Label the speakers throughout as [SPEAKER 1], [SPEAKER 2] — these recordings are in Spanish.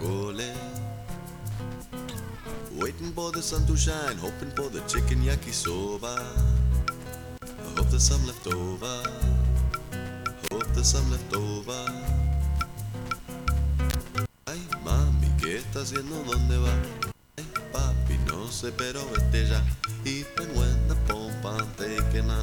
[SPEAKER 1] Hole. Waiting for the sun to shine, hoping for the chicken yakisoba. I hope there's some left over. Hope there's some left over. Ay, mami, ¿qué está haciendo? ¿Dónde va? Ay, papi, no sé, pero vete ya. Even when the pump I'm taking a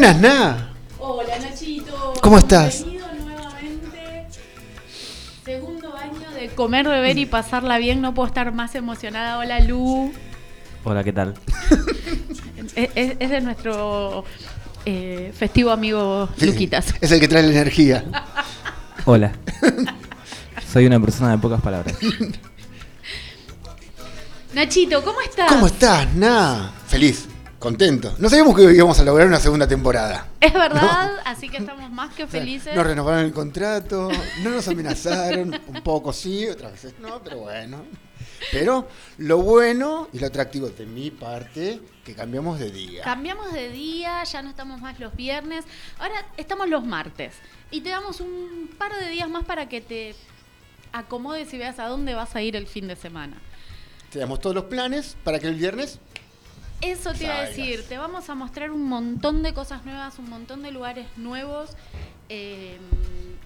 [SPEAKER 2] Buenas, Na.
[SPEAKER 3] Hola Nachito.
[SPEAKER 2] ¿Cómo estás?
[SPEAKER 3] Bienvenido nuevamente. Segundo año de comer, beber y pasarla bien. No puedo estar más emocionada. Hola Lu.
[SPEAKER 4] Hola, ¿qué tal?
[SPEAKER 3] Es, es- es de nuestro eh, festivo amigo
[SPEAKER 2] Sí,
[SPEAKER 3] Luquitas.
[SPEAKER 2] Es el que trae la energía.
[SPEAKER 4] Hola. Soy una persona de pocas palabras.
[SPEAKER 3] Nachito, ¿cómo estás?
[SPEAKER 2] ¿Cómo estás, Na? Feliz, contento. No sabíamos que íbamos a lograr una segunda temporada.
[SPEAKER 3] Es verdad, así que estamos más que felices.
[SPEAKER 2] Nos renovaron el contrato, no nos amenazaron, un poco sí, otras veces no, pero bueno. Pero lo bueno y lo atractivo de mi parte, que cambiamos de día.
[SPEAKER 3] Cambiamos de día, ya no estamos más los viernes, ahora estamos los martes. Y te damos un par de días más para que te acomodes y veas a dónde vas a ir el fin de semana.
[SPEAKER 2] Te damos todos los planes para que el viernes
[SPEAKER 3] Eso te iba a decir, te vamos a mostrar un montón de cosas nuevas, un montón de lugares nuevos. Eh,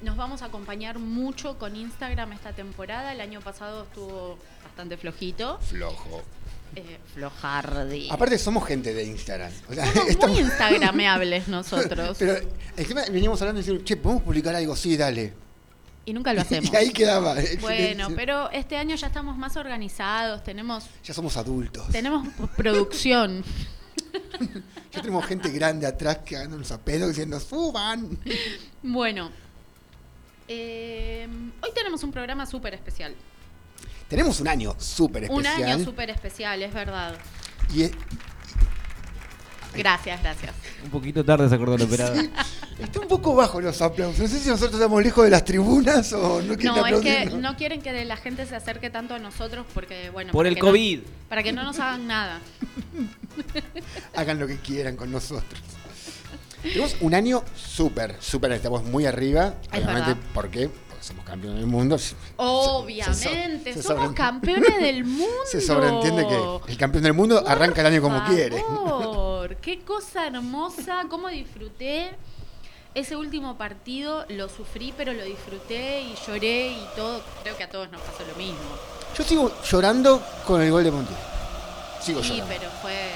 [SPEAKER 3] nos vamos a acompañar mucho con Instagram esta temporada. El año pasado estuvo bastante flojito.
[SPEAKER 2] flojo.
[SPEAKER 3] Eh, flojardi.
[SPEAKER 2] Aparte somos gente de Instagram. O sea,
[SPEAKER 3] Somos
[SPEAKER 2] estamos-
[SPEAKER 3] muy instagrameables nosotros.
[SPEAKER 2] Pero encima veníamos hablando y decimos, che, ¿podemos publicar algo? Sí, dale.
[SPEAKER 3] Y nunca lo hacemos.
[SPEAKER 2] Y ahí quedaba. el
[SPEAKER 3] Bueno, pero este año ya estamos más organizados, tenemos,
[SPEAKER 2] Ya somos adultos.
[SPEAKER 3] tenemos producción.
[SPEAKER 2] Ya tenemos gente grande atrás quedándonos a pedo diciendo, suban.
[SPEAKER 3] Bueno, eh, hoy tenemos un programa súper especial.
[SPEAKER 2] Tenemos un año súper
[SPEAKER 3] Un
[SPEAKER 2] especial.
[SPEAKER 3] año súper especial, es verdad.
[SPEAKER 2] Y
[SPEAKER 3] Gracias, gracias.
[SPEAKER 4] Un poquito tarde se acordó el operador.
[SPEAKER 2] está un poco bajo los aplausos. No sé si nosotros estamos lejos de las tribunas o no quieren
[SPEAKER 3] No, es que no quieren que la gente se acerque tanto a nosotros porque, bueno,
[SPEAKER 4] Por el
[SPEAKER 3] no-
[SPEAKER 4] COVID.
[SPEAKER 3] para que no nos hagan nada.
[SPEAKER 2] Hagan lo que quieran con nosotros. Tenemos un año súper, súper, estamos muy arriba.
[SPEAKER 3] Es
[SPEAKER 2] obviamente,
[SPEAKER 3] verdad.
[SPEAKER 2] ¿por qué? Porque somos campeones del mundo.
[SPEAKER 3] Obviamente,
[SPEAKER 2] se
[SPEAKER 3] somos campeones del mundo.
[SPEAKER 2] Se sobreentiende que el campeón del mundo arranca el año como quiere.
[SPEAKER 3] Por qué cosa hermosa, cómo disfruté ese último partido, lo sufrí, pero lo disfruté y lloré y todo. Creo que a todos nos pasó lo mismo.
[SPEAKER 2] Yo sigo llorando con el gol de Montiel. Sigo
[SPEAKER 3] Sí,
[SPEAKER 2] llorando.
[SPEAKER 3] pero fue.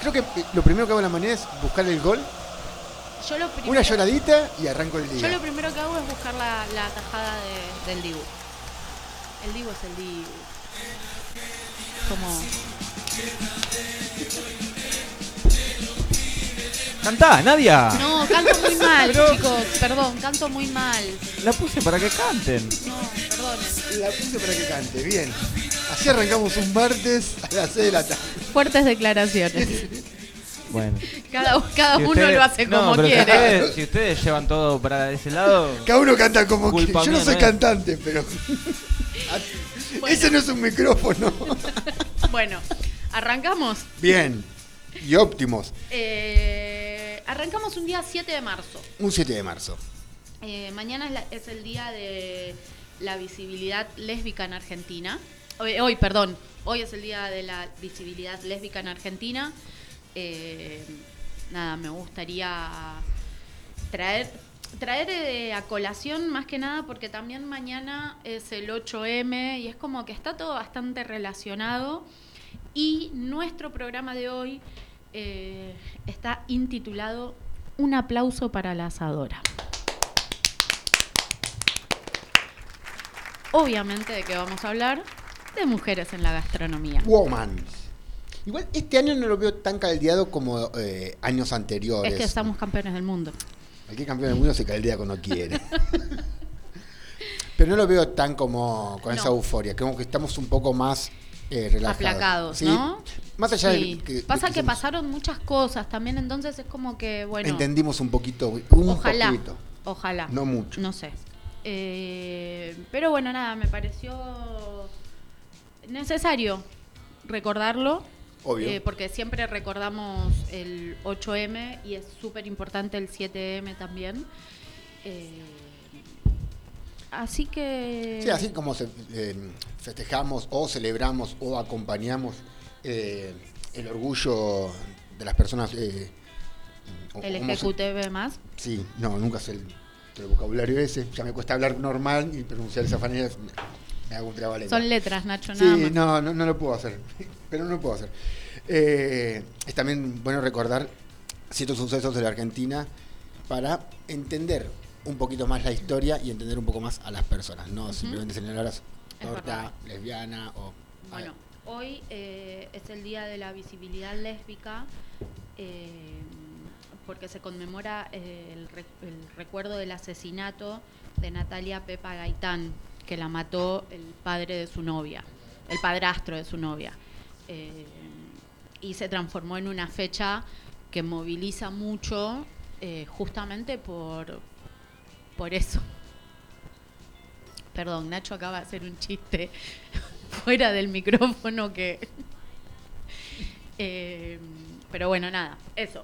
[SPEAKER 2] Creo que lo primero que hago en la mañana es buscar el gol,
[SPEAKER 3] Yo lo primero,
[SPEAKER 2] una lloradita y arranco el
[SPEAKER 3] Yo
[SPEAKER 2] día.
[SPEAKER 3] lo primero que hago es buscar la, la tajada de- del Dibu. El Dibu es el Dibu. Como.
[SPEAKER 4] ¡Cantá, Nadia!
[SPEAKER 3] No, canto muy mal,
[SPEAKER 4] Pero-
[SPEAKER 3] chicos. Perdón, canto muy mal.
[SPEAKER 4] La puse para que canten.
[SPEAKER 3] No, perdonen.
[SPEAKER 2] La puse para que cante, bien. Así arrancamos un martes a las 6 de la tarde.
[SPEAKER 3] Fuertes declaraciones.
[SPEAKER 4] Bueno.
[SPEAKER 3] Cada, cada
[SPEAKER 4] Si
[SPEAKER 3] uno
[SPEAKER 4] ustedes-
[SPEAKER 3] lo hace
[SPEAKER 4] no,
[SPEAKER 3] como
[SPEAKER 4] pero si
[SPEAKER 3] quiere.
[SPEAKER 4] ustedes, si ustedes llevan todo para ese lado,
[SPEAKER 2] Cada uno canta como quiere. Yo no soy
[SPEAKER 4] no es.
[SPEAKER 2] cantante, pero.
[SPEAKER 3] Bueno.
[SPEAKER 2] Ese no es un micrófono.
[SPEAKER 3] Bueno, ¿Arrancamos?
[SPEAKER 2] Bien. Y óptimos.
[SPEAKER 3] Eh, arrancamos un día 7 de marzo.
[SPEAKER 2] Un 7 de marzo.
[SPEAKER 3] Eh, mañana es, la- es el día de la visibilidad lésbica en Argentina. Hoy, hoy, perdón, hoy es el día de la visibilidad lésbica en Argentina. Eh, nada, me gustaría traer, traer eh, a colación más que nada porque también mañana es el 8M y es como que está todo bastante relacionado. Y nuestro programa de hoy eh, está intitulado Un aplauso para la asadora. Obviamente de qué vamos a hablar de mujeres en la gastronomía.
[SPEAKER 2] Igual este año no lo veo tan caldeado como eh, años anteriores.
[SPEAKER 3] Es que estamos campeones del mundo.
[SPEAKER 2] Cualquier campeón del mundo se caldea cuando quiere. Pero no lo veo tan como con esa euforia, como que estamos un poco más eh, relajados.
[SPEAKER 3] Aplacados,
[SPEAKER 2] Sí.
[SPEAKER 3] ¿no?
[SPEAKER 2] Más allá
[SPEAKER 3] Sí.
[SPEAKER 2] de que,
[SPEAKER 3] Pasa
[SPEAKER 2] de
[SPEAKER 3] que pasaron muchas cosas también, entonces es como que, bueno,
[SPEAKER 2] entendimos un poquito, un
[SPEAKER 3] ojalá,
[SPEAKER 2] poquito.
[SPEAKER 3] ojalá.
[SPEAKER 2] No mucho.
[SPEAKER 3] No sé. Eh, pero bueno, nada, me pareció necesario recordarlo.
[SPEAKER 2] Obvio.
[SPEAKER 3] eh, porque siempre recordamos el 8M y es súper importante el 7M también. Eh, así que...
[SPEAKER 2] Sí, así como se- eh, festejamos o celebramos o acompañamos eh, el orgullo de las personas.
[SPEAKER 3] El LGQTB más.
[SPEAKER 2] Sí, no, nunca sé el, el vocabulario ese. Ya me cuesta hablar normal y pronunciar esas maneras. Me, me hago un trabalengua.
[SPEAKER 3] Son letras, Nacho,
[SPEAKER 2] Sí,
[SPEAKER 3] nada más.
[SPEAKER 2] no, no, no lo puedo hacer. Pero no lo puedo hacer. Eh, es también bueno recordar ciertos sucesos de la Argentina para entender un poquito más la historia y entender un poco más a las personas. No simplemente señalarlas
[SPEAKER 3] Es
[SPEAKER 2] torta, lesbiana o.
[SPEAKER 3] Bueno, hoy eh, es el día de la visibilidad lésbica eh, porque se conmemora eh, el, el recuerdo del asesinato de Natalia Pepa Gaitán, que la mató el padre de su novia, el padrastro de su novia. Eh, y se transformó en una fecha que moviliza mucho eh, justamente por, por eso. Perdón, Nacho acaba de hacer un chiste fuera del micrófono que... Eh, pero bueno, nada, eso.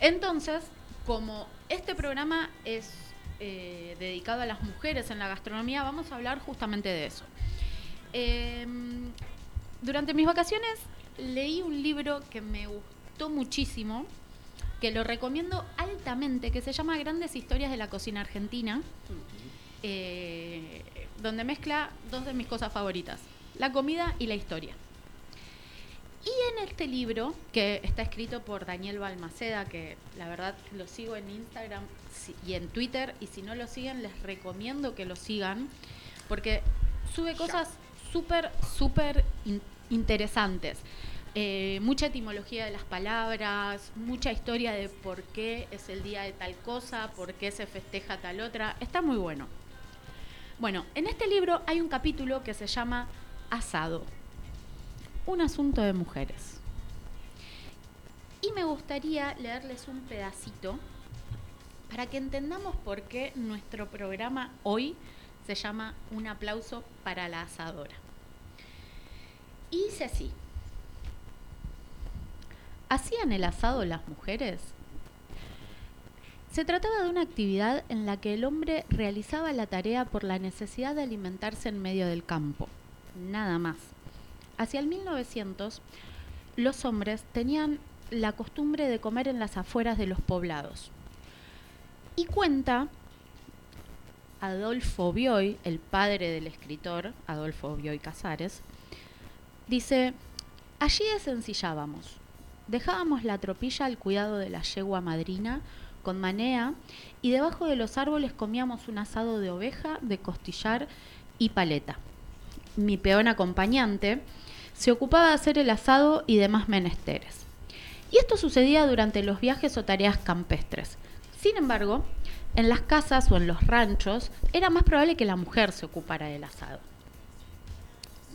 [SPEAKER 3] Entonces, como este programa es eh, dedicado a las mujeres en la gastronomía, vamos a hablar justamente de eso. Eh, durante mis vacaciones leí un libro que me gustó muchísimo, que lo recomiendo altamente, que se llama Grandes Historias de la Cocina Argentina, eh, donde mezcla dos de mis cosas favoritas, la comida y la historia. Y en este libro, que está escrito por Daniel Balmaceda, que la verdad lo sigo en Instagram y en Twitter, y si no lo siguen, les recomiendo que lo sigan, porque sube cosas súper, súper in- interesantes. Eh, mucha etimología de las palabras, mucha historia de por qué es el día de tal cosa, por qué se festeja tal otra. Está muy bueno. Bueno, en este libro hay un capítulo que se llama Asado un asunto de mujeres. Y me gustaría leerles un pedacito para que entendamos por qué nuestro programa hoy se llama Un aplauso para la asadora. Y dice así. ¿Hacían el asado las mujeres? Se trataba de una actividad en la que el hombre realizaba la tarea por la necesidad de alimentarse en medio del campo. Nada más. Hacia el 1900, los hombres tenían la costumbre de comer en las afueras de los poblados. Y cuenta Adolfo Bioy, el padre del escritor, Adolfo Bioy Casares, dice, allí desencillábamos, dejábamos la tropilla al cuidado de la yegua madrina con manea y debajo de los árboles comíamos un asado de oveja, de costillar y paleta. Mi peón acompañante se ocupaba de hacer el asado y demás menesteres. Y esto sucedía durante los viajes o tareas campestres. Sin embargo, en las casas o en los ranchos era más probable que la mujer se ocupara del asado.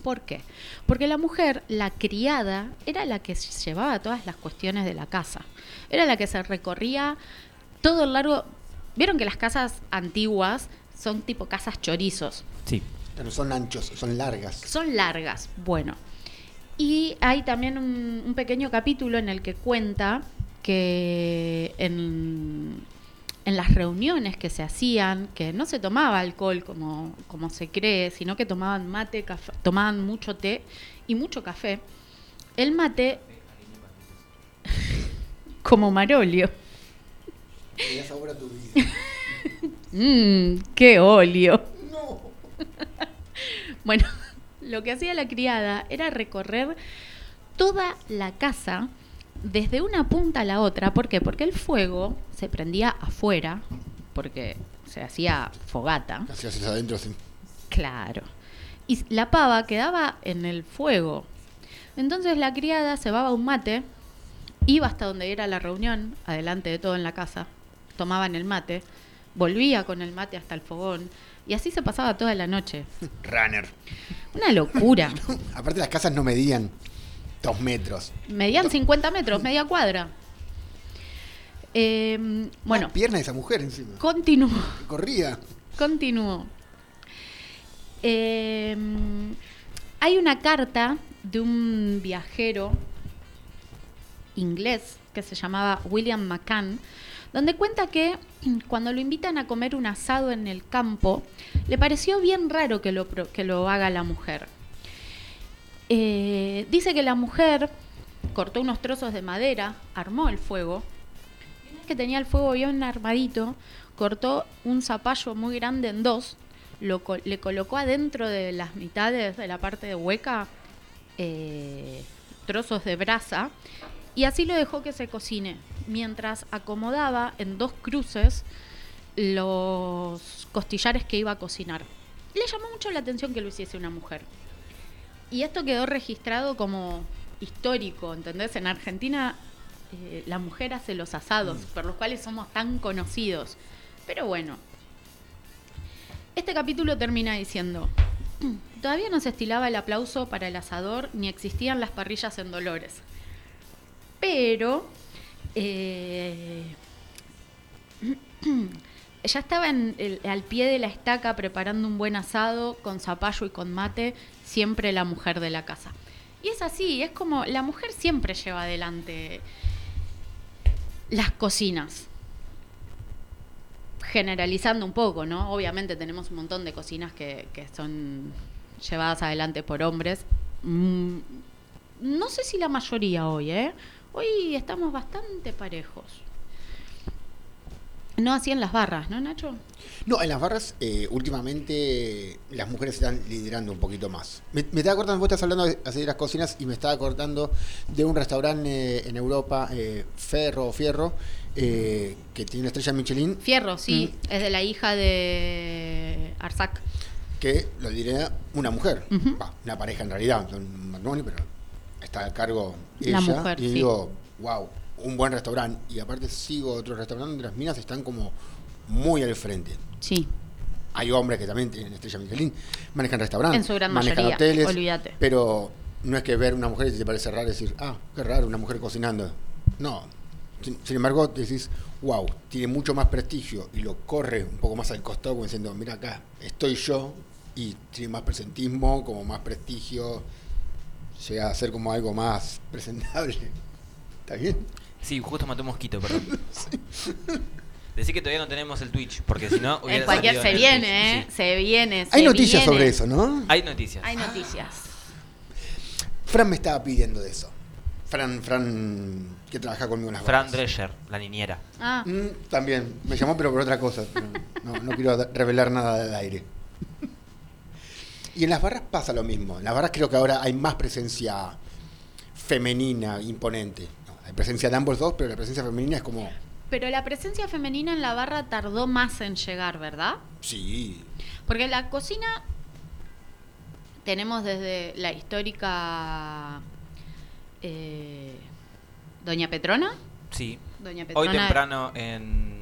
[SPEAKER 3] ¿Por qué? Porque la mujer, la criada, era la que llevaba todas las cuestiones de la casa. Era la que se recorría todo el largo. Vieron que las casas antiguas son tipo casas chorizos.
[SPEAKER 4] Sí.
[SPEAKER 2] No son anchos, son largas.
[SPEAKER 3] Son largas, bueno. Y hay también un, un pequeño capítulo en el que cuenta que en, en las reuniones que se hacían, que no se tomaba alcohol como, como se cree, sino que tomaban mate, café- tomaban mucho té y mucho café, el mate como marolio.
[SPEAKER 2] Le das sabor a tu vida.
[SPEAKER 3] Mmm, qué óleo.
[SPEAKER 2] No.
[SPEAKER 3] Bueno, lo que hacía la criada era recorrer toda la casa desde una punta a la otra. ¿Por qué? Porque el fuego se prendía afuera, porque se hacía fogata.
[SPEAKER 2] Casi haces adentro sí.
[SPEAKER 3] Claro. Y la pava quedaba en el fuego. Entonces la criada cebaba un mate, iba hasta donde era la reunión, adelante de todo en la casa, tomaban el mate, volvía con el mate hasta el fogón, y así se pasaba toda la noche.
[SPEAKER 2] Runner.
[SPEAKER 3] Una locura.
[SPEAKER 2] Aparte las casas no medían dos metros.
[SPEAKER 3] Medían 50 metros, media cuadra. Eh, bueno,
[SPEAKER 2] Las piernas de esa mujer encima.
[SPEAKER 3] continuó.
[SPEAKER 2] Corría.
[SPEAKER 3] Continúo. Eh, hay una carta de un viajero inglés que se llamaba William McCann, donde cuenta que cuando lo invitan a comer un asado en el campo, le pareció bien raro que lo, que lo haga la mujer. Eh, dice que la mujer cortó unos trozos de madera, armó el fuego, que tenía el fuego bien armadito, cortó un zapallo muy grande en dos, lo le colocó adentro de las mitades de la parte de hueca eh, trozos de brasa y así lo dejó que se cocine, mientras acomodaba en dos cruces los costillares que iba a cocinar. Le llamó mucho la atención que lo hiciese una mujer. Y esto quedó registrado como histórico, ¿entendés? En Argentina eh, la mujer hace los asados, por los cuales somos tan conocidos. Pero bueno, este capítulo termina diciendo, todavía no se estilaba el aplauso para el asador ni existían las parrillas en Dolores. Pero eh, ya estaba al pie de la estaca preparando un buen asado con zapallo y con mate, siempre la mujer de la casa. Y es así, es como la mujer siempre lleva adelante las cocinas. Generalizando un poco, ¿no? Obviamente tenemos un montón de cocinas que, que son llevadas adelante por hombres. Mm, no sé si la mayoría hoy, ¿eh? Hoy estamos bastante parejos. No así en las barras, ¿no, Nacho?
[SPEAKER 2] No, en las barras eh, últimamente las mujeres están liderando un poquito más. Me, me estaba acordando, vos estás hablando de de las cocinas y me estaba acordando de un restaurante eh, en Europa, eh, Ferro o Fierro, eh, que tiene una estrella Michelin,
[SPEAKER 3] Fierro, sí, es de la hija de Arzac.
[SPEAKER 2] que lo lidera una mujer, una pareja en realidad, son un matrimonio, pero está a cargo
[SPEAKER 3] La
[SPEAKER 2] ella.
[SPEAKER 3] mujer,
[SPEAKER 2] y
[SPEAKER 3] sí.
[SPEAKER 2] digo, wow, un buen restaurante. Y aparte sigo otro restaurante donde las minas están como muy al frente.
[SPEAKER 3] Sí,
[SPEAKER 2] Hay hombres que también tienen estrella Michelin, manejan restaurantes,
[SPEAKER 3] En su gran
[SPEAKER 2] manejan
[SPEAKER 3] mayoría,
[SPEAKER 2] hoteles,
[SPEAKER 3] olvídate.
[SPEAKER 2] pero no es que ver una mujer y te parece raro decir, ah, qué raro, una mujer cocinando. No. Sin, sin embargo, decís, wow, tiene mucho más prestigio y lo corre un poco más al costado, como diciendo, mira acá, estoy yo y tiene más presentismo, como más prestigio, llega a ser como algo más presentable. ¿Está bien?
[SPEAKER 5] Sí, justo maté un mosquito, perdón. Decí que todavía no tenemos el Twitch, porque si no.
[SPEAKER 3] en cualquier
[SPEAKER 5] salido
[SPEAKER 3] se viene, ¿eh?
[SPEAKER 5] Sí.
[SPEAKER 3] Se viene,
[SPEAKER 2] Hay noticias
[SPEAKER 3] viene.
[SPEAKER 2] sobre eso, ¿no?
[SPEAKER 5] Hay noticias.
[SPEAKER 3] Hay noticias.
[SPEAKER 2] Fran me estaba pidiendo de eso. Fran, Fran, que trabaja conmigo en las
[SPEAKER 5] Fran
[SPEAKER 2] barras.
[SPEAKER 5] Drescher, la niñera.
[SPEAKER 3] Ah,
[SPEAKER 2] Mm, también, me llamó pero por otra cosa. No, no quiero revelar nada del aire. Y en las barras pasa lo mismo. En las barras creo que ahora hay más presencia femenina imponente. No, hay presencia de ambos dos, pero la presencia femenina es como,
[SPEAKER 3] pero la presencia femenina en la barra tardó más en llegar, ¿verdad?
[SPEAKER 2] sí,
[SPEAKER 3] Porque la cocina tenemos desde la histórica eh, Doña Petrona.
[SPEAKER 5] Sí.
[SPEAKER 3] Doña
[SPEAKER 5] Hoy temprano en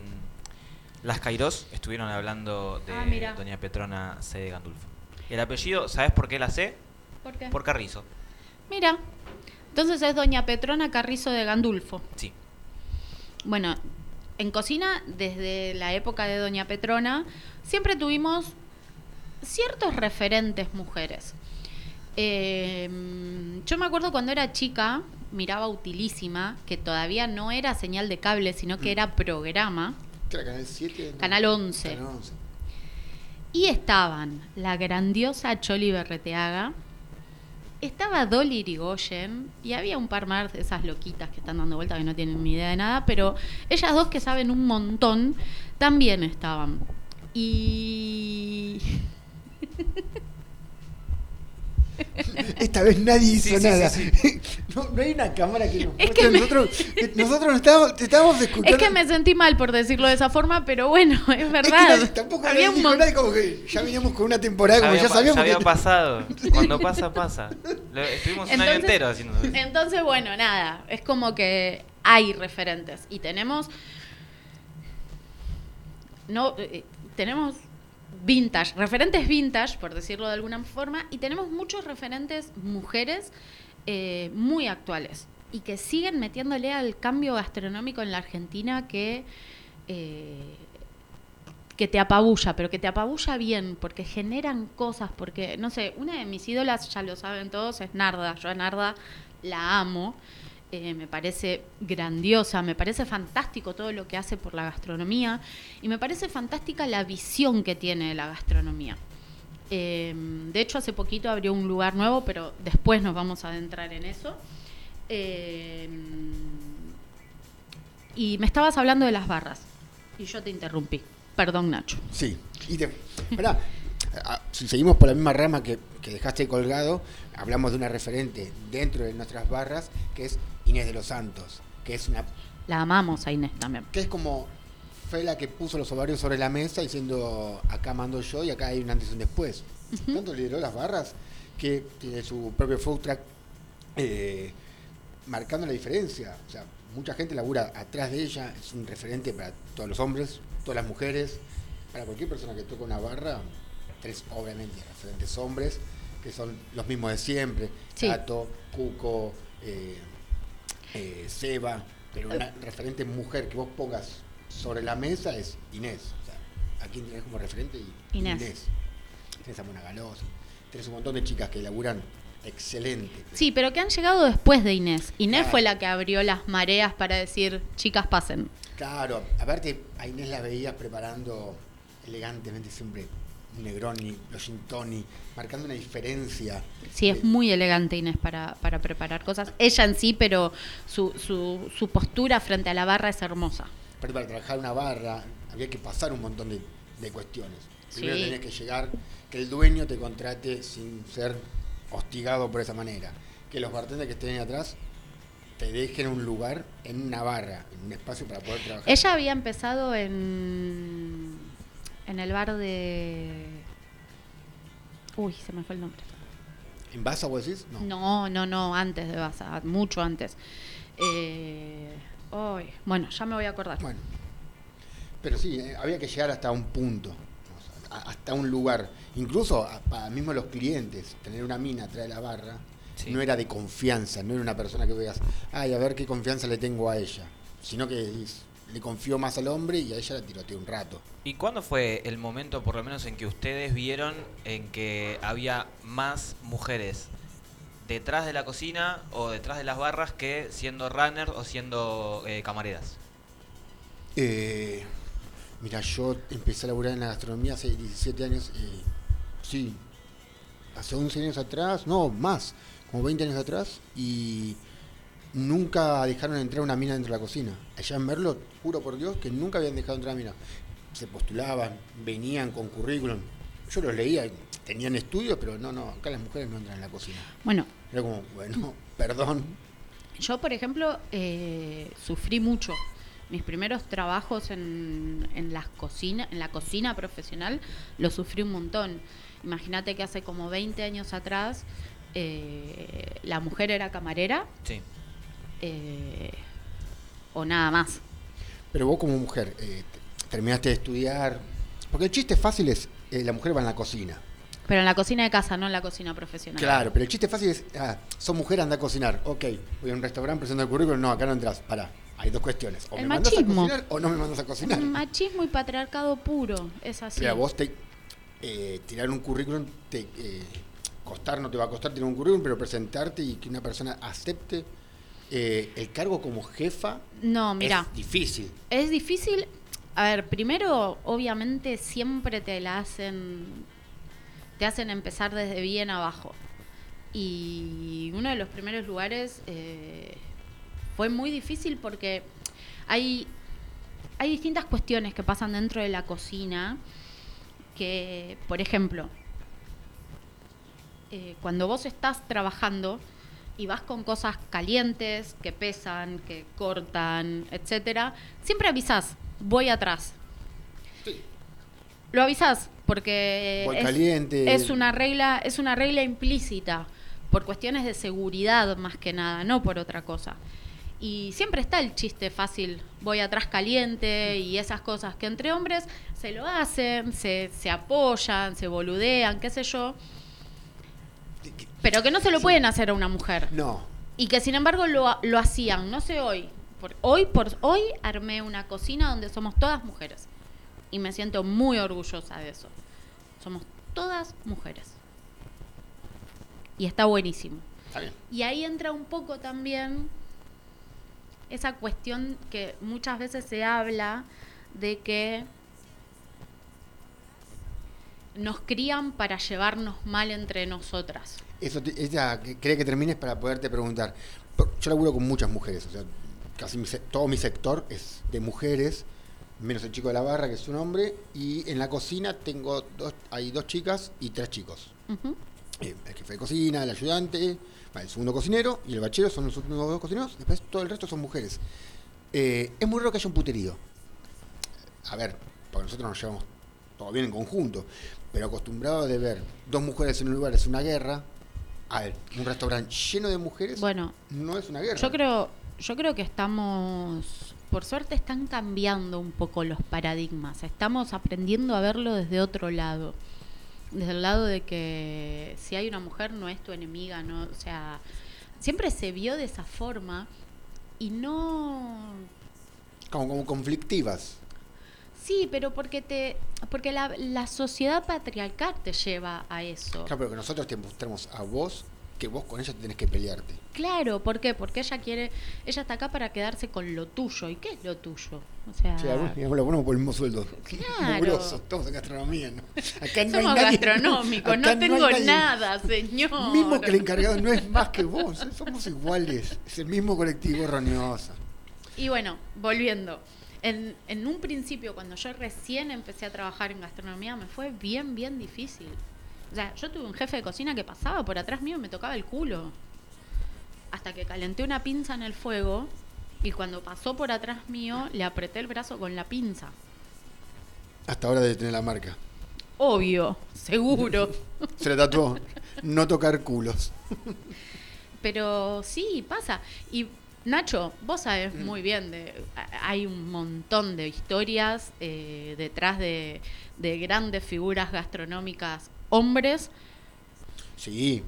[SPEAKER 5] Las Cairós estuvieron hablando de
[SPEAKER 3] Ah.
[SPEAKER 5] Doña Petrona C. de Gandulfo. El apellido, ¿sabes por qué la sé?
[SPEAKER 3] ¿Por qué?
[SPEAKER 5] Por Carrizo.
[SPEAKER 3] Mira. Entonces es Doña Petrona Carrizo de Gandulfo.
[SPEAKER 5] Sí.
[SPEAKER 3] Bueno, en cocina, desde la época de Doña Petrona, siempre tuvimos ciertos referentes mujeres. Eh, yo me acuerdo cuando era chica, miraba Utilísima, que todavía no era señal de cable, sino que era programa,
[SPEAKER 2] ¿Qué era Canal 7? No.
[SPEAKER 3] Canal 11.
[SPEAKER 2] Canal 11.
[SPEAKER 3] Y estaban la grandiosa Choli Berreteaga, estaba Dolly Irigoyen y había un par más de esas loquitas que están dando vueltas que no tienen ni idea de nada, pero ellas dos que saben un montón también estaban. Y
[SPEAKER 2] Esta vez nadie hizo
[SPEAKER 5] Sí, sí,
[SPEAKER 2] nada.
[SPEAKER 5] sí,
[SPEAKER 2] No, no hay una cámara que nos
[SPEAKER 3] Es que
[SPEAKER 2] nosotros, estábamos, te estábamos escuchando.
[SPEAKER 3] es que me sentí mal por decirlo de esa forma, pero bueno, es
[SPEAKER 2] Es que
[SPEAKER 3] verdad.
[SPEAKER 2] nadie- tampoco
[SPEAKER 3] Había
[SPEAKER 2] nadie
[SPEAKER 3] un
[SPEAKER 2] dijo como que ya veníamos con una temporada, como
[SPEAKER 5] había,
[SPEAKER 2] ya sabíamos
[SPEAKER 5] había
[SPEAKER 2] que-
[SPEAKER 5] pasado. Cuando pasa, pasa. Lo- estuvimos un año
[SPEAKER 3] Entonces-
[SPEAKER 5] entero haciendo eso.
[SPEAKER 3] Entonces, bueno, nada, es como que hay referentes y tenemos no eh, tenemos vintage, referentes vintage, por decirlo de alguna forma, y tenemos muchos referentes mujeres eh, muy actuales y que siguen metiéndole al cambio gastronómico en la Argentina que eh, que te apabulla, pero que te apabulla bien, porque generan cosas, porque, no sé, una de mis ídolas, ya lo saben todos, es Narda. Yo a Narda la amo, eh, me parece grandiosa, me parece fantástico todo lo que hace por la gastronomía y me parece fantástica la visión que tiene de la gastronomía. Eh, de hecho, hace poquito abrió un lugar nuevo, pero después nos vamos a adentrar en eso. Eh, y me estabas hablando de las barras y yo te interrumpí. Perdón, Nacho.
[SPEAKER 2] Sí. Y ah, si seguimos por la misma rama que, que dejaste colgado, hablamos de una referente dentro de nuestras barras, que es Inés de los Santos, que es una
[SPEAKER 3] La amamos a Inés también.
[SPEAKER 2] que es como fue la que puso los ovarios sobre la mesa diciendo acá mando yo y acá hay un antes y un después. Tanto lideró las barras que tiene su propio food truck eh, marcando la diferencia. O sea, mucha gente labura atrás de ella, es un referente para todos los hombres, todas las mujeres, para cualquier persona que toca una barra, tres obviamente referentes hombres, que son los mismos de siempre,
[SPEAKER 3] Sí.
[SPEAKER 2] Tato, Cuco, eh, eh, Seba, pero una referente mujer que vos pongas sobre la mesa es Inés. O sea, ¿a quién tenés como referente? Y-
[SPEAKER 3] Inés.
[SPEAKER 2] Tenés a Mona Galosa, tenés un montón de chicas que laburan excelente.
[SPEAKER 3] Sí, pero que han llegado después de Inés. Inés
[SPEAKER 2] Claro.
[SPEAKER 3] fue la que abrió las mareas para decir, chicas, pasen.
[SPEAKER 2] Claro, aparte a Inés la veías preparando elegantemente siempre Negroni, los gin tonic, marcando una diferencia.
[SPEAKER 3] Sí, es
[SPEAKER 2] Eh,
[SPEAKER 3] muy elegante Inés para, para preparar cosas. Ella en sí, pero su, su, su postura frente a la barra es hermosa.
[SPEAKER 2] Aparte, para trabajar una barra había que pasar un montón de, de cuestiones. Primero
[SPEAKER 3] Sí.
[SPEAKER 2] tenías que llegar, que el dueño te contrate sin ser hostigado por esa manera. Que los bartenders que estén ahí atrás te dejen un lugar en una barra, en un espacio para poder trabajar.
[SPEAKER 3] Ella había empezado en, en el bar de... Uy, se me fue el nombre.
[SPEAKER 2] ¿En Baza vos decís? No.
[SPEAKER 3] No, no, no, antes de Baza, mucho antes. Eh, ay, bueno, ya me voy a acordar.
[SPEAKER 2] Bueno. Pero sí, eh, había que llegar hasta un punto, o sea, a- hasta un lugar. Incluso a- para mismo los clientes, tener una mina atrás de la barra
[SPEAKER 5] Sí.
[SPEAKER 2] no era de confianza, no era una persona que veas, ay, a ver qué confianza le tengo a ella. Sino que es- le confío más al hombre y a ella la tiroteé un rato.
[SPEAKER 5] ¿Y cuándo fue el momento, por lo menos, en que ustedes vieron en que había más mujeres detrás de la cocina o detrás de las barras que siendo runners o siendo eh, camareras?
[SPEAKER 2] Eh, mira, yo empecé a laburar en la gastronomía hace 17 años, eh, sí, hace 11 años atrás, no, más, como 20 años atrás, y nunca dejaron entrar una mina dentro de la cocina. Allá en Merlo, juro por Dios, que nunca habían dejado entrar una mina. Se postulaban, venían con currículum. Yo los leía, tenían estudios, pero no, no, acá las mujeres no entran en la cocina.
[SPEAKER 3] Bueno,
[SPEAKER 2] Era como, bueno, perdón.
[SPEAKER 3] Yo, por ejemplo, eh, sufrí mucho. Mis primeros trabajos en, en, las cocina, en la cocina profesional los sufrí un montón. Imagínate que hace como 20 años atrás eh, la mujer era camarera
[SPEAKER 5] Sí.
[SPEAKER 3] Eh, o nada más.
[SPEAKER 2] Pero vos como mujer, eh, te- terminaste de estudiar, porque el chiste fácil es, eh, la mujer va en la cocina.
[SPEAKER 3] Pero en la cocina de casa, no en la cocina profesional.
[SPEAKER 2] Claro, pero el chiste fácil es, ah, son mujer, anda a cocinar. Ok, voy a un restaurante, presento el currículum, no, acá no entras. Pará, hay dos cuestiones. O
[SPEAKER 3] El
[SPEAKER 2] me mandas a
[SPEAKER 3] machismo.
[SPEAKER 2] cocinar o no me mandas a cocinar.
[SPEAKER 3] Machismo y patriarcado puro, es así.
[SPEAKER 2] Pero a vos te eh, tirar un currículum te, costar, no te va a costar tener un currículum, pero presentarte y que una persona acepte eh, el cargo como jefa
[SPEAKER 3] No, mira.
[SPEAKER 2] es difícil.
[SPEAKER 3] Es difícil. A ver, primero, obviamente, siempre te la hacen. Te hacen empezar desde bien abajo. Y uno de los primeros lugares eh, fue muy difícil porque hay, hay distintas cuestiones que pasan dentro de la cocina. Que, por ejemplo, eh, cuando vos estás trabajando y vas con cosas calientes, que pesan, que cortan, etcétera, siempre avisás, voy atrás. Lo avisás porque
[SPEAKER 2] Voy
[SPEAKER 3] es,
[SPEAKER 2] caliente.
[SPEAKER 3] es una regla, es una regla implícita por cuestiones de seguridad más que nada, no por otra cosa. Y siempre está el chiste fácil, voy atrás caliente y esas cosas que entre hombres se lo hacen, se, se apoyan, se boludean, qué sé yo, pero que no se lo pueden hacer a una mujer.
[SPEAKER 2] No.
[SPEAKER 3] Y que sin embargo lo, lo hacían, no sé hoy. Por, hoy por hoy armé una cocina donde somos todas mujeres. Y me siento muy orgullosa de eso. Somos todas mujeres. Y está buenísimo.
[SPEAKER 2] Está bien.
[SPEAKER 3] Y ahí entra un poco también esa cuestión que muchas veces se habla de que nos crían para llevarnos mal entre nosotras.
[SPEAKER 2] Eso te- ella quería que termines para poderte preguntar. Yo laburo con muchas mujeres, o sea, casi mi todo mi sector es de mujeres, menos el chico de la barra que es un hombre, y en la cocina tengo dos, hay dos chicas y tres chicos. Eh, el jefe de cocina, el ayudante, el segundo cocinero y el bachero son los últimos dos cocineros, después todo el resto son mujeres. Eh, es muy raro que haya un puterío. A ver, porque nosotros nos llevamos todo bien en conjunto, pero acostumbrado de ver dos mujeres en un lugar es una guerra, a ver, un restaurante lleno de mujeres
[SPEAKER 3] Bueno,
[SPEAKER 2] no es una guerra.
[SPEAKER 3] Yo creo, yo creo que estamos, por suerte están cambiando un poco los paradigmas. Estamos aprendiendo a verlo desde otro lado. Desde el lado de que si hay una mujer no es tu enemiga, no, o sea, siempre se vio de esa forma y no
[SPEAKER 2] como, como conflictivas.
[SPEAKER 3] Sí, pero porque te porque la, la sociedad patriarcal te lleva a eso.
[SPEAKER 2] Claro, pero que nosotros te mostramos a vos que vos con ella tenés que pelearte.
[SPEAKER 3] Claro, ¿por qué? Porque ella quiere, ella está acá para quedarse con lo tuyo. ¿Y qué es lo tuyo? O sea,
[SPEAKER 2] Sí, lo ponemos por el mismo sueldo.
[SPEAKER 3] Claro.
[SPEAKER 2] Estamos en gastronomía, ¿no? Acá no hay
[SPEAKER 3] somos
[SPEAKER 2] nadie-
[SPEAKER 3] gastronómicos,
[SPEAKER 2] acá
[SPEAKER 3] no tengo
[SPEAKER 2] hay nadie-
[SPEAKER 3] nada, señor.
[SPEAKER 2] Mismo que el encargado no es más que vos, somos iguales. Es el mismo colectivo roñosa.
[SPEAKER 3] Y bueno, volviendo. En, en un principio, cuando yo recién empecé a trabajar en gastronomía, me fue bien, bien difícil. O sea, yo tuve un jefe de cocina que pasaba por atrás mío y me tocaba el culo. Hasta que calenté una pinza en el fuego y cuando pasó por atrás mío, le apreté el brazo con la pinza.
[SPEAKER 2] Hasta ahora de tener la marca.
[SPEAKER 3] Obvio, seguro.
[SPEAKER 2] Se le tatuó. No tocar culos.
[SPEAKER 3] Pero sí, pasa. Y Nacho, vos sabés muy bien, de, hay un montón de historias eh, detrás de, de grandes figuras gastronómicas hombres.
[SPEAKER 2] Sí.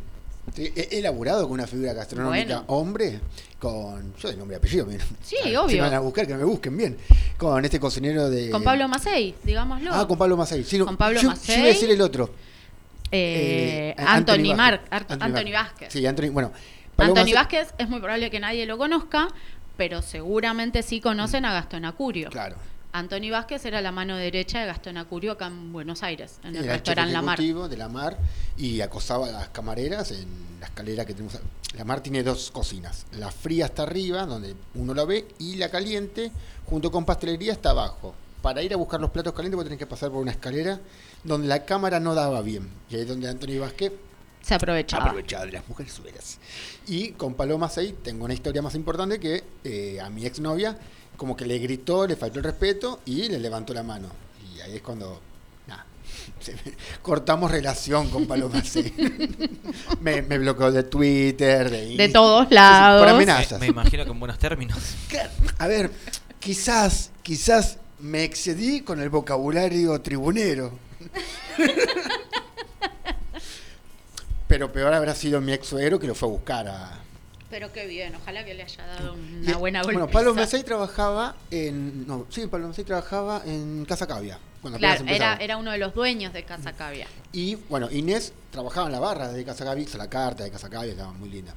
[SPEAKER 2] He elaborado con una figura gastronómica
[SPEAKER 3] Bueno.
[SPEAKER 2] hombre, con. Yo de nombre y apellido, mira.
[SPEAKER 3] Sí,
[SPEAKER 2] Si
[SPEAKER 3] obvio.
[SPEAKER 2] me van a buscar, que me busquen bien. Con este cocinero de.
[SPEAKER 3] Con Pablo Macei, digámoslo.
[SPEAKER 2] Ah, con Pablo Macei. Sí,
[SPEAKER 3] Con Pablo
[SPEAKER 2] yo,
[SPEAKER 3] Macei.
[SPEAKER 2] Yo iba a decir el otro.
[SPEAKER 3] Eh,
[SPEAKER 2] Eh,
[SPEAKER 3] Anthony,
[SPEAKER 2] Vázquez.
[SPEAKER 3] Ar- Anthony Vázquez.
[SPEAKER 2] Sí, Anthony. Bueno, Macei-
[SPEAKER 3] Vázquez es muy probable que nadie lo conozca, pero seguramente sí conocen a Gastón Acurio.
[SPEAKER 2] Claro.
[SPEAKER 3] Anthony Vázquez era la mano derecha de Gastón Acurio acá en Buenos Aires, en el
[SPEAKER 2] Era
[SPEAKER 3] restaurante La Mar.
[SPEAKER 2] de La Mar y acosaba a las camareras en la escalera que tenemos. La Mar tiene dos cocinas. La fría está arriba, donde uno la ve, y la caliente, junto con pastelería, está abajo. Para ir a buscar los platos calientes vos tenés que pasar por una escalera donde la cámara no daba bien. Y ahí es donde Anthony Vázquez
[SPEAKER 3] Se aprovechaba.
[SPEAKER 2] aprovechaba de las mujeres suelas. Y con Paloma 6 tengo una historia más importante que eh, a mi exnovia como que le gritó, le faltó el respeto y le levantó la mano. Y ahí es cuando cortamos relación con Paloma 6. me, me bloqueó de Twitter, de,
[SPEAKER 3] De todos lados.
[SPEAKER 2] por
[SPEAKER 5] Me,
[SPEAKER 2] amenazas.
[SPEAKER 5] me imagino que en buenos términos.
[SPEAKER 2] A ver, quizás, quizás me excedí con el vocabulario tribunero. Pero peor habrá sido mi ex suegro que lo fue a buscar a,
[SPEAKER 3] Pero qué bien, ojalá que le haya dado
[SPEAKER 2] Y-
[SPEAKER 3] una buena
[SPEAKER 2] Bueno,
[SPEAKER 3] golpiza.
[SPEAKER 2] Pablo Macei trabajaba en. No, sí, Pablo Macei trabajaba en Casa Cavia. Cuando
[SPEAKER 3] Claro, era, era uno de los dueños de Casa Cavia.
[SPEAKER 2] Y bueno, Inés trabajaba en la barra de Casa Gaby, hizo la carta de Casa Gaby, estaba muy linda.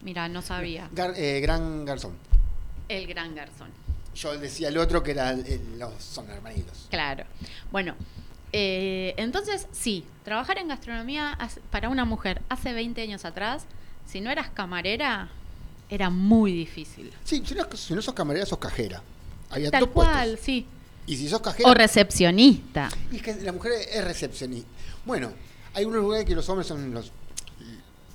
[SPEAKER 3] Mira, no sabía.
[SPEAKER 2] Gar- eh, gran garzón.
[SPEAKER 3] El gran garzón.
[SPEAKER 2] Yo decía el otro que era el- los son hermanitos.
[SPEAKER 3] Claro. Bueno, eh, entonces sí, trabajar en gastronomía hace- para una mujer hace 20 años atrás, si no eras camarera, era muy difícil.
[SPEAKER 2] Sí, si no, si no sos camarera, sos cajera. Había
[SPEAKER 3] Tal cual,
[SPEAKER 2] puestos.
[SPEAKER 3] sí.
[SPEAKER 2] Y si sos cajera.
[SPEAKER 3] O recepcionista.
[SPEAKER 2] y es que la mujer es recepcionista. Bueno, hay unos lugares que los hombres son los.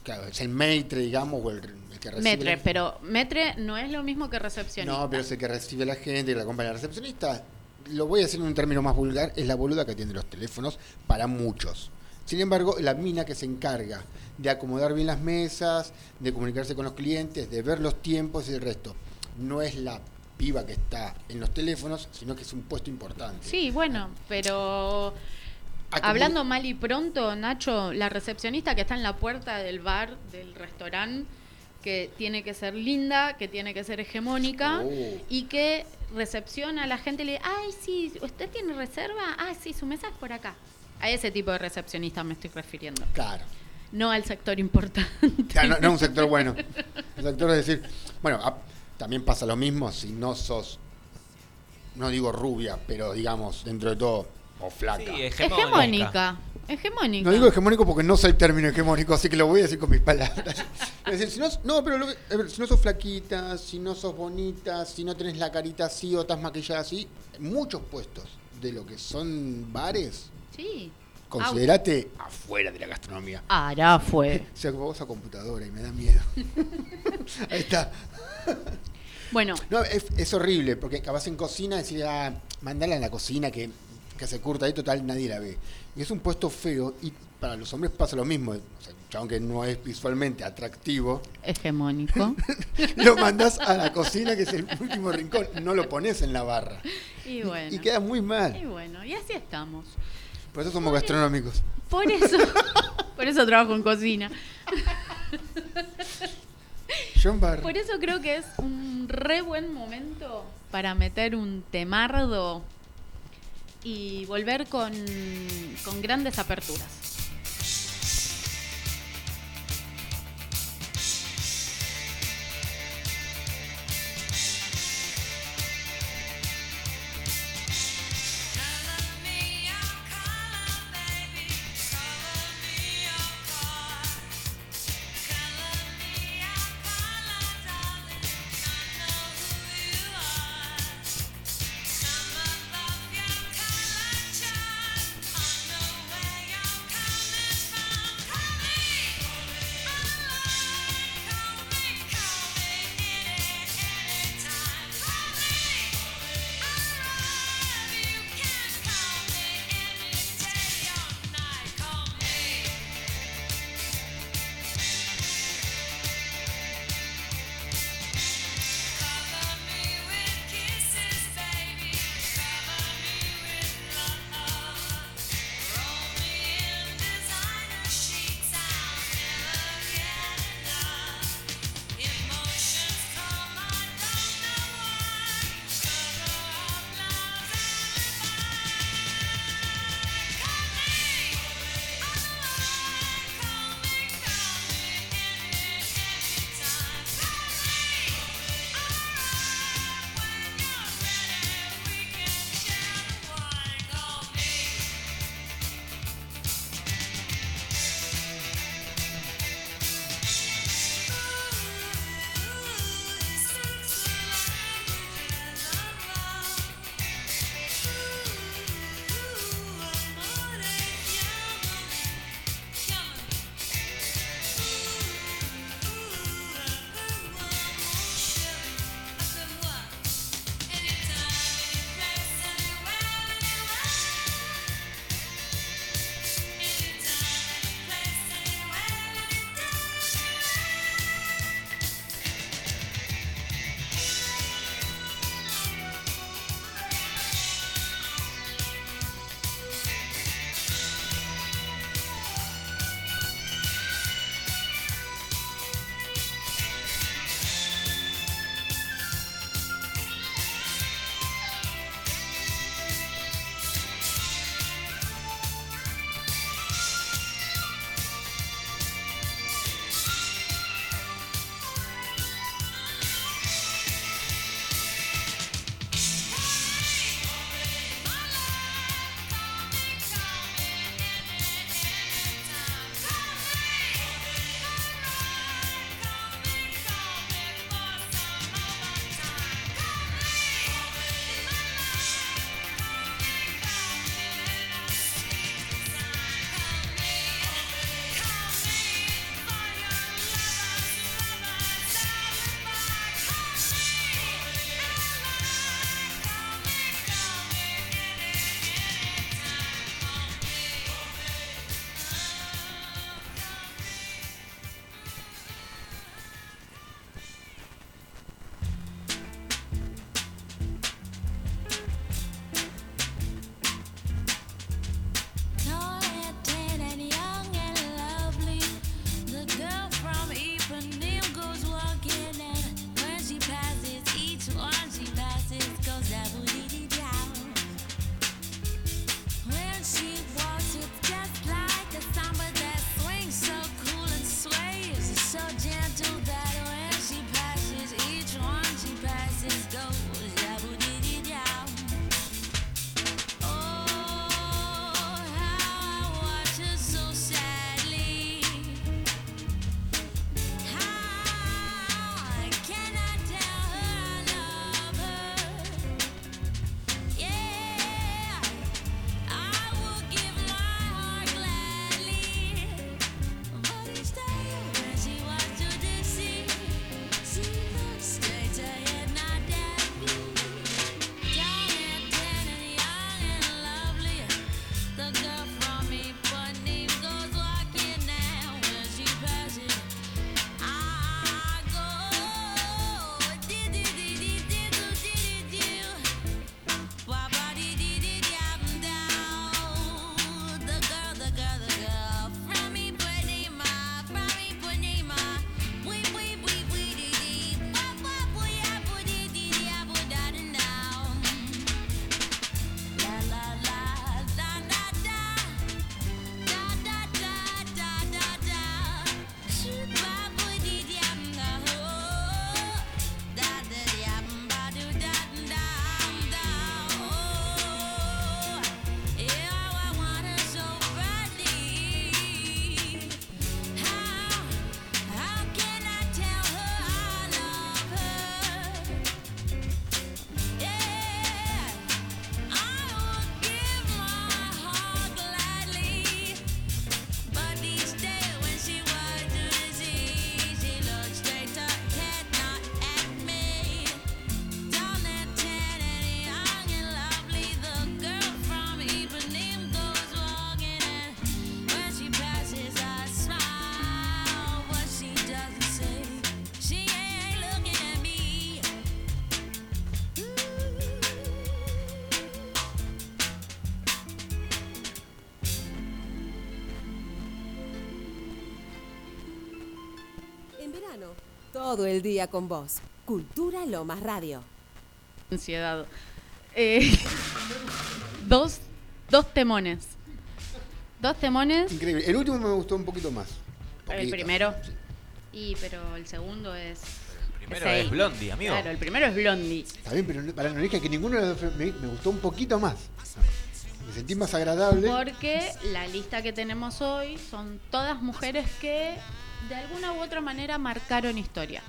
[SPEAKER 2] Claro, es el maitre, digamos, o el, el que recibe.
[SPEAKER 3] Metre, pero metre no es lo mismo que recepcionista.
[SPEAKER 2] No, pero es el que recibe a la gente, que la acompaña. La recepcionista, lo voy a decir en un término más vulgar, es la boluda que atiende los teléfonos para muchos. Sin embargo, la mina que se encarga de acomodar bien las mesas, de comunicarse con los clientes, de ver los tiempos y el resto, no es la piba que está en los teléfonos, sino que es un puesto importante.
[SPEAKER 3] Sí, bueno, pero
[SPEAKER 2] Acomod-
[SPEAKER 3] hablando mal y pronto, Nacho, la recepcionista que está en la puerta del bar, del restaurante, que tiene que ser linda, que tiene que ser hegemónica
[SPEAKER 2] Oh.
[SPEAKER 3] y que recepciona a la gente y le dice, ay, sí, ¿usted tiene reserva? Ah, sí, su mesa es por acá. A ese tipo de recepcionista me estoy refiriendo,
[SPEAKER 2] Claro.
[SPEAKER 3] no al sector importante.
[SPEAKER 2] No, no es un sector bueno. El sector es decir, bueno, a- también pasa lo mismo si no sos, no digo rubia, pero digamos, dentro de todo, o flaca.
[SPEAKER 5] Sí, hegemónica.
[SPEAKER 3] Hegemónica. Hegemónica.
[SPEAKER 2] No digo hegemónico porque no soy el término hegemónico, así que lo voy a decir con mis palabras. Es decir, si no, no pero que- si no sos flaquita, si no sos bonita, si no tenés la carita así o estás maquillada así, muchos puestos de lo que son bares,
[SPEAKER 3] Sí.
[SPEAKER 2] considerate afuera de la gastronomía.
[SPEAKER 3] Ahora fue.
[SPEAKER 2] O sea, vos a computadora y me da miedo. Ahí está.
[SPEAKER 3] Bueno,
[SPEAKER 2] No, es, es horrible, porque acabas en cocina y decís, ah, mandala en la cocina que, que se curta ahí, total, nadie la ve. Y es un puesto feo, y para los hombres pasa lo mismo. O sea, un chabón que no es visualmente atractivo,
[SPEAKER 3] hegemónico.
[SPEAKER 2] lo mandas a la cocina, que es el último rincón, no lo pones en la barra.
[SPEAKER 3] Y bueno.
[SPEAKER 2] Y queda muy
[SPEAKER 3] Y
[SPEAKER 2] mal.
[SPEAKER 3] bueno, y así estamos.
[SPEAKER 2] Por eso somos gastronómicos.
[SPEAKER 3] Por eso, por eso trabajo en cocina.
[SPEAKER 2] John Barr.
[SPEAKER 3] Por eso creo que es un re buen momento para meter un temardo y volver con, con grandes aperturas.
[SPEAKER 6] Todo el día con vos. Cultura Lomas Radio.
[SPEAKER 3] Ansiedad. Eh, dos, dos temones. Dos temones.
[SPEAKER 2] Increíble. El último me gustó un poquito más.
[SPEAKER 3] El primero.
[SPEAKER 2] Sí.
[SPEAKER 3] Y pero el segundo es.
[SPEAKER 5] Primero
[SPEAKER 3] Ese
[SPEAKER 5] es
[SPEAKER 3] ahí.
[SPEAKER 5] Blondie, amigo.
[SPEAKER 3] Claro, el primero es Blondie.
[SPEAKER 2] Está bien, pero para no dije que ninguno de los dos me, me gustó un poquito más. Me sentí más agradable.
[SPEAKER 3] Porque la lista que tenemos hoy son todas mujeres que de alguna u otra manera marcaron historia.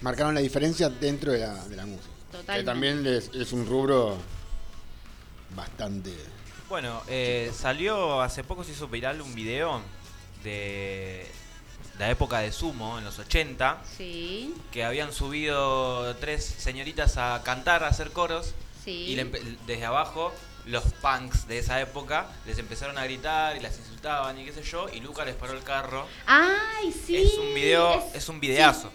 [SPEAKER 2] Marcaron la diferencia dentro de la, de la música.
[SPEAKER 3] Totalmente.
[SPEAKER 2] Que también es, es un rubro bastante.
[SPEAKER 5] Bueno, eh, salió hace poco se hizo viral un video de la época de Sumo, en los 80,
[SPEAKER 3] Sí,
[SPEAKER 5] que habían subido tres señoritas a cantar, a hacer coros,
[SPEAKER 3] sí.
[SPEAKER 5] y le empe- desde abajo los punks de esa época les empezaron a gritar y las insultaban y qué sé yo, y Luca les paró el carro.
[SPEAKER 3] ¡Ay, sí!
[SPEAKER 5] es un video, es, un videazo.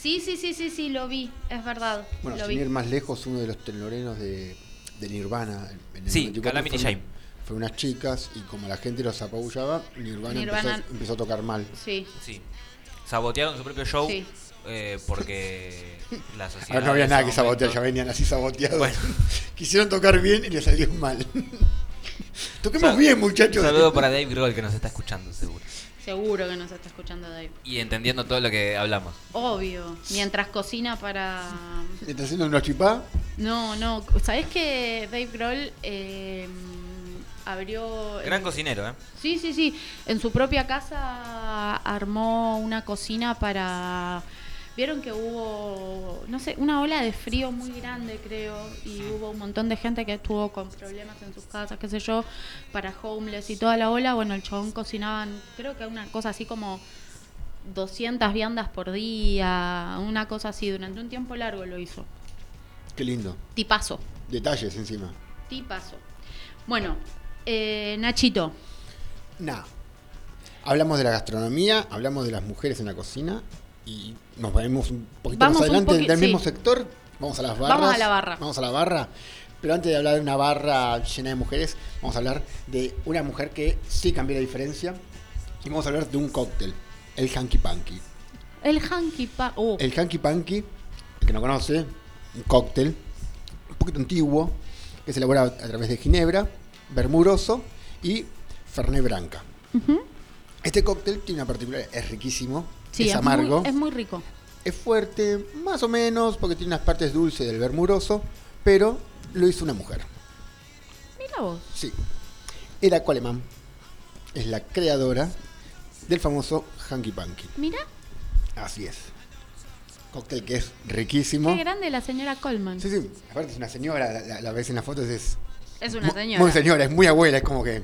[SPEAKER 3] Sí, sí, sí, sí, sí, lo vi, es verdad.
[SPEAKER 2] Bueno,
[SPEAKER 3] lo
[SPEAKER 2] sin
[SPEAKER 3] vi.
[SPEAKER 2] ir más lejos, uno de los teloreros de, de Nirvana. en el
[SPEAKER 5] Sí,
[SPEAKER 2] 94
[SPEAKER 5] Calamity Jane.
[SPEAKER 2] Fue unas chicas y como la gente los apabullaba, Nirvana,
[SPEAKER 3] Nirvana-
[SPEAKER 2] Empezó, empezó a tocar mal.
[SPEAKER 3] Sí,
[SPEAKER 5] Sí. Sabotearon su propio show
[SPEAKER 3] Sí.
[SPEAKER 5] Eh, porque la sociedad.
[SPEAKER 2] Ahora no había nada que sabotear, ya venían así saboteados.
[SPEAKER 5] Bueno.
[SPEAKER 2] Quisieron tocar bien y les salió mal. Toquemos
[SPEAKER 5] Sal-
[SPEAKER 2] bien,
[SPEAKER 5] Un
[SPEAKER 2] muchachos.
[SPEAKER 5] saludo para Dave Grohl que nos está escuchando, seguro.
[SPEAKER 3] seguro que nos está escuchando Dave.
[SPEAKER 5] Y entendiendo todo lo que hablamos.
[SPEAKER 3] Obvio. Mientras cocina para.
[SPEAKER 2] Está haciendo unos chipá.
[SPEAKER 3] No, no. ¿Sabés que Dave Grohl eh, abrió.
[SPEAKER 5] Gran cocinero, ¿eh?
[SPEAKER 3] Sí, sí, sí. En su propia casa armó una cocina para. Vieron que hubo, no sé, una ola de frío muy grande, creo, y hubo un montón de gente que estuvo con problemas en sus casas, qué sé yo, para homeless y toda la ola. Bueno, el chabón cocinaban, creo que una cosa así como 200 viandas por día, una cosa así, durante un tiempo largo lo hizo.
[SPEAKER 2] Qué lindo.
[SPEAKER 3] Tipazo,
[SPEAKER 2] Detalles encima.
[SPEAKER 3] tipazo. Bueno, eh, Nachito,
[SPEAKER 2] Nah. Hablamos de la gastronomía, hablamos de las mujeres en la cocina y nos vemos un poquito
[SPEAKER 3] Vamos
[SPEAKER 2] más adelante del mismo sector. Vamos a las barras.
[SPEAKER 3] Vamos a la barra.
[SPEAKER 2] Vamos a la barra. Pero antes de hablar de una barra llena de mujeres, vamos a hablar de una mujer que sí cambió la diferencia. Y vamos a hablar de un cóctel, el Hanky Panky.
[SPEAKER 3] el Hanky Pa... oh,
[SPEAKER 2] El Hanky Panky, el que no conoce, un cóctel un poquito antiguo, que se elabora a través de ginebra, vermuroso y fernet branca. Este cóctel tiene una particularidad, es riquísimo,
[SPEAKER 3] Sí,
[SPEAKER 2] es amargo,
[SPEAKER 3] Muy, es muy rico.
[SPEAKER 2] es fuerte, más o menos, porque tiene unas partes dulces del vermuroso, pero lo hizo una mujer.
[SPEAKER 3] Mira vos.
[SPEAKER 2] Sí. Era Coleman, es la creadora del famoso Hanky Panky.
[SPEAKER 3] Mira,
[SPEAKER 2] Así es. Cóctel que es riquísimo.
[SPEAKER 3] qué grande la señora Coleman.
[SPEAKER 2] Sí, sí, aparte es una señora, la, la- la ves en las fotos, es
[SPEAKER 3] Es una señora.
[SPEAKER 2] Muy señora, es muy abuela, es como que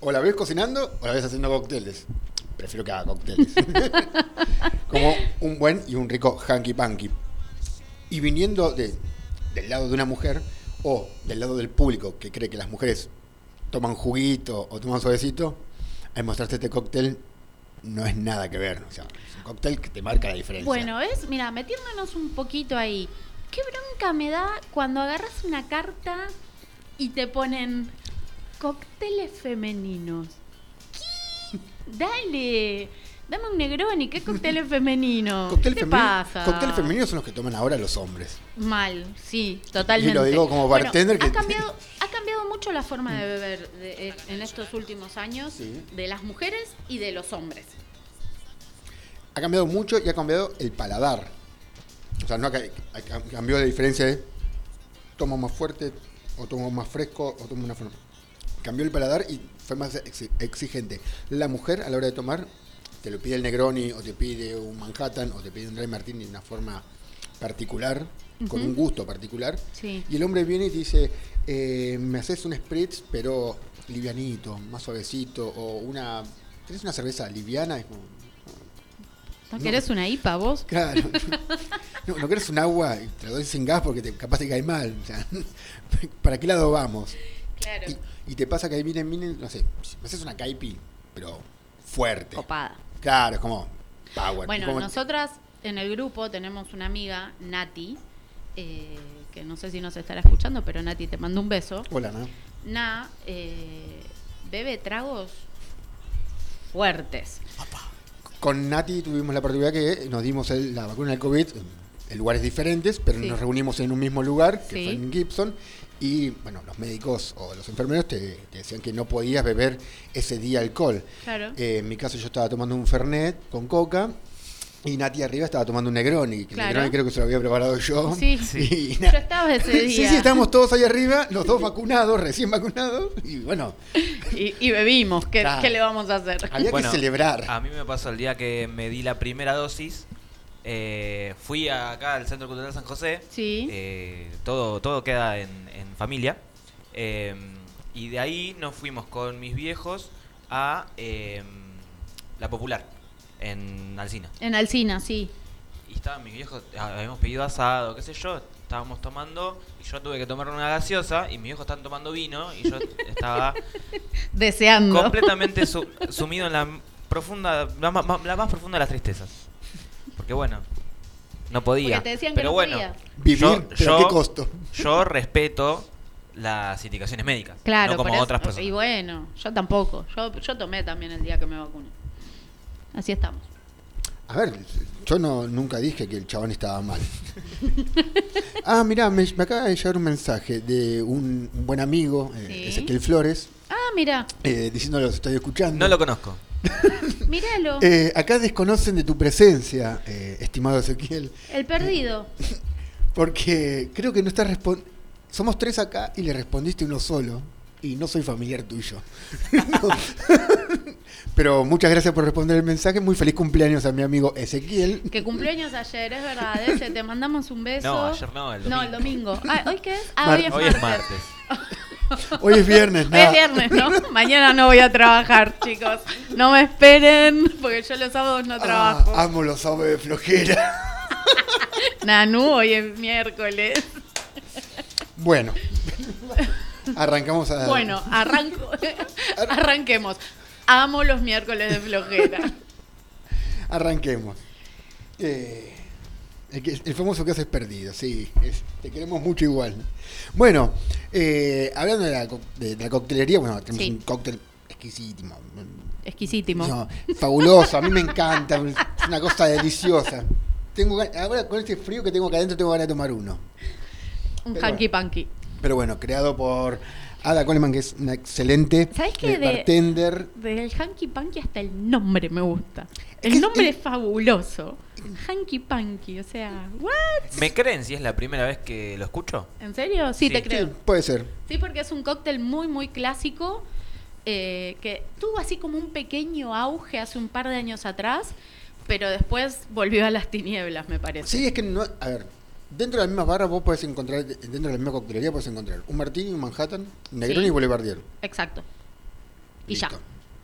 [SPEAKER 2] o la ves cocinando o la ves haciendo cócteles. Prefiero que haga cócteles. como un buen y un rico hanky panky. Y viniendo de, del lado de una mujer o del lado del público que cree que las mujeres toman juguito o toman suavecito, al mostrarte este cóctel no es nada que ver. O sea, es un cóctel que te marca la diferencia.
[SPEAKER 3] Bueno, ¿ves? Mira, metiéndonos un poquito ahí. Qué bronca me da cuando agarras una carta y te ponen cócteles femeninos. Dale, dame un Negroni, ¿qué cócteles femeninos?
[SPEAKER 2] Cóctel
[SPEAKER 3] ¿Qué te pasa?
[SPEAKER 2] Cócteles femeninos son los que toman ahora los hombres.
[SPEAKER 3] Mal, sí, totalmente.
[SPEAKER 2] Y lo digo como
[SPEAKER 3] Bueno,
[SPEAKER 2] bartender que-
[SPEAKER 3] ha, cambiado, ha cambiado mucho la forma de beber de- eh, en estos últimos años
[SPEAKER 2] Sí.
[SPEAKER 3] de las mujeres y de los hombres.
[SPEAKER 2] ha cambiado mucho y ha cambiado el paladar. O sea, no ha, ha- cambió la diferencia de tomo más fuerte, o tomo más fresco, o tomo una forma. Cambió el paladar y fue más exi- exigente. La mujer a la hora de tomar te lo pide el Negroni, o te pide un Manhattan, o te pide un Dry Martini de una forma particular, con un gusto particular.
[SPEAKER 3] Sí.
[SPEAKER 2] Y el hombre viene y te dice, eh, me haces un spritz, pero livianito, más suavecito, o una... ¿Tienes una cerveza liviana? Es como,
[SPEAKER 3] ¿No,
[SPEAKER 2] No.
[SPEAKER 3] querés una IPA vos?
[SPEAKER 2] Claro. No, no querés un agua y te lo doy sin gas porque te, capaz te cae mal. O sea, ¿para qué lado vamos?
[SPEAKER 3] Claro.
[SPEAKER 2] Y, y te pasa que ahí vienen, vienen, no sé, me haces una caipi, pero fuerte.
[SPEAKER 3] Copada.
[SPEAKER 2] Claro, es como power.
[SPEAKER 3] Bueno,
[SPEAKER 2] como-
[SPEAKER 3] nosotras en el grupo tenemos una amiga, Nati, eh, que no sé si nos estará escuchando, pero Nati te mando un beso.
[SPEAKER 2] Hola, ¿no?
[SPEAKER 3] Na eh, bebe tragos fuertes.
[SPEAKER 2] con Nati tuvimos la particularidad que nos dimos el- la vacuna del COVID en lugares diferentes, pero
[SPEAKER 3] Sí.
[SPEAKER 2] nos reunimos en un mismo lugar, que
[SPEAKER 3] Sí.
[SPEAKER 2] fue en Gibson, y bueno, los médicos o los enfermeros te, te decían que no podías beber ese día alcohol.
[SPEAKER 3] Claro.
[SPEAKER 2] Eh, en mi caso yo estaba tomando un Fernet con coca. Y Nati arriba estaba tomando un Negroni, que el
[SPEAKER 3] Claro.
[SPEAKER 2] Negroni creo que se lo había preparado yo.
[SPEAKER 3] Sí.
[SPEAKER 2] Y
[SPEAKER 3] Yo estaba ese
[SPEAKER 2] Sí,
[SPEAKER 3] día.
[SPEAKER 2] sí, estábamos todos ahí arriba, los dos vacunados, recién vacunados, y bueno,
[SPEAKER 3] Y, y bebimos. ¿Qué,
[SPEAKER 2] Claro.
[SPEAKER 3] qué le vamos a hacer?
[SPEAKER 2] había
[SPEAKER 5] Bueno,
[SPEAKER 2] que celebrar.
[SPEAKER 5] A mí me pasó el día que me di la primera dosis. Eh, fui acá al Centro Cultural San José.
[SPEAKER 3] Sí.
[SPEAKER 5] eh, todo, todo queda en, en familia. eh, y de ahí nos fuimos con mis viejos a eh, La Popular, en Alcina.
[SPEAKER 3] En Alcina, sí.
[SPEAKER 5] Y estaban mis viejos, ah, habíamos pedido asado, qué sé yo, estábamos tomando y yo tuve que tomar una gaseosa y mis viejos estaban tomando vino y yo estaba
[SPEAKER 3] Deseando.
[SPEAKER 5] completamente su- sumido en la profunda, la, la más profunda de las tristezas. Porque bueno, no podía.
[SPEAKER 3] Porque te decían que
[SPEAKER 5] pero
[SPEAKER 3] no
[SPEAKER 5] bueno,
[SPEAKER 3] podía.
[SPEAKER 2] Vivir,
[SPEAKER 5] yo,
[SPEAKER 2] pero
[SPEAKER 5] yo-
[SPEAKER 2] ¿a qué costo?
[SPEAKER 5] Yo respeto las indicaciones médicas,
[SPEAKER 3] Claro,
[SPEAKER 5] no como
[SPEAKER 3] eso-
[SPEAKER 5] otras personas.
[SPEAKER 3] Y bueno, yo tampoco. Yo, yo tomé también el día que me vacuné. Así estamos.
[SPEAKER 2] A ver, yo no nunca dije que el chabón estaba mal. ah, mirá, me, me acaba de llegar un mensaje de un, un buen amigo, eh,
[SPEAKER 3] Sí.
[SPEAKER 2] Ezequiel Flores,
[SPEAKER 3] Ah, mira,
[SPEAKER 2] eh, diciendo los estoy escuchando.
[SPEAKER 5] No lo conozco.
[SPEAKER 3] míralo.
[SPEAKER 2] Eh, acá desconocen de tu presencia, eh, estimado Ezequiel,
[SPEAKER 3] el perdido.
[SPEAKER 2] porque creo que no estás respondiendo. Somos tres acá y le respondiste uno solo, y no soy familiar tuyo. Pero muchas gracias por responder el mensaje. Muy feliz cumpleaños a mi amigo Ezequiel.
[SPEAKER 3] Que cumpleaños ayer, es verdad. Ese, te mandamos un beso.
[SPEAKER 5] No, ayer no, el
[SPEAKER 3] No, el domingo. Ah, ¿Hoy qué es? Ah,
[SPEAKER 2] Mar-
[SPEAKER 3] hoy es
[SPEAKER 5] Hoy
[SPEAKER 3] martes.
[SPEAKER 5] es martes.
[SPEAKER 2] Hoy es viernes,
[SPEAKER 3] Hoy
[SPEAKER 2] nada.
[SPEAKER 3] es viernes, ¿no? Mañana no voy a trabajar, chicos. No me esperen, porque yo los sábados no
[SPEAKER 2] Ah,
[SPEAKER 3] trabajo.
[SPEAKER 2] amo los sábados de flojera.
[SPEAKER 3] Nanu, hoy es miércoles.
[SPEAKER 2] Bueno, arrancamos a.
[SPEAKER 3] Bueno, arranco, arranquemos. Amo los miércoles de flojera.
[SPEAKER 2] Arranquemos. Eh, el, famoso que haces perdido, sí. es- te queremos mucho igual. Bueno, eh, hablando de la, de la coctelería, bueno, tenemos
[SPEAKER 3] Sí.
[SPEAKER 2] un cóctel exquisísimo.
[SPEAKER 3] Exquisítimo.
[SPEAKER 2] No, fabuloso, a mí me encanta, es una cosa deliciosa. Tengo, ahora con este frío que tengo acá adentro tengo ganas de tomar uno.
[SPEAKER 3] Un hanky panky.
[SPEAKER 2] Pero bueno, creado por Ada Coleman, que es una excelente
[SPEAKER 3] ¿Sabes qué?
[SPEAKER 2] eh,
[SPEAKER 3] De-
[SPEAKER 2] bartender.
[SPEAKER 3] Del hanky panky hasta el nombre me gusta. El nombre
[SPEAKER 2] es-
[SPEAKER 3] es fabuloso. Hanky panky, o sea, ¿what?
[SPEAKER 5] ¿Me creen si es la primera vez que lo escucho?
[SPEAKER 3] ¿En serio? Sí,
[SPEAKER 5] Sí.
[SPEAKER 3] te creo.
[SPEAKER 2] Sí, puede ser.
[SPEAKER 3] Sí, porque es un cóctel muy, muy clásico eh, que tuvo así como un pequeño auge hace un par de años atrás, pero después volvió a las tinieblas, me parece.
[SPEAKER 2] Sí, es que no. A ver, dentro de la misma barra vos podés encontrar, dentro de la misma coctelería podés encontrar un Martini, un Manhattan, un Negroni
[SPEAKER 3] Sí.
[SPEAKER 2] y Boulevardier.
[SPEAKER 3] Exacto. Y ya.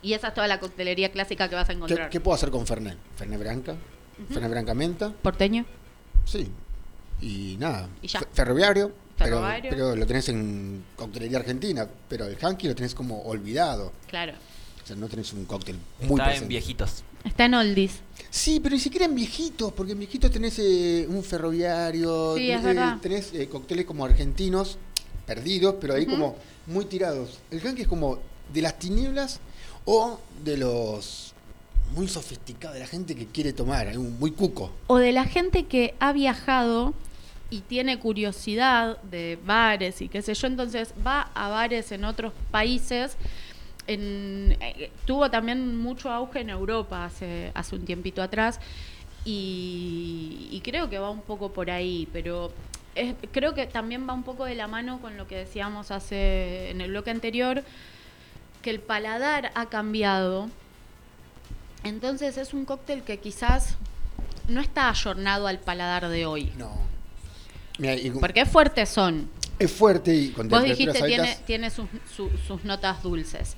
[SPEAKER 3] Y esa es toda la coctelería clásica que vas a
[SPEAKER 2] ¿Qué,
[SPEAKER 3] encontrar.
[SPEAKER 2] qué puedo hacer con Fernet? Fernet Branca, Fernet Branca Menta,
[SPEAKER 3] ¿Porteño?
[SPEAKER 2] sí. Y nada.
[SPEAKER 3] Y ya.
[SPEAKER 2] Fe- Ferroviario, pero-
[SPEAKER 3] Ferroviario.
[SPEAKER 2] Pero, lo tenés en coctelería argentina, pero el hanky lo tenés como olvidado.
[SPEAKER 3] Claro.
[SPEAKER 2] O sea, no tenés un cóctel muy
[SPEAKER 5] Está en viejitos.
[SPEAKER 3] Está en oldies.
[SPEAKER 2] Sí, pero ni siquiera en viejitos, porque en viejitos tenés eh, un ferroviario,
[SPEAKER 3] Sí, es
[SPEAKER 2] tenés, eh, cócteles como argentinos, perdidos, pero ahí como muy tirados. El hanky es como de las tinieblas o de los muy sofisticados, de la gente que quiere tomar, eh, un- muy cuco.
[SPEAKER 3] O de la gente que ha viajado y tiene curiosidad de bares y qué sé yo, entonces va a bares en otros países. En, eh, tuvo también mucho auge en Europa hace, hace un tiempito atrás y, y creo que va un poco por ahí, pero es- creo que también va un poco de la mano con lo que decíamos hace en el bloque anterior, que el paladar ha cambiado. Entonces es un cóctel que quizás no está ayornado al paladar de hoy.
[SPEAKER 2] No. Mira, y-
[SPEAKER 3] Porque es fuerte son.
[SPEAKER 2] es fuerte y con
[SPEAKER 3] Vos dijiste tiene,
[SPEAKER 2] altas.
[SPEAKER 3] tiene sus, su- sus notas dulces.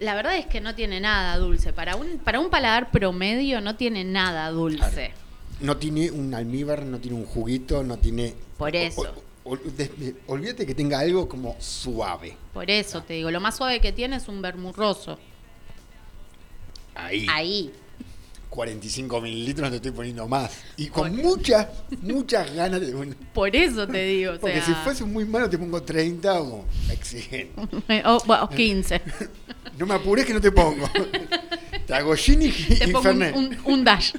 [SPEAKER 3] La verdad es que no tiene nada dulce. Para un, para un paladar promedio no tiene nada dulce.
[SPEAKER 2] No tiene un almíbar, no tiene un juguito, no tiene...
[SPEAKER 3] Por eso.
[SPEAKER 2] o- o- de- olvídate que tenga algo como suave.
[SPEAKER 3] Por eso te digo, lo más suave que tiene es un vermurroso.
[SPEAKER 2] Ahí.
[SPEAKER 3] Ahí.
[SPEAKER 2] 45 mililitros no te estoy poniendo más. Y con
[SPEAKER 3] Por-
[SPEAKER 2] muchas, muchas ganas de...
[SPEAKER 3] Por eso te digo. o
[SPEAKER 2] porque
[SPEAKER 3] sea,
[SPEAKER 2] si fuese muy malo te pongo 30 o exigente.
[SPEAKER 3] o, o 15.
[SPEAKER 2] No me apures que no te pongo. Te hago gin y,
[SPEAKER 3] Te
[SPEAKER 2] y
[SPEAKER 3] pongo un,
[SPEAKER 2] Fernet.
[SPEAKER 3] un- un dash.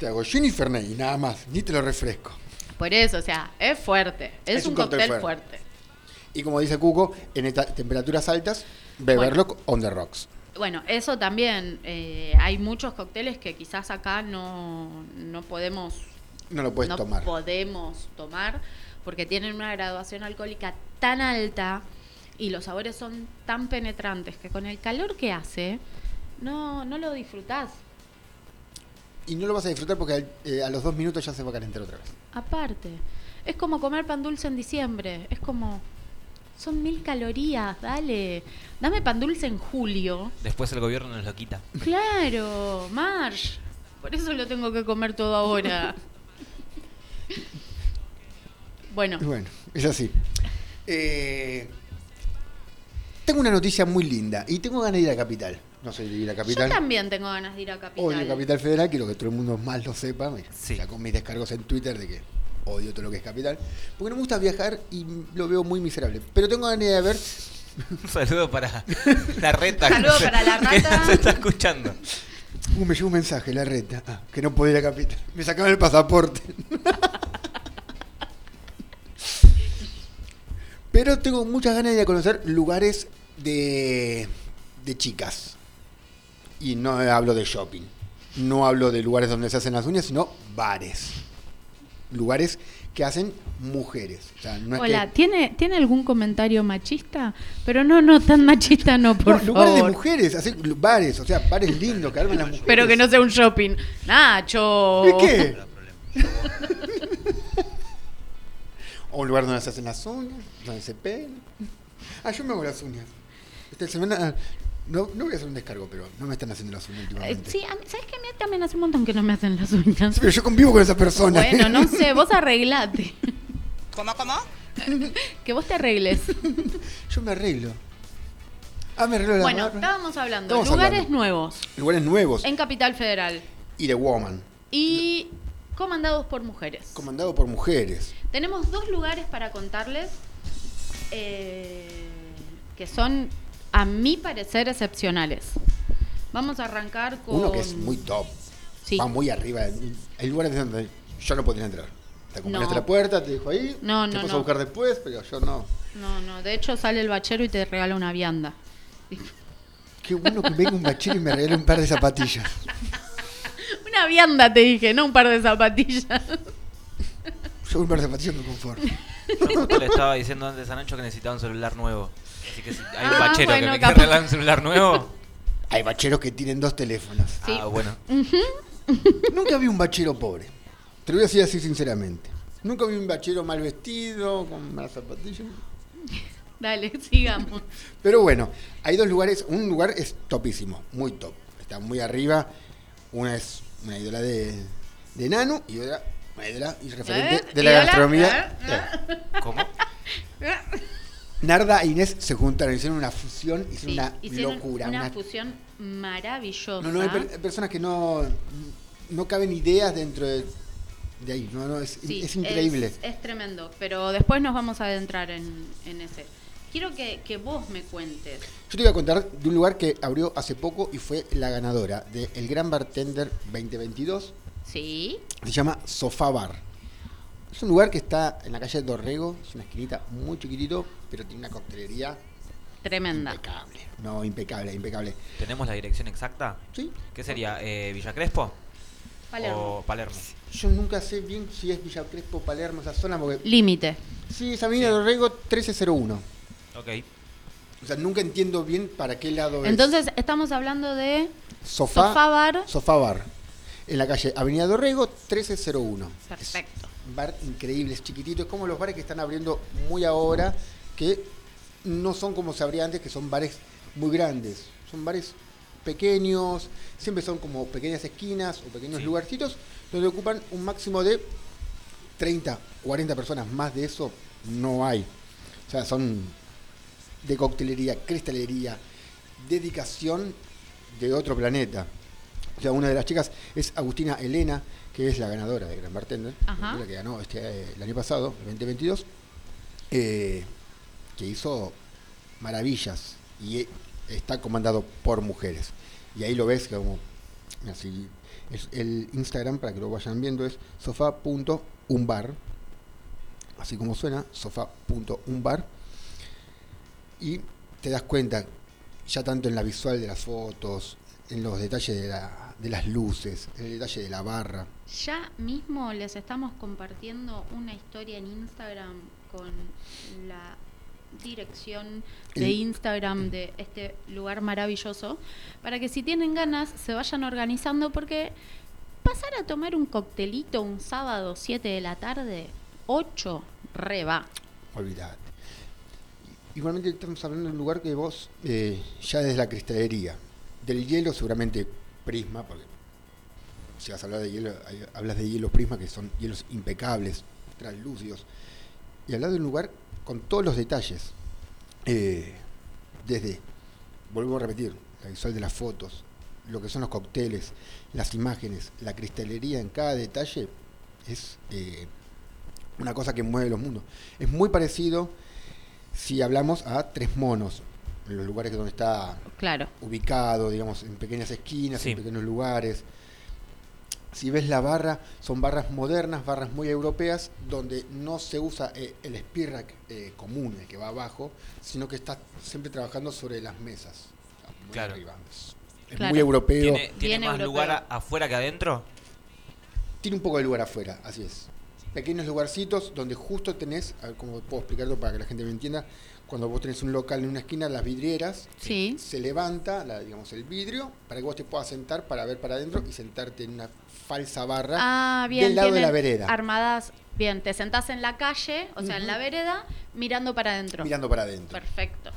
[SPEAKER 2] Te hago gin y Fernet y nada más. Ni te lo refresco.
[SPEAKER 3] Por eso, o sea, es fuerte. Es,
[SPEAKER 2] Es
[SPEAKER 3] un,
[SPEAKER 2] cóctel
[SPEAKER 3] cóctel
[SPEAKER 2] fuerte.
[SPEAKER 3] fuerte.
[SPEAKER 2] Y como dice Cuco, en estas temperaturas altas, beberlo on the rocks.
[SPEAKER 3] Bueno, eso también. eh, hay muchos cócteles que quizás acá no, no podemos
[SPEAKER 2] No lo puedes
[SPEAKER 3] no
[SPEAKER 2] tomar.
[SPEAKER 3] podemos tomar porque tienen una graduación alcohólica tan alta y los sabores son tan penetrantes que con el calor que hace no, no lo disfrutás.
[SPEAKER 2] Y no lo vas a disfrutar porque eh, a los dos minutos ya se va a calentar otra vez.
[SPEAKER 3] Aparte, es como comer pan dulce en diciembre. Es como, son mil calorías, dale. Dame pan dulce en julio.
[SPEAKER 5] Después el gobierno nos lo quita.
[SPEAKER 3] Claro, Marsh. Por eso lo tengo que comer todo ahora. Bueno,
[SPEAKER 2] Bueno, es así. Eh, tengo una noticia muy linda y tengo ganas de ir a Capital. No soy de ir a
[SPEAKER 3] yo
[SPEAKER 2] Capital.
[SPEAKER 3] también tengo ganas de ir a Capital.
[SPEAKER 2] Odio Capital Federal, quiero que todo el mundo más lo sepa. Me
[SPEAKER 5] Sí.
[SPEAKER 2] Saco mis descargos en Twitter de que odio todo lo que es Capital. Porque no me gusta viajar y lo veo muy miserable. Pero tengo ganas de ver.
[SPEAKER 5] Un saludo para la reta.
[SPEAKER 3] Saludo
[SPEAKER 5] que
[SPEAKER 3] para la
[SPEAKER 5] que
[SPEAKER 3] rata.
[SPEAKER 5] Se está escuchando.
[SPEAKER 2] Uh, me llegó un mensaje, la reta. Ah, que no puedo ir a Capital. Me sacaron el pasaporte. Pero tengo muchas ganas de conocer lugares de, de chicas. Y no hablo de shopping. No hablo de lugares donde se hacen las uñas, sino bares. Lugares que hacen mujeres. O sea, no es
[SPEAKER 3] Hola,
[SPEAKER 2] que-
[SPEAKER 3] ¿tiene, ¿tiene algún comentario machista? Pero no, no, tan machista no, por
[SPEAKER 2] No, lugares de mujeres, así, bares, o sea, bares lindos que arman las mujeres.
[SPEAKER 3] Pero que no sea un shopping. Nacho.
[SPEAKER 2] ¿Y qué? o un lugar donde se hacen las uñas, donde se peinan. Ah, yo me hago las uñas. Esta semana, no, no voy a hacer un descargo, pero no me están haciendo las uñas
[SPEAKER 3] Eh,
[SPEAKER 2] últimamente.
[SPEAKER 3] sí, a mí- ¿sabes que A mí también hace un montón que no me hacen las uñas.
[SPEAKER 2] Sí, pero yo convivo con esa persona.
[SPEAKER 3] Bueno, no sé, vos arreglate.
[SPEAKER 7] ¿Cómo, cómo?
[SPEAKER 3] Que vos te arregles.
[SPEAKER 2] Yo me arreglo. Ah, me arreglo la
[SPEAKER 3] Bueno, estábamos hablando.
[SPEAKER 2] Estamos
[SPEAKER 3] lugares
[SPEAKER 2] hablando.
[SPEAKER 3] nuevos
[SPEAKER 2] Lugares nuevos.
[SPEAKER 3] en Capital Federal
[SPEAKER 2] Y de Woman.
[SPEAKER 3] y comandados por mujeres.
[SPEAKER 2] Comandado por mujeres.
[SPEAKER 3] Tenemos dos lugares para contarles eh, que son, a mi parecer, excepcionales. Vamos a arrancar con...
[SPEAKER 2] Uno que es muy top.
[SPEAKER 3] Sí.
[SPEAKER 2] Va muy arriba. Hay lugares donde yo no podría entrar. Te acompañaste
[SPEAKER 3] No.
[SPEAKER 2] a la puerta, te dijo ahí.
[SPEAKER 3] No,
[SPEAKER 2] te
[SPEAKER 3] no,
[SPEAKER 2] vas a
[SPEAKER 3] no.
[SPEAKER 2] buscar después, pero yo no.
[SPEAKER 3] No, no, de hecho sale el bachero y te regala una vianda.
[SPEAKER 2] Qué bueno que venga un bachero y me regale un par de zapatillas.
[SPEAKER 3] Una vianda te dije, no un par de zapatillas.
[SPEAKER 2] Yo un par de zapatillas me conformo.
[SPEAKER 5] Yo justo le estaba diciendo antes a Nacho que necesitaba un celular nuevo. Así que si hay un
[SPEAKER 3] Ah,
[SPEAKER 5] bachero
[SPEAKER 3] bueno,
[SPEAKER 5] que me
[SPEAKER 3] capaz.
[SPEAKER 5] quiere regalar un celular nuevo.
[SPEAKER 2] Hay bacheros que tienen dos teléfonos.
[SPEAKER 3] Sí.
[SPEAKER 5] Ah, bueno.
[SPEAKER 2] Nunca vi un bachero pobre. Te lo voy a decir así sinceramente. Nunca vi un bachero mal vestido, con malas zapatillas.
[SPEAKER 3] Dale, sigamos.
[SPEAKER 2] Pero bueno, hay dos lugares. Un lugar es topísimo, muy top. Está muy arriba. Una es una ídola de, de Nano y otra una ídola y referente
[SPEAKER 3] ¿Eh?
[SPEAKER 2] de la
[SPEAKER 3] ¿Ídola?
[SPEAKER 2] gastronomía.
[SPEAKER 3] ¿Eh?
[SPEAKER 2] Eh.
[SPEAKER 5] ¿Cómo?
[SPEAKER 2] Narda e Inés se juntaron, hicieron una fusión, hicieron
[SPEAKER 3] Sí,
[SPEAKER 2] una
[SPEAKER 3] hicieron
[SPEAKER 2] locura.
[SPEAKER 3] una
[SPEAKER 2] una-
[SPEAKER 3] fusión maravillosa.
[SPEAKER 2] No, no, hay, per- hay personas que no, no caben ideas dentro de, de ahí. No, no, es,
[SPEAKER 3] Sí,
[SPEAKER 2] es increíble.
[SPEAKER 3] Es, es tremendo, pero después nos vamos a adentrar en, en ese. Quiero que, que vos me cuentes.
[SPEAKER 2] Yo te voy a contar de un lugar que abrió hace poco y fue la ganadora del El Gran Bartender 2022.
[SPEAKER 3] ¿Sí?
[SPEAKER 2] Se llama Sofá Bar. Es un lugar que está en la calle Dorrego, es una esquinita muy chiquitito, pero tiene una coctelería
[SPEAKER 3] Tremenda.
[SPEAKER 2] impecable. No, impecable, impecable.
[SPEAKER 5] ¿Tenemos la dirección exacta?
[SPEAKER 2] ¿Sí?
[SPEAKER 5] ¿Qué sería? Eh, ¿Villa Crespo?
[SPEAKER 3] Palermo.
[SPEAKER 5] ¿O Palermo?
[SPEAKER 2] Yo nunca sé bien si es Villa Crespo, Palermo, esa zona, porque...
[SPEAKER 3] Límite.
[SPEAKER 2] Sí, es Avenida Dorrego 1301.
[SPEAKER 5] Ok.
[SPEAKER 2] O sea, nunca entiendo bien para qué lado es.
[SPEAKER 3] Entonces, estamos hablando de
[SPEAKER 2] Sofá,
[SPEAKER 3] Sofá Bar.
[SPEAKER 2] Sofá Bar. En la calle Avenida Dorrego 1301.
[SPEAKER 3] Perfecto.
[SPEAKER 2] Bar increíble, es chiquitito. Es como los bares que están abriendo muy ahora, que no son como se abría antes, que son bares muy grandes. Son bares pequeños, siempre son como pequeñas esquinas o pequeños
[SPEAKER 5] Sí.
[SPEAKER 2] lugarcitos donde ocupan un máximo de 30, 40 personas. Más de eso no hay. O sea, son de coctelería, cristalería, dedicación de otro planeta. O sea, una de las chicas es Agustina Elena, que es la ganadora de Gran Bartender,
[SPEAKER 3] Ajá.
[SPEAKER 2] la que ganó este, eh, el año pasado, el 2022, eh, que hizo maravillas y eh, está comandado por mujeres. y ahí lo ves como así. Es el Instagram, para que lo vayan viendo, es sofá.umbar. Así como suena, sofá.umbar. Y te das cuenta, ya tanto en la visual de las fotos, en los detalles de, la- de las luces, en el detalle de la barra.
[SPEAKER 3] Ya mismo les estamos compartiendo una historia en Instagram con la dirección de Instagram de este lugar maravilloso para que si tienen ganas se vayan organizando porque pasar a tomar un coctelito un sábado 7 de la tarde, 8, re va.
[SPEAKER 2] Olvidate. Igualmente estamos hablando de un lugar que vos, eh, ya desde la cristalería, del hielo seguramente prisma, porque si vas a hablar de hielo, hablas de hielo prisma, que son hielos impecables, translúcidos, y hablar de un lugar con todos los detalles, eh, desde, vuelvo a repetir, la visual de las fotos, lo que son los cócteles, las imágenes, la cristalería en cada detalle, es eh, una cosa que mueve los mundos. Es muy parecido si hablamos a Tres Monos, en los lugares donde está
[SPEAKER 3] Claro.
[SPEAKER 2] ubicado, digamos, en pequeñas esquinas,
[SPEAKER 5] Sí.
[SPEAKER 2] en pequeños lugares. Si ves la barra, son barras modernas, barras muy europeas, donde no se usa eh, el spirac eh, común, el que va abajo, sino que está siempre trabajando sobre las mesas.
[SPEAKER 5] Claro.
[SPEAKER 2] arriba. Es,
[SPEAKER 3] Claro.
[SPEAKER 2] muy europeo.
[SPEAKER 5] ¿Tiene,
[SPEAKER 2] Tiene,
[SPEAKER 5] tiene más
[SPEAKER 3] europeo.
[SPEAKER 5] lugar afuera que adentro?
[SPEAKER 2] un poco de lugar afuera, así es. Pequeños lugarcitos donde justo tenés, a ver cómo puedo explicarlo para que la gente me entienda, cuando vos tenés un local en una esquina, las vidrieras,
[SPEAKER 3] Sí.
[SPEAKER 2] se levanta, la, digamos, el vidrio para que vos te puedas sentar para ver para adentro y sentarte en una falsa barra
[SPEAKER 3] Ah, bien.
[SPEAKER 2] del lado de la
[SPEAKER 3] tienen
[SPEAKER 2] vereda,
[SPEAKER 3] Armadas, bien, te sentás en la calle, o sea, en la vereda, mirando para adentro.
[SPEAKER 2] mirando para adentro,
[SPEAKER 3] Perfecto.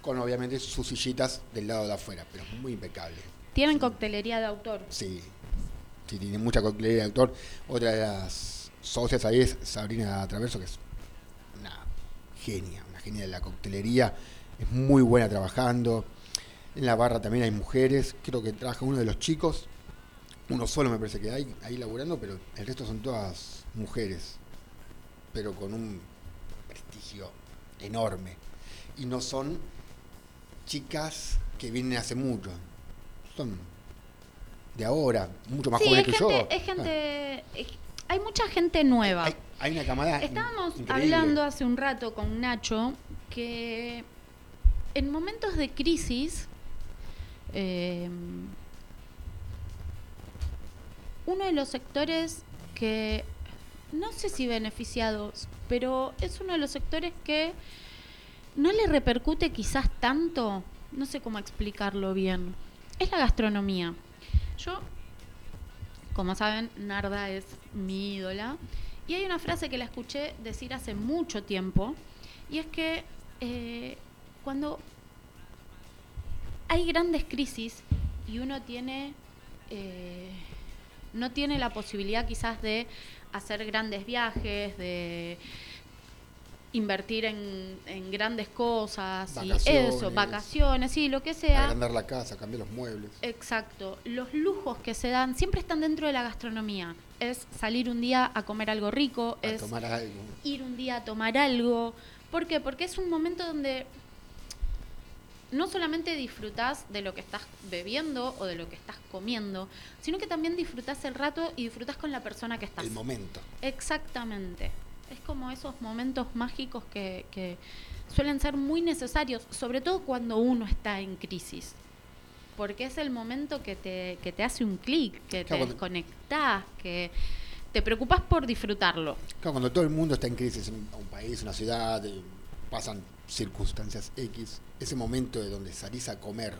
[SPEAKER 2] con obviamente sus sillitas del lado de afuera, pero muy impecable.
[SPEAKER 3] Tienen coctelería de autor.
[SPEAKER 2] Sí, sí, tiene mucha coctelería de autor. Otra de las socias ahí es Sabrina Traverso, que es una genia, una genia de la coctelería. Es muy buena trabajando. En la barra también hay mujeres. Creo que trabaja uno de los chicos. Uno solo me parece que hay ahí laburando, pero el resto son todas mujeres. Pero con un prestigio enorme. Y no son chicas que vienen hace mucho. Son de ahora, mucho más
[SPEAKER 3] sí,
[SPEAKER 2] jóvenes
[SPEAKER 3] es
[SPEAKER 2] que
[SPEAKER 3] gente,
[SPEAKER 2] yo.
[SPEAKER 3] es gente, es- hay mucha gente nueva.
[SPEAKER 2] Hay, hay una camada.
[SPEAKER 3] Estábamos
[SPEAKER 2] increíble.
[SPEAKER 3] hablando hace un rato con Nacho que en momentos de crisis eh, uno de los sectores que no sé si beneficiados, pero es uno de los sectores que no le repercute quizás tanto, no sé cómo explicarlo bien, es la gastronomía. Yo, como saben, Narda es mi ídola. Y hay una frase que la escuché decir hace mucho tiempo, y es que eh, cuando hay grandes crisis y uno tiene eh, no tiene la posibilidad quizás de hacer grandes viajes, de invertir en, en grandes cosas y
[SPEAKER 2] Vacaciones.
[SPEAKER 3] eso, vacaciones, sí, lo que sea.
[SPEAKER 2] Agrandar la casa, cambiar los muebles.
[SPEAKER 3] Exacto. Los lujos que se dan siempre están dentro de la gastronomía. Es salir un día a comer algo rico,
[SPEAKER 2] A
[SPEAKER 3] es
[SPEAKER 2] tomar algo.
[SPEAKER 3] ir un día a tomar algo. ¿Por qué? Porque es un momento donde no solamente disfrutás de lo que estás bebiendo o de lo que estás comiendo, sino que también disfrutás el rato y disfrutás con la persona que estás.
[SPEAKER 2] El momento.
[SPEAKER 3] Exactamente. Es como esos momentos mágicos que, que suelen ser muy necesarios, sobre todo cuando uno está en crisis. Porque es el momento que te, que te hace un clic, que te
[SPEAKER 2] cuando-
[SPEAKER 3] desconectás, que te preocupas por disfrutarlo.
[SPEAKER 2] Claro, cuando todo el mundo está en crisis en un país, una ciudad, eh, pasan circunstancias X, ese momento de donde salís a comer,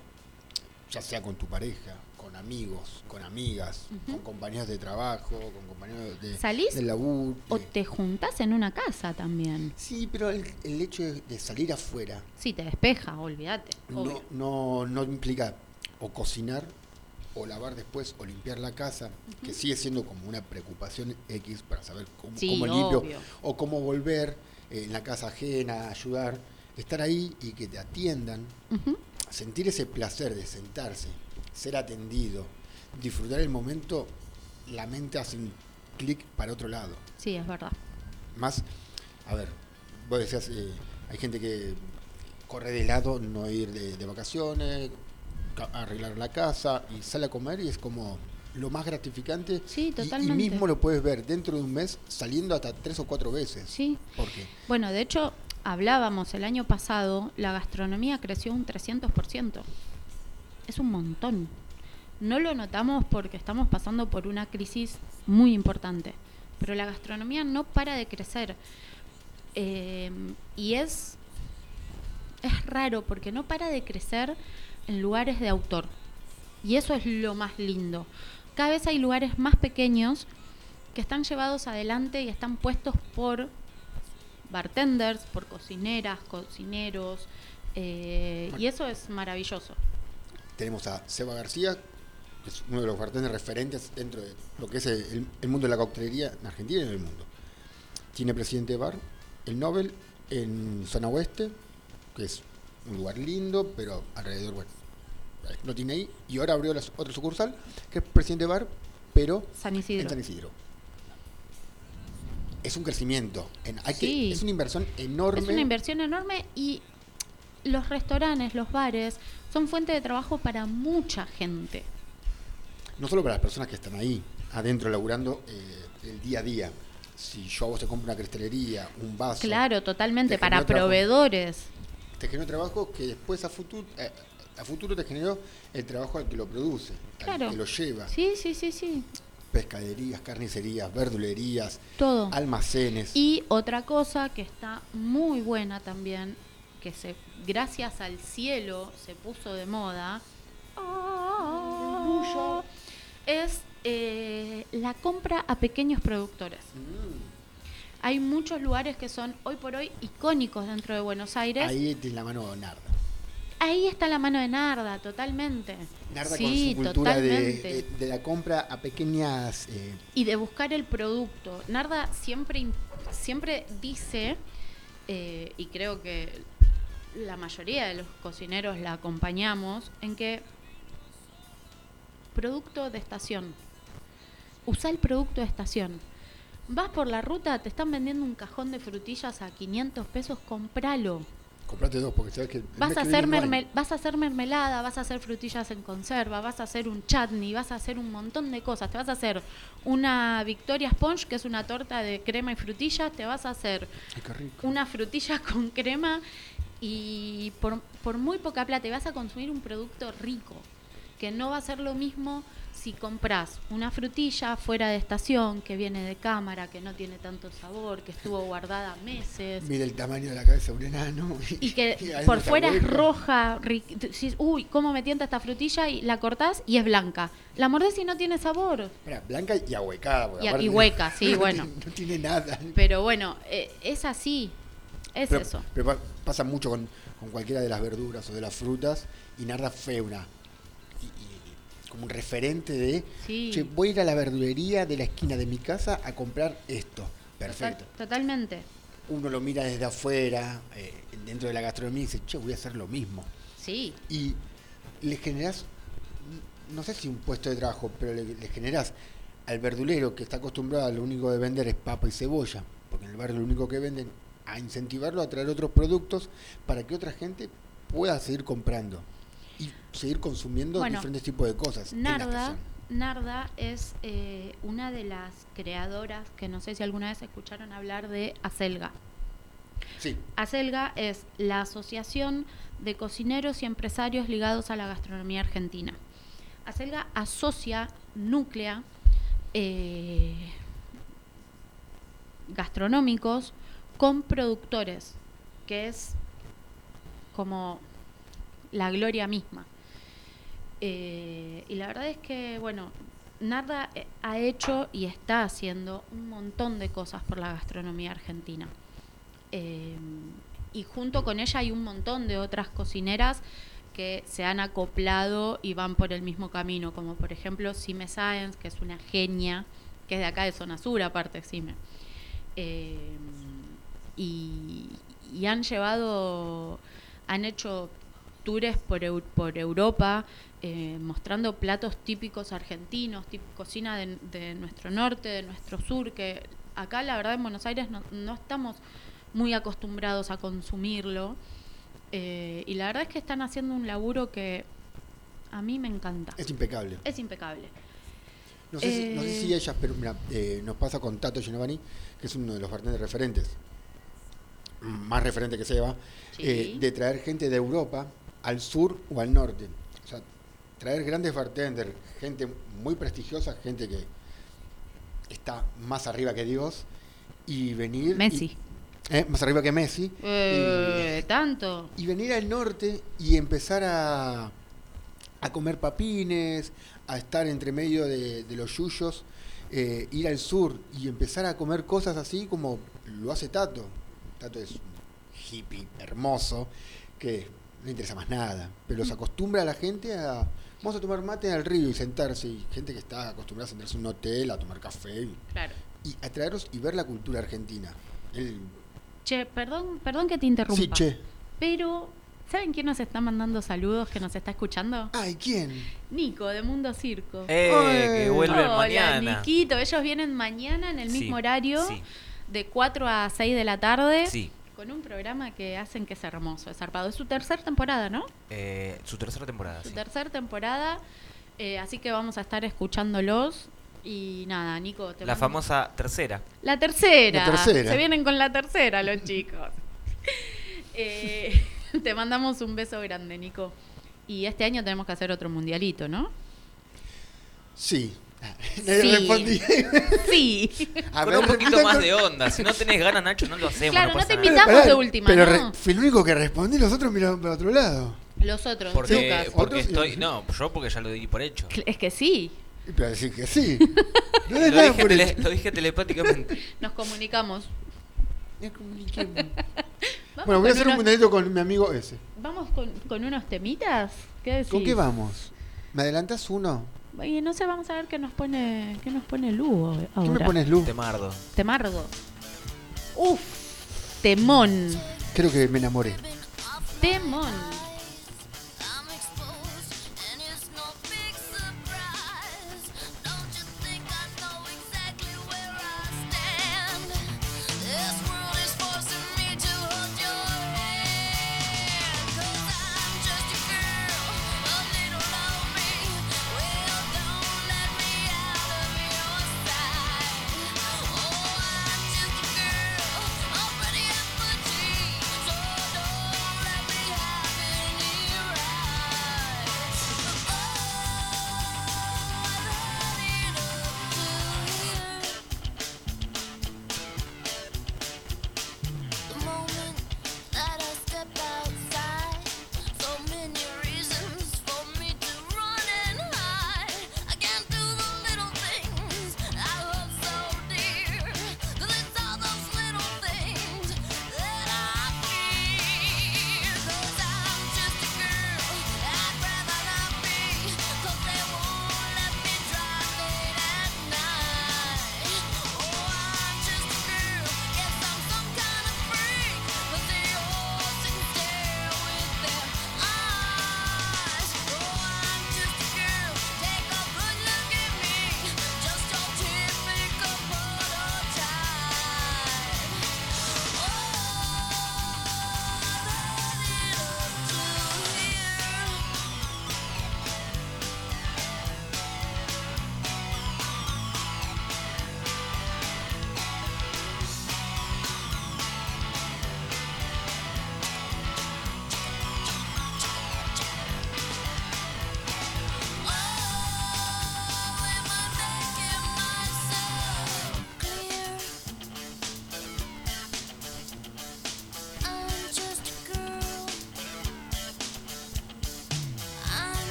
[SPEAKER 2] ya sea con tu pareja, con amigos, con amigas, con compañeros de trabajo, con compañeros de,
[SPEAKER 3] ¿Salís
[SPEAKER 2] laburo.
[SPEAKER 3] o te juntás en una casa también?
[SPEAKER 2] Sí, pero el, el hecho de, de salir afuera
[SPEAKER 3] Sí, te despeja, olvídate.
[SPEAKER 2] no, no, no implica o cocinar o lavar después o limpiar la casa, que sigue siendo como una preocupación X para saber cómo,
[SPEAKER 3] Sí,
[SPEAKER 2] cómo limpio
[SPEAKER 3] obvio.
[SPEAKER 2] o cómo volver eh, en la casa ajena, ayudar, estar ahí y que te atiendan, sentir ese placer de sentarse, ser atendido, disfrutar el momento, la mente hace un clic para otro lado.
[SPEAKER 3] Sí, es verdad.
[SPEAKER 2] Más, a ver, vos decías, eh, hay gente que corre de lado, no ir de, de vacaciones, ca- arreglar la casa y sale a comer y es como lo más gratificante.
[SPEAKER 3] Sí,
[SPEAKER 2] Y- Y,
[SPEAKER 3] totalmente.
[SPEAKER 2] mismo lo puedes ver dentro de un mes saliendo hasta tres o cuatro veces.
[SPEAKER 3] Sí.
[SPEAKER 2] Porque
[SPEAKER 3] Bueno, de hecho, hablábamos el año pasado, la gastronomía creció un 300%. Es un montón. No lo notamos porque estamos pasando por una crisis muy importante, pero la gastronomía no para de crecer. Eh, y es, es raro porque no para de crecer en lugares de autor. Y eso es lo más lindo. Cada vez hay lugares más pequeños que están llevados adelante y están puestos por bartenders, por cocineras, cocineros, eh, y eso es maravilloso.
[SPEAKER 2] tenemos a Seba García, que es uno de los bartenders referentes dentro de lo que es el, el mundo de la coctelería en Argentina y en el mundo. Tiene presidente de bar, el Nobel, en zona oeste, que es un lugar lindo, pero alrededor, bueno, no tiene ahí. Y ahora abrió la, otra sucursal, que es presidente de bar, pero
[SPEAKER 3] San Isidro.
[SPEAKER 2] en San Isidro. Es un crecimiento, en- hay que- es una inversión enorme.
[SPEAKER 3] Es una inversión enorme y los restaurantes, los bares, son fuente de trabajo para mucha gente.
[SPEAKER 2] no solo para las personas que están ahí, adentro laburando eh, el día a día. Si yo a vos te compro una cristalería, un vaso,
[SPEAKER 3] Claro, totalmente,
[SPEAKER 2] Te
[SPEAKER 3] para
[SPEAKER 2] trabajo.
[SPEAKER 3] proveedores.
[SPEAKER 2] te generó trabajo que después a futuro, eh, a futuro te generó el trabajo al que lo produce,
[SPEAKER 3] Claro.
[SPEAKER 2] al que lo lleva.
[SPEAKER 3] Sí, sí, sí, sí,
[SPEAKER 2] Pescaderías, carnicerías, verdulerías,
[SPEAKER 3] todo.
[SPEAKER 2] almacenes.
[SPEAKER 3] Y otra cosa que está muy buena también, que se gracias al cielo se puso de moda, es eh, la compra a pequeños productores.
[SPEAKER 2] Mm,
[SPEAKER 3] Hay muchos lugares que son hoy por hoy icónicos dentro de Buenos Aires. Ahí,
[SPEAKER 2] ahí tiene la mano Narda.
[SPEAKER 3] Está la mano de Narda, totalmente.
[SPEAKER 2] Narda
[SPEAKER 3] sí,
[SPEAKER 2] con su cultura de,
[SPEAKER 3] totalmente.
[SPEAKER 2] de- de la compra a pequeñas... eh,
[SPEAKER 3] y de buscar el producto. Narda siempre, siempre dice, eh, y creo que la mayoría de los cocineros la acompañamos, en que producto de estación. Usa el producto de estación. Vas por la ruta, te están vendiendo un cajón de frutillas a 500 pesos, compralo.
[SPEAKER 2] Comprate dos porque sabes que...
[SPEAKER 3] Vas a, hacer
[SPEAKER 2] no
[SPEAKER 3] mermel- vas a hacer mermelada, vas a hacer frutillas en conserva, vas a hacer un chutney, vas a hacer un montón de cosas. Te vas a hacer una Victoria Sponge, que es una torta de crema y frutillas, te vas a hacer una frutilla con crema y por, por muy poca plata y vas a consumir un producto rico, que no va a ser lo mismo si compras una frutilla fuera de estación, que viene de cámara, que no tiene tanto sabor, que estuvo guardada meses.
[SPEAKER 2] Mira el tamaño de la cabeza de un enano.
[SPEAKER 3] Y que por fuera es roja, decís, uy, cómo me tienta esta frutilla y la cortás y es blanca. La mordés y no tiene sabor.
[SPEAKER 2] Mira, blanca y ahuecada.
[SPEAKER 3] Y- y hueca, sí,
[SPEAKER 2] no
[SPEAKER 3] bueno.
[SPEAKER 2] tiene- no tiene nada.
[SPEAKER 3] Pero bueno, eh, es así, es
[SPEAKER 2] pero,
[SPEAKER 3] eso.
[SPEAKER 2] pero pa- pasa mucho con, con cualquiera de las verduras o de las frutas y Narda fue una y- como un referente de
[SPEAKER 3] Sí.
[SPEAKER 2] "Che, voy a ir a la verdulería de la esquina de mi casa a comprar esto. Perfecto.
[SPEAKER 3] Total- totalmente,
[SPEAKER 2] Uno lo mira desde afuera, eh, dentro de la gastronomía y dice, che, voy a hacer lo mismo.
[SPEAKER 3] sí.
[SPEAKER 2] Y le generás, no sé si un puesto de trabajo, pero le, le generás al verdulero que está acostumbrado a lo único de vender es papa y cebolla, porque en el barrio lo único que venden, a incentivarlo a traer otros productos para que otra gente pueda seguir comprando seguir consumiendo
[SPEAKER 3] Bueno,
[SPEAKER 2] diferentes tipos de cosas.
[SPEAKER 3] Narda. Narda es eh, una de las creadoras que no sé si alguna vez escucharon hablar de Acelga.
[SPEAKER 2] Sí,
[SPEAKER 3] Acelga es la asociación de cocineros y empresarios ligados a la gastronomía argentina. Acelga asocia, núclea eh, gastronómicos con productores, que es como la gloria misma. Eh, y la verdad es que, bueno, Narda eh, ha hecho y está haciendo un montón de cosas por la gastronomía argentina. Eh, y junto con ella hay un montón de otras cocineras que se han acoplado y van por el mismo camino, como por ejemplo Sime Sáenz, que es una genia, que es de acá de Zona Sur, aparte Sime. Eh, y, y han llevado, han hecho tours por, Eu- por Europa eh, mostrando platos típicos argentinos, tip- cocina de, de nuestro norte, de nuestro sur, que acá la verdad en Buenos Aires no, no estamos muy acostumbrados a consumirlo. Eh, y la verdad es que están haciendo un laburo que A mí me encanta.
[SPEAKER 2] Es impecable.
[SPEAKER 3] Es impecable.
[SPEAKER 2] No sé, si, no sé si
[SPEAKER 3] Eh.
[SPEAKER 2] ellas, pero mira, eh, nos pasa con Tato Giovanni, que es uno de los bartenders referentes, más referente que Seba,
[SPEAKER 3] Sí.
[SPEAKER 2] eh, de traer gente de Europa al sur o al norte. O sea, traer grandes bartenders, gente muy prestigiosa, gente que está más arriba que Dios, y venir... y-
[SPEAKER 3] Messi.
[SPEAKER 2] eh, más arriba que Messi.
[SPEAKER 3] Eh, tanto.
[SPEAKER 2] y venir al norte y empezar a, a comer papines, a estar entre medio de, de los yuyos, eh, ir al sur y empezar a comer cosas así como lo hace Tato. Tato es un hippie hermoso que no le interesa más nada, pero se acostumbra a la gente a vamos a tomar mate al río y sentarse y gente que está acostumbrada a sentarse en un hotel a tomar café y,
[SPEAKER 3] Claro.
[SPEAKER 2] y a traerlos y ver la cultura argentina.
[SPEAKER 3] Che, perdón, perdón que te interrumpa.
[SPEAKER 2] sí, che.
[SPEAKER 3] Pero, ¿saben quién nos está mandando saludos, que nos está escuchando?
[SPEAKER 2] Ay, ¿quién?
[SPEAKER 3] Nico, de Mundo Circo.
[SPEAKER 5] Eh, que
[SPEAKER 2] Ay.
[SPEAKER 5] vuelven
[SPEAKER 3] Hola,
[SPEAKER 5] mañana.
[SPEAKER 3] Niquito. Ellos vienen mañana en el
[SPEAKER 5] Sí,
[SPEAKER 3] mismo horario,
[SPEAKER 5] Sí,
[SPEAKER 3] de 4 a 6 de la tarde,
[SPEAKER 5] sí.
[SPEAKER 3] Con un programa que hacen que es hermoso, es zarpado. Es su tercera temporada, ¿no?
[SPEAKER 5] Eh, su tercera temporada,
[SPEAKER 3] Su
[SPEAKER 5] sí.
[SPEAKER 3] tercera temporada, eh, así que vamos a estar escuchándolos. Y nada, Nico, te
[SPEAKER 5] La
[SPEAKER 3] mando-
[SPEAKER 5] famosa tercera.
[SPEAKER 3] La tercera.
[SPEAKER 2] La tercera.
[SPEAKER 3] Se vienen con la tercera los chicos. Eh, te mandamos un beso grande, Nico. Y este año tenemos que hacer otro mundialito, ¿no?
[SPEAKER 2] Sí. Nadie
[SPEAKER 3] Sí.
[SPEAKER 2] respondía.
[SPEAKER 3] Sí.
[SPEAKER 2] A
[SPEAKER 5] Con un poquito más
[SPEAKER 2] con-
[SPEAKER 5] de onda. Si no tenés ganas, Nacho, no lo hacemos.
[SPEAKER 3] Claro,
[SPEAKER 5] no
[SPEAKER 3] te
[SPEAKER 5] nada.
[SPEAKER 3] invitamos
[SPEAKER 2] Pará,
[SPEAKER 3] de última,
[SPEAKER 2] Pero
[SPEAKER 3] ¿no?
[SPEAKER 2] re- fui el único que respondí, los otros miraron para otro lado.
[SPEAKER 3] Los otros,
[SPEAKER 5] Porque,
[SPEAKER 3] Lucas.
[SPEAKER 5] porque
[SPEAKER 2] Otros-
[SPEAKER 5] estoy. No, yo porque ya lo di por hecho.
[SPEAKER 3] Es que sí,
[SPEAKER 2] Y para decir que sí. No
[SPEAKER 5] Lo
[SPEAKER 2] nada
[SPEAKER 5] dije,
[SPEAKER 2] por
[SPEAKER 5] tele-
[SPEAKER 2] eso.
[SPEAKER 5] lo dije telepáticamente.
[SPEAKER 3] nos comunicamos. Vamos
[SPEAKER 2] Bueno, voy a
[SPEAKER 3] con
[SPEAKER 2] hacer un
[SPEAKER 3] unos-
[SPEAKER 2] mundialito con mi amigo ese.
[SPEAKER 3] Vamos con, con unos temitas. ¿Qué decís?
[SPEAKER 2] ¿Con qué vamos? ¿Me adelantas uno?
[SPEAKER 3] Oye, no sé, vamos a ver qué nos pone, qué nos pone Lu ahora.
[SPEAKER 2] ¿Qué me pones, Lu?
[SPEAKER 5] Temardo.
[SPEAKER 3] Temardo. Uf, temón.
[SPEAKER 2] Creo que me enamoré.
[SPEAKER 3] Temón.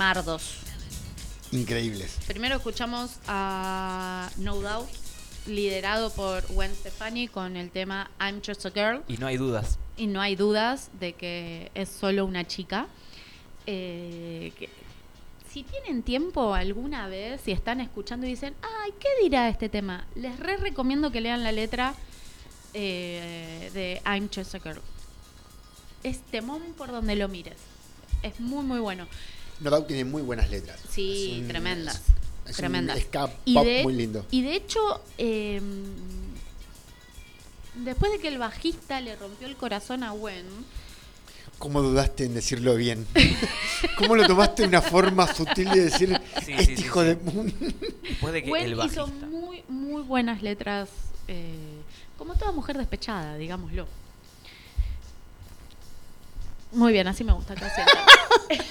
[SPEAKER 3] Temardos.
[SPEAKER 2] Increíbles.
[SPEAKER 3] Primero escuchamos a No Doubt, liderado por Gwen Stefani con el tema I'm Just a Girl.
[SPEAKER 5] Y no hay dudas.
[SPEAKER 3] Y no hay dudas de que es solo una chica. Eh, que- si tienen tiempo alguna vez, si están escuchando y dicen, ay, ¿qué dirá este tema? Les re recomiendo que lean la letra eh, de I'm Just a Girl. Es temón por donde lo mires. Es muy, muy bueno.
[SPEAKER 2] No Doubt tiene muy buenas letras.
[SPEAKER 3] Sí,
[SPEAKER 2] Es un-
[SPEAKER 3] tremendas.
[SPEAKER 2] es- es un
[SPEAKER 3] tremendas.
[SPEAKER 2] ska
[SPEAKER 3] Y
[SPEAKER 2] pop
[SPEAKER 3] de,
[SPEAKER 2] muy lindo.
[SPEAKER 3] Y de hecho, eh, después de que el bajista le rompió el corazón a Gwen,
[SPEAKER 2] ¿Cómo dudaste en decirlo bien? ¿Cómo lo tomaste de una forma sutil de decir
[SPEAKER 5] Sí,
[SPEAKER 2] este
[SPEAKER 5] sí,
[SPEAKER 2] hijo
[SPEAKER 5] sí.
[SPEAKER 2] de...
[SPEAKER 5] Después de que
[SPEAKER 3] Gwen
[SPEAKER 5] el
[SPEAKER 3] hizo
[SPEAKER 5] bajista.
[SPEAKER 3] muy, muy buenas letras, eh, como toda mujer despechada, digámoslo. Muy bien, así me gusta que.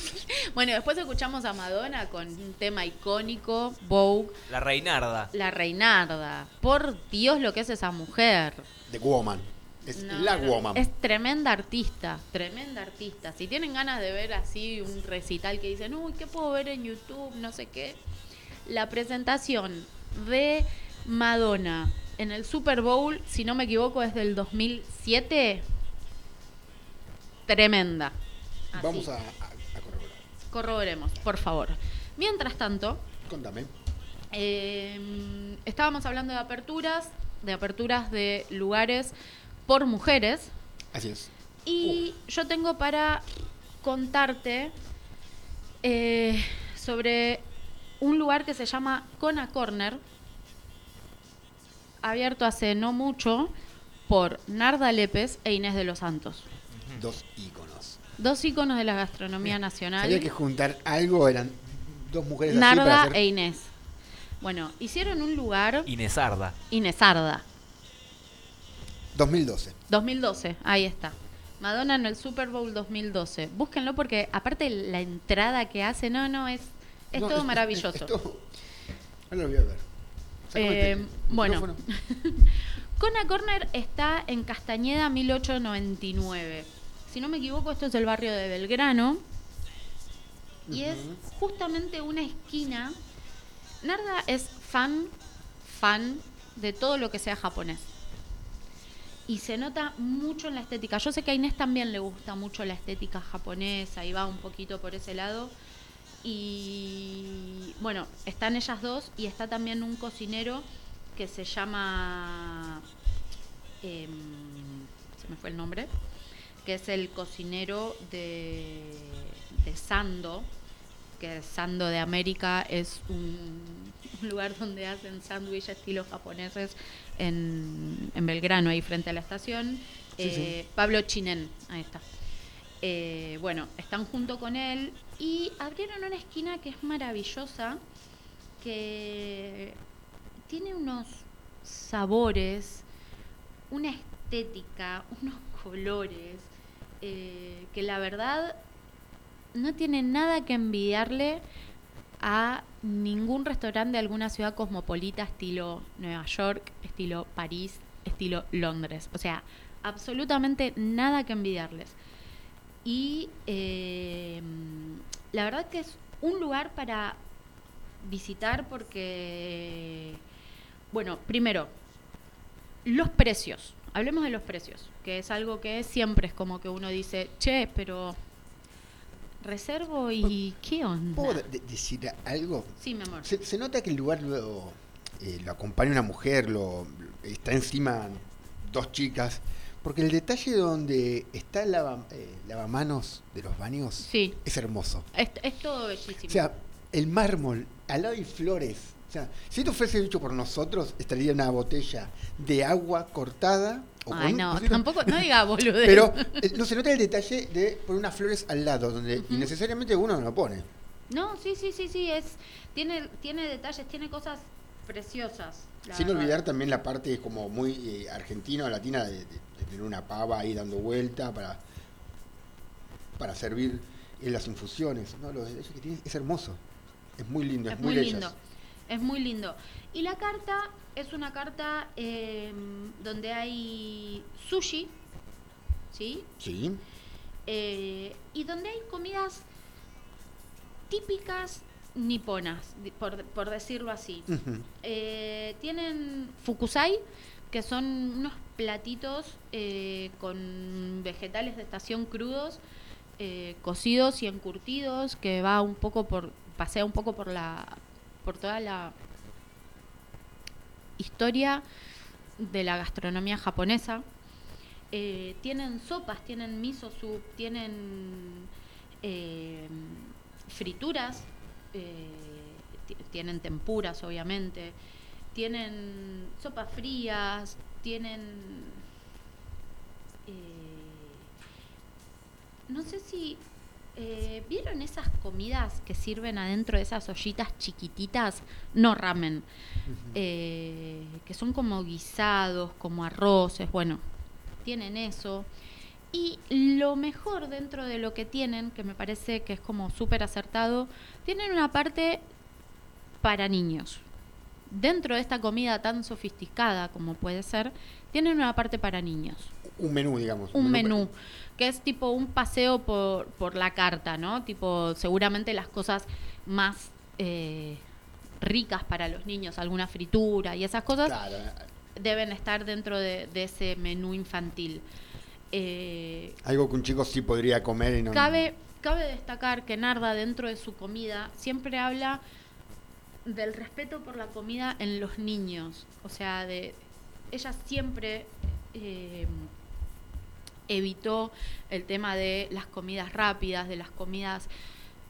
[SPEAKER 3] Bueno, después escuchamos a Madonna con un tema icónico, Vogue,
[SPEAKER 5] La Reinarda.
[SPEAKER 3] La Reinarda. Por Dios, lo que es esa mujer.
[SPEAKER 2] The Woman. Es
[SPEAKER 3] No,
[SPEAKER 2] la
[SPEAKER 3] no,
[SPEAKER 2] Woman.
[SPEAKER 3] Es tremenda artista, tremenda artista. Si tienen ganas de ver así un recital que dicen, uy, ¿qué puedo ver en YouTube? No sé qué. La presentación de Madonna en el Super Bowl, si no me equivoco, es del 2007. Tremenda. Así.
[SPEAKER 2] Vamos a.
[SPEAKER 3] Corroboremos, por favor. Mientras tanto,
[SPEAKER 2] Contame.
[SPEAKER 3] eh, estábamos hablando de aperturas, de aperturas de lugares por mujeres.
[SPEAKER 2] Así es.
[SPEAKER 3] Y yo tengo para contarte eh, sobre un lugar que se llama Kona Corner, abierto hace no mucho, por Narda Lépez e Inés de los Santos.
[SPEAKER 2] Dos íconos.
[SPEAKER 3] Dos íconos de la gastronomía nacional.
[SPEAKER 2] Sabía que juntar algo eran dos mujeres así para
[SPEAKER 3] Narda
[SPEAKER 2] hacer...
[SPEAKER 3] e Inés. Bueno, hicieron un lugar
[SPEAKER 5] Inesarda.
[SPEAKER 3] Inesarda.
[SPEAKER 2] 2012.
[SPEAKER 3] 2012, ahí está. Madonna en el Super Bowl 2012. Búsquenlo porque aparte la entrada que hace, no, no, es, es
[SPEAKER 2] No,
[SPEAKER 3] todo
[SPEAKER 2] es-
[SPEAKER 3] maravilloso.
[SPEAKER 2] es todo- Ahora lo voy a ver.
[SPEAKER 3] Eh, bueno. Cona Corner está en Castañeda 1899. Si no me equivoco, esto es el barrio de Belgrano. Y es justamente una esquina. Narda es fan, fan de todo lo que sea japonés. Y se nota mucho en la estética. Yo sé que a Inés también le gusta mucho la estética japonesa y va un poquito por ese lado. Y bueno, están ellas dos y está también un cocinero que se llama. em, se me fue el nombre. Que es el cocinero de, de Sando. Que Sando de América es un, un lugar donde hacen sándwiches estilos japoneses en, en Belgrano, ahí frente a la estación.
[SPEAKER 2] Sí, sí.
[SPEAKER 3] Eh, Pablo Chinen, ahí está. Eh, bueno, están junto con él y abrieron una esquina que es maravillosa, que tiene unos sabores, una estética, unos colores, eh, que la verdad no tiene nada que envidiarle a ningún restaurante de alguna ciudad cosmopolita estilo Nueva York, estilo París, estilo Londres. O sea, absolutamente nada que envidiarles. Y eh, la verdad que es un lugar para visitar porque, bueno, primero, los precios. Hablemos de los precios, que es algo que siempre es como que uno dice, che, pero reservo y qué onda.
[SPEAKER 2] ¿Puedo de- decir algo?
[SPEAKER 3] Sí, mi amor.
[SPEAKER 2] Se, se nota que el lugar lo, eh, lo acompaña una mujer, lo está encima dos chicas, porque el detalle donde está el lava- eh, lavamanos de los baños
[SPEAKER 3] Sí.
[SPEAKER 2] es hermoso.
[SPEAKER 3] Es, es todo bellísimo.
[SPEAKER 2] O sea, el mármol, al lado hay flores. O sea, si esto fuese dicho por nosotros, estaría una botella de agua cortada. o
[SPEAKER 3] Ay,
[SPEAKER 2] con-
[SPEAKER 3] no,
[SPEAKER 2] ¿no
[SPEAKER 3] tampoco, no diga boludez.
[SPEAKER 2] Pero eh, no se nota el detalle de poner unas flores al lado, donde innecesariamente uno no lo pone.
[SPEAKER 3] No, sí, sí, sí, sí, es, tiene, tiene detalles, tiene cosas preciosas.
[SPEAKER 2] Sin
[SPEAKER 3] verdad.
[SPEAKER 2] olvidar también la parte como muy eh, argentina o latina de, de- de tener una pava ahí dando vuelta para, para servir en las infusiones. ¿no? Lo detalles que tiene es hermoso. Es muy lindo, es,
[SPEAKER 3] Es
[SPEAKER 2] muy,
[SPEAKER 3] lindo. Es muy lindo. Y la carta es una carta eh, donde hay sushi, ¿sí?
[SPEAKER 2] Sí.
[SPEAKER 3] Eh, y donde hay comidas típicas niponas, por, por decirlo así. Eh, tienen fukusai, que son unos platitos eh, con vegetales de estación crudos, eh, cocidos y encurtidos, que va un poco por, pasea un poco por la, por toda la historia de la gastronomía japonesa. Eh, tienen sopas, tienen miso soup, tienen eh, frituras, eh, ti- tienen tempuras, obviamente, tienen sopas frías, tienen... no sé si... eh, ¿Vieron esas comidas que sirven adentro de esas ollitas chiquititas? No ramen. eh, que son como guisados, como arroces, bueno, tienen eso. Y lo mejor dentro de lo que tienen, que me parece que es como súper acertado, tienen una parte para niños. Dentro de esta comida tan sofisticada como puede ser, tienen una parte para niños.
[SPEAKER 2] Un menú, digamos.
[SPEAKER 3] Un
[SPEAKER 2] menú
[SPEAKER 3] menú, que es tipo un paseo por, por la carta, ¿no? Tipo, seguramente las cosas más eh, ricas para los niños, alguna fritura y esas cosas,
[SPEAKER 2] Claro.
[SPEAKER 3] deben estar dentro de, de ese menú infantil. Eh,
[SPEAKER 2] Algo que un chico sí podría comer y no.
[SPEAKER 3] Cabe, cabe destacar que Narda dentro de su comida siempre habla del respeto por la comida en los niños. O sea, de ella siempre eh, evitó el tema de las comidas rápidas, de las comidas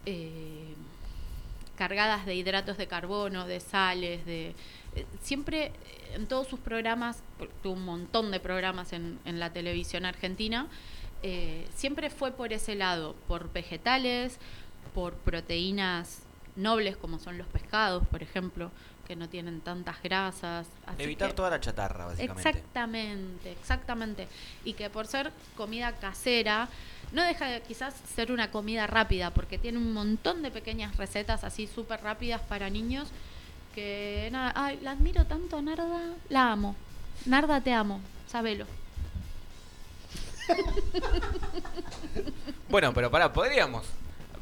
[SPEAKER 3] eh, cargadas de hidratos de carbono, de sales, de eh, siempre en todos sus programas, tuvo un montón de programas en, en la televisión argentina, eh, siempre fue por ese lado, por vegetales, por proteínas nobles como son los pescados, por ejemplo, que no tienen tantas grasas. así
[SPEAKER 5] Evitar
[SPEAKER 3] que-
[SPEAKER 5] toda la chatarra, básicamente.
[SPEAKER 3] Exactamente, exactamente. Y que por ser comida casera, no deja de quizás ser una comida rápida, porque tiene un montón de pequeñas recetas así súper rápidas para niños, que nada, ay, la admiro tanto, Narda, la amo. Narda, te amo, sabelo.
[SPEAKER 5] Bueno, pero pará, podríamos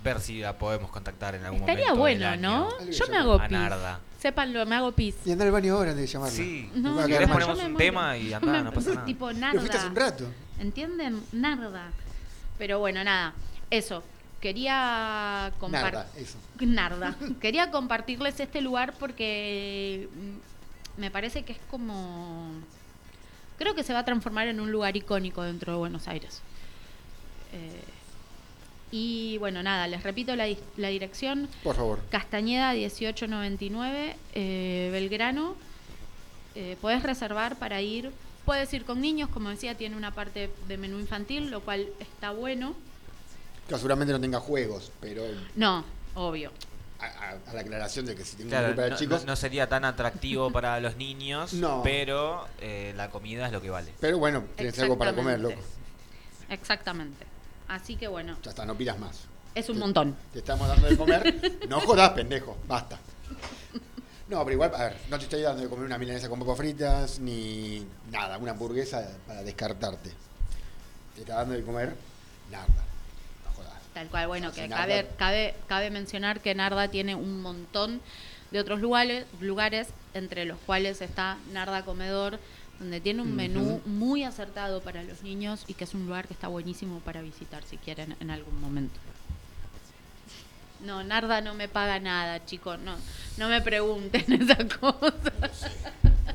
[SPEAKER 5] ver si la podemos contactar en algún
[SPEAKER 3] Estaría
[SPEAKER 5] momento.
[SPEAKER 3] bueno,
[SPEAKER 5] del
[SPEAKER 3] ¿no? Yo me hago
[SPEAKER 5] a. Narda.
[SPEAKER 3] Sépanlo, me hago pis.
[SPEAKER 2] Y andar al baño ahora antes de llamarla.
[SPEAKER 5] Sí.
[SPEAKER 3] No,
[SPEAKER 2] va a
[SPEAKER 3] no,
[SPEAKER 2] quedar
[SPEAKER 5] ¿Querés
[SPEAKER 2] mal.
[SPEAKER 3] yo
[SPEAKER 5] ponemos un tema y andá, no pasa nada.
[SPEAKER 3] Tipo
[SPEAKER 2] Lo fuiste hace un
[SPEAKER 3] Narda.
[SPEAKER 2] rato.
[SPEAKER 3] ¿Entienden? Narda. Pero bueno, nada. Eso. Quería compartir.
[SPEAKER 2] Nada, eso.
[SPEAKER 3] Narda. Quería compartirles este lugar porque mm, me parece que es como... Creo que se va a transformar en un lugar icónico dentro de Buenos Aires. Eh, y bueno, nada, les repito la, di- la dirección.
[SPEAKER 2] Por favor.
[SPEAKER 3] Castañeda 1899, eh, Belgrano. Eh, podés reservar para ir. Puedes ir con niños, como decía, tiene una parte de menú infantil, lo cual está bueno.
[SPEAKER 2] Que seguramente no tenga juegos, pero
[SPEAKER 3] No, obvio.
[SPEAKER 2] a, a- a la aclaración de que si tengo
[SPEAKER 5] Claro,
[SPEAKER 2] un grupo de
[SPEAKER 5] no,
[SPEAKER 2] chicos.
[SPEAKER 5] no- no sería tan atractivo para los niños,
[SPEAKER 2] No.
[SPEAKER 5] pero eh, la comida es lo que vale.
[SPEAKER 2] Pero bueno, tienes algo para comer, loco.
[SPEAKER 3] Exactamente. Así que bueno,
[SPEAKER 2] Ya está, no pidas más.
[SPEAKER 3] es un
[SPEAKER 2] Te-
[SPEAKER 3] montón.
[SPEAKER 2] Te estamos dando de comer. No jodas, pendejo. Basta. No, pero igual, a ver, no te estoy dando de comer una milanesa con papas fritas, ni nada, una hamburguesa para descartarte. Te está dando de comer nada. No jodas.
[SPEAKER 3] Tal cual, bueno, que cabe, cabe, cabe mencionar que Narda tiene un montón de otros lugares, lugares, entre los cuales está Narda Comedor, donde tiene un menú muy acertado para los niños y que es un lugar que está buenísimo para visitar si quieren en algún momento. No, Narda no me paga nada, chicos, no, no me pregunten esa cosa.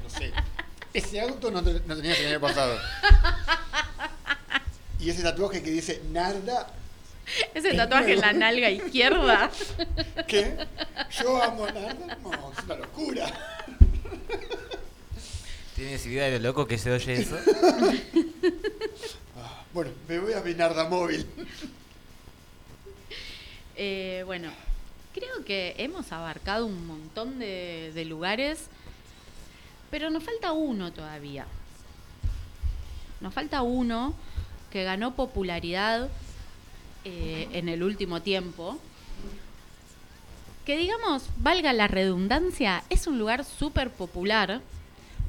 [SPEAKER 2] No sé. Ese auto no, te- no tenías el año pasado. Y ese tatuaje que dice Narda,
[SPEAKER 3] Ese tatuaje en la nalga izquierda.
[SPEAKER 2] ¿qué? Yo amo a Narda. No, es una locura.
[SPEAKER 5] ¿Tienes idea de lo loco que se oye eso?
[SPEAKER 2] Bueno, me voy a mi Narda móvil.
[SPEAKER 3] Eh, bueno, creo que hemos abarcado un montón de, de lugares, pero nos falta uno todavía. Nos falta uno que ganó popularidad eh, en el último tiempo. Que digamos, valga la redundancia, es un lugar súper popular.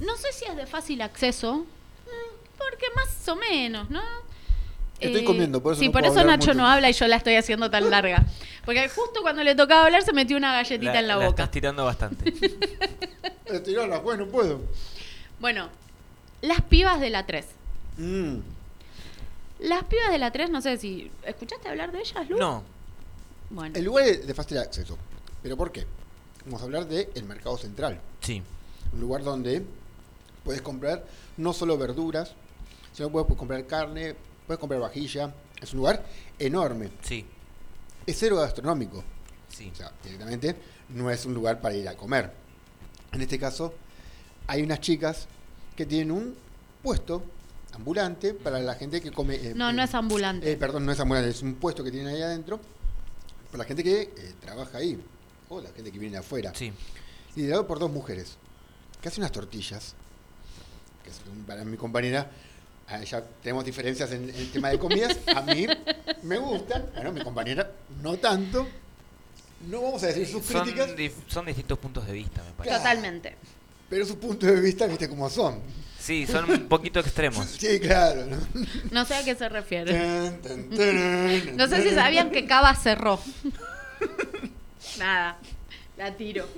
[SPEAKER 3] No sé si es de fácil acceso, mm, porque más o menos, ¿no?
[SPEAKER 2] Estoy comiendo, por eso
[SPEAKER 3] Sí,
[SPEAKER 2] no
[SPEAKER 3] por
[SPEAKER 2] puedo
[SPEAKER 3] eso Nacho
[SPEAKER 2] mucho.
[SPEAKER 3] no habla y yo la estoy haciendo tan larga. Porque justo cuando le tocaba hablar se metió una galletita en la, boca.
[SPEAKER 5] estás tirando bastante.
[SPEAKER 2] Estirarla, pues no puedo.
[SPEAKER 3] Bueno, las pibas de la 3.
[SPEAKER 2] Mm.
[SPEAKER 3] Las pibas de la 3, no sé si. ¿Escuchaste hablar de ellas, Lu?
[SPEAKER 5] No,
[SPEAKER 3] Bueno,
[SPEAKER 2] El lugar es de fácil acceso. ¿Pero por qué? Vamos a hablar del el mercado central.
[SPEAKER 5] sí.
[SPEAKER 2] Un lugar donde puedes comprar no solo verduras, sino puedes comprar carne, puedes comprar vajilla. Es un lugar enorme.
[SPEAKER 5] Sí,
[SPEAKER 2] Es cero gastronómico.
[SPEAKER 5] sí.
[SPEAKER 2] O sea, directamente no es un lugar para ir a comer. En este caso, hay unas chicas que tienen un puesto ambulante para la gente que come. eh,
[SPEAKER 3] no, no
[SPEAKER 2] eh,
[SPEAKER 3] es ambulante.
[SPEAKER 2] eh, perdón, no es ambulante, es un puesto que tienen ahí adentro para la gente que eh, trabaja ahí o la gente que viene de afuera.
[SPEAKER 5] Sí.
[SPEAKER 2] Liderado por dos mujeres que hacen unas tortillas. Que es para mi compañera, ah, ya tenemos diferencias en, en el tema de comidas. A mí me gustan, bueno, mi compañera no tanto. No vamos a decir sus
[SPEAKER 5] Son,
[SPEAKER 2] críticas,
[SPEAKER 5] dif- son distintos puntos de vista, me parece.
[SPEAKER 3] Totalmente.
[SPEAKER 2] pero sus puntos de vista, viste cómo son.
[SPEAKER 5] Sí, son un poquito extremos.
[SPEAKER 2] Sí, claro. ¿no?
[SPEAKER 3] No sé a qué se refiere.
[SPEAKER 2] Tan, tan, tan,
[SPEAKER 3] No sé si sabían que Cava cerró. Nada, la tiro.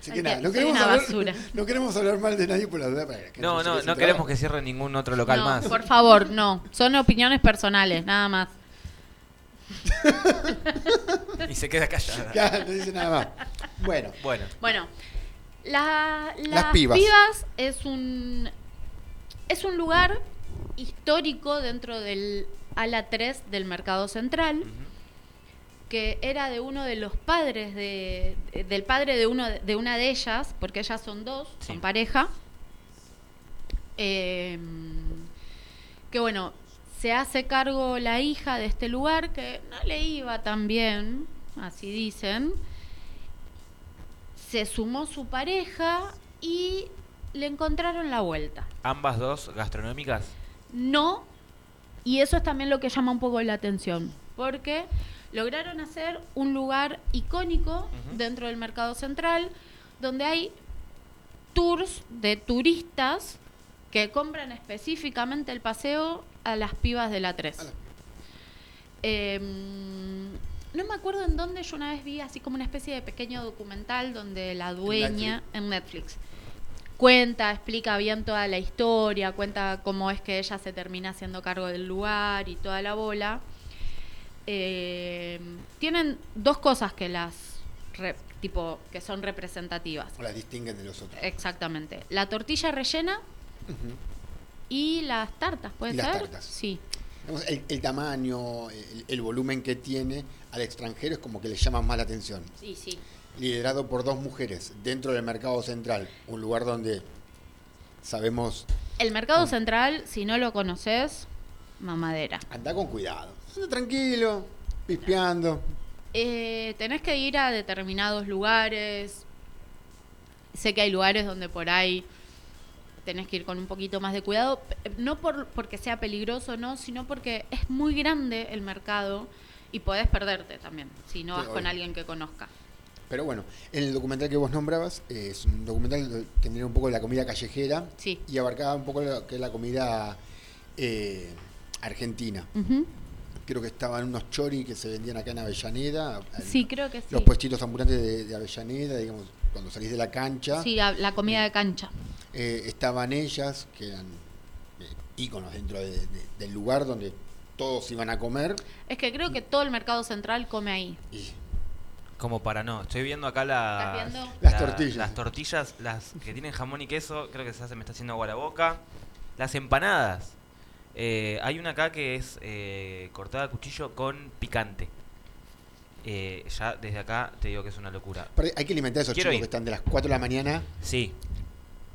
[SPEAKER 2] Así que nada, no queremos,
[SPEAKER 3] una
[SPEAKER 2] hablar,
[SPEAKER 3] basura.
[SPEAKER 2] no queremos hablar mal de nadie por la duda. para que
[SPEAKER 5] No, no, no queremos que cierre ningún otro local
[SPEAKER 3] No,
[SPEAKER 5] más.
[SPEAKER 3] por favor, no. Son opiniones personales, nada más.
[SPEAKER 5] Y se queda callada.
[SPEAKER 2] Claro, no dice nada más. Bueno,
[SPEAKER 5] Bueno,
[SPEAKER 3] Bueno, la- las,
[SPEAKER 2] pibas.
[SPEAKER 3] pibas. es un es un lugar histórico dentro del ala 3 del mercado central. Que era de uno de los padres de, del padre de uno de una de ellas, porque ellas son dos,
[SPEAKER 5] Sí.
[SPEAKER 3] son pareja. Eh, que bueno, se hace cargo la hija de este lugar que no le iba tan bien, así dicen. Se sumó su pareja y le encontraron la vuelta.
[SPEAKER 5] Ambas dos gastronómicas.
[SPEAKER 3] No, y eso es también lo que llama un poco la atención, porque lograron hacer un lugar icónico dentro del mercado central, donde hay tours de turistas que compran específicamente el paseo a las pibas de la 3.
[SPEAKER 2] A las-
[SPEAKER 3] Em, no me acuerdo en dónde yo una vez vi así como una especie de pequeño documental donde la dueña en Netflix cuenta, explica bien toda la historia, cuenta cómo es que ella se termina haciendo cargo del lugar y toda la bola. Em, tienen dos cosas que las re- tipo que son representativas.
[SPEAKER 2] O las distinguen de los otros.
[SPEAKER 3] Exactamente. La tortilla rellena y las tartas, ¿puede ser?
[SPEAKER 2] las tartas.
[SPEAKER 3] Sí.
[SPEAKER 2] El, el tamaño, el, el volumen que tiene al extranjero es como que le llama más la atención.
[SPEAKER 3] Sí, sí.
[SPEAKER 2] Liderado por dos mujeres dentro del mercado central, un lugar donde sabemos
[SPEAKER 3] El mercado central, si no lo conoces, mamadera.
[SPEAKER 2] anda con cuidado. Tranquilo, pispeando.
[SPEAKER 3] Eh, tenés que ir a determinados lugares. Sé que hay lugares donde por ahí tenés que ir con un poquito más de cuidado. No por, porque sea peligroso, no, sino porque es muy grande el mercado y podés perderte también si no
[SPEAKER 2] Sí,
[SPEAKER 3] vas con alguien que conozca.
[SPEAKER 2] Pero bueno, en el documental que vos nombrabas, eh, es un documental que tendría un poco de la comida callejera
[SPEAKER 3] Sí.
[SPEAKER 2] y abarcaba un poco lo que es la comida eh, argentina.
[SPEAKER 3] Ujú.
[SPEAKER 2] Creo que estaban unos chori que se vendían acá en Avellaneda. el-
[SPEAKER 3] Sí, creo que sí.
[SPEAKER 2] Los puestitos ambulantes de, de Avellaneda, digamos, cuando salís de la cancha.
[SPEAKER 3] Sí, la, la comida de cancha.
[SPEAKER 2] Eh, estaban ellas, que eran eh, íconos dentro de- de- del lugar donde todos iban a comer.
[SPEAKER 3] Es que creo que todo el mercado central come ahí.
[SPEAKER 2] Y
[SPEAKER 5] Como para no. Estoy viendo acá las,
[SPEAKER 2] tortillas.
[SPEAKER 5] Las tortillas, las que tienen jamón y queso, creo que se hace, me está haciendo agua la boca. Las empanadas. Eh, hay una acá que es eh, cortada a cuchillo con picante. Eh, ya desde acá te digo que es una locura.
[SPEAKER 2] aparte, hay que alimentar a esos
[SPEAKER 5] Quiero
[SPEAKER 2] chicos
[SPEAKER 5] ir.
[SPEAKER 2] que están de las 4 de la mañana
[SPEAKER 5] Sí,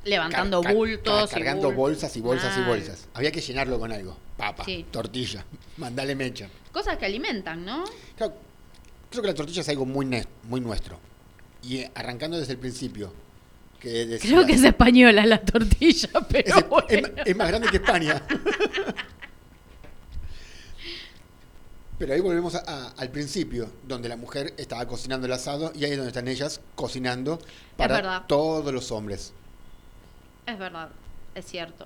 [SPEAKER 3] Levantando
[SPEAKER 2] car- car-
[SPEAKER 3] bultos. y
[SPEAKER 2] cargando
[SPEAKER 3] bul-
[SPEAKER 2] bolsas y bolsas y
[SPEAKER 3] Mal.
[SPEAKER 2] bolsas. Había que llenarlo con algo. Papa,
[SPEAKER 3] Sí.
[SPEAKER 2] tortilla, mandale mecha.
[SPEAKER 3] Cosas que alimentan, ¿no?
[SPEAKER 2] Claro, creo que la tortilla es algo muy, ne- muy nuestro. Y eh, arrancando desde el principio, que decía-
[SPEAKER 3] Creo que es española la tortilla, pero
[SPEAKER 2] es,
[SPEAKER 3] bueno.
[SPEAKER 2] es más grande que España. Pero ahí volvemos a- a- al principio, donde la mujer estaba cocinando el asado y ahí es donde están ellas cocinando para todos los hombres.
[SPEAKER 3] Es verdad, es cierto.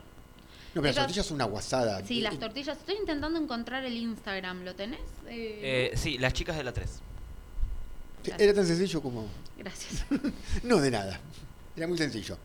[SPEAKER 2] No, pero las tortillas son una guasada.
[SPEAKER 3] Sí,
[SPEAKER 2] Eh,
[SPEAKER 3] las tortillas. Estoy intentando encontrar el Instagram. ¿Lo tenés? Eh,
[SPEAKER 5] Eh, sí, las chicas de la 3.
[SPEAKER 2] eh, Era tan sencillo como...
[SPEAKER 3] Gracias.
[SPEAKER 2] No, de nada. Era muy sencillo.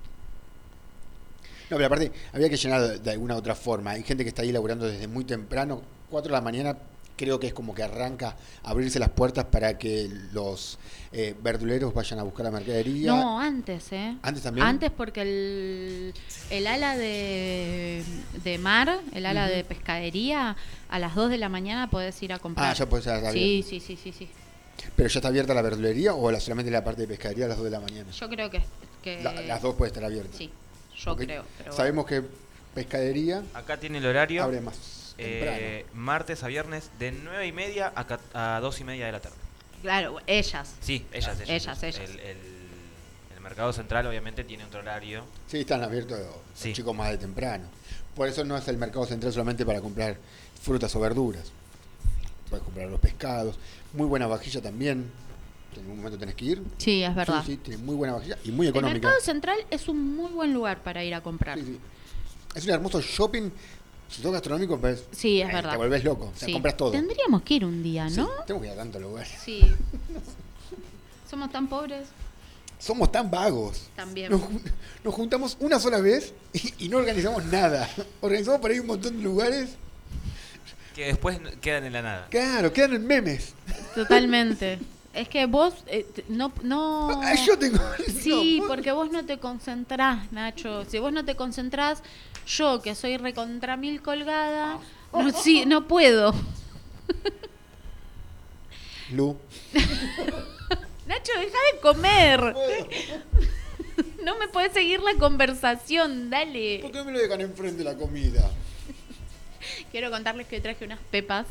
[SPEAKER 2] No, pero aparte, había que llenar de, alguna otra forma. Hay gente que está ahí laburando desde muy temprano. 4 de la mañana creo que es como que arranca a abrirse las puertas para que los eh, verduleros vayan a buscar la mercadería.
[SPEAKER 3] No, antes, ¿eh?
[SPEAKER 2] ¿Antes también?
[SPEAKER 3] Antes porque el, el ala de, de mar, el ala de pescadería, a las 2 de la mañana podés ir a comprar.
[SPEAKER 2] Ah, ya podés ir a la
[SPEAKER 3] Sí, sí, sí, sí, sí.
[SPEAKER 2] ¿Pero ya está abierta la verdulería o la- solamente la parte de pescadería a las 2 de la mañana?
[SPEAKER 3] Yo creo que... que
[SPEAKER 2] La- las dos puede estar abiertas.
[SPEAKER 3] Sí, yo creo. Pero
[SPEAKER 2] Sabemos que pescadería
[SPEAKER 5] Acá tiene el horario.
[SPEAKER 2] abre más temprano.
[SPEAKER 5] eh, martes a viernes de 9 y media a, ca- a 2 y media de la tarde.
[SPEAKER 3] Claro, ellas.
[SPEAKER 5] Sí, ellas, ellas.
[SPEAKER 3] Ellas, ellas.
[SPEAKER 5] El, el- el mercado central obviamente tiene otro horario.
[SPEAKER 2] Sí, están abiertos los
[SPEAKER 5] Sí.
[SPEAKER 2] chicos más de temprano. Por eso no es el mercado central solamente para comprar frutas o verduras. Puedes comprar los pescados. Muy buena vajilla también. En algún momento tenés que ir.
[SPEAKER 3] Sí, es verdad.
[SPEAKER 2] Sí, sí, tiene muy buena vajilla y muy
[SPEAKER 3] El
[SPEAKER 2] económica.
[SPEAKER 3] mercado central es un muy buen lugar para ir a comprar.
[SPEAKER 2] Sí, sí. Es un hermoso shopping. Si sos gastronómico, pues,
[SPEAKER 3] Sí, es
[SPEAKER 2] eh,
[SPEAKER 3] verdad.
[SPEAKER 2] Te volvés loco. O sea,
[SPEAKER 3] Sí.
[SPEAKER 2] compras todo.
[SPEAKER 3] Tendríamos que ir un día,
[SPEAKER 2] Sí,
[SPEAKER 3] ¿no?
[SPEAKER 2] tengo que ir a tantos lugares.
[SPEAKER 3] Sí. Somos tan pobres
[SPEAKER 2] Somos tan vagos.
[SPEAKER 3] también.
[SPEAKER 2] Nos, nos juntamos una sola vez y, y no organizamos nada. Organizamos por ahí un montón de lugares.
[SPEAKER 5] Que después quedan en la nada.
[SPEAKER 2] Claro, quedan en memes.
[SPEAKER 3] Totalmente. Es que vos eh, no no
[SPEAKER 2] Ah, Yo tengo.
[SPEAKER 3] Sí,
[SPEAKER 2] no, vos-
[SPEAKER 3] porque vos no te concentrás, Nacho. Si vos no te concentrás, yo que soy recontra mil colgada, no, sí, no puedo.
[SPEAKER 2] Lu.
[SPEAKER 3] Nacho, deja de comer. No me puedes seguir la conversación, dale.
[SPEAKER 2] ¿Por qué me lo dejan enfrente la comida?
[SPEAKER 3] Quiero contarles que traje unas pepas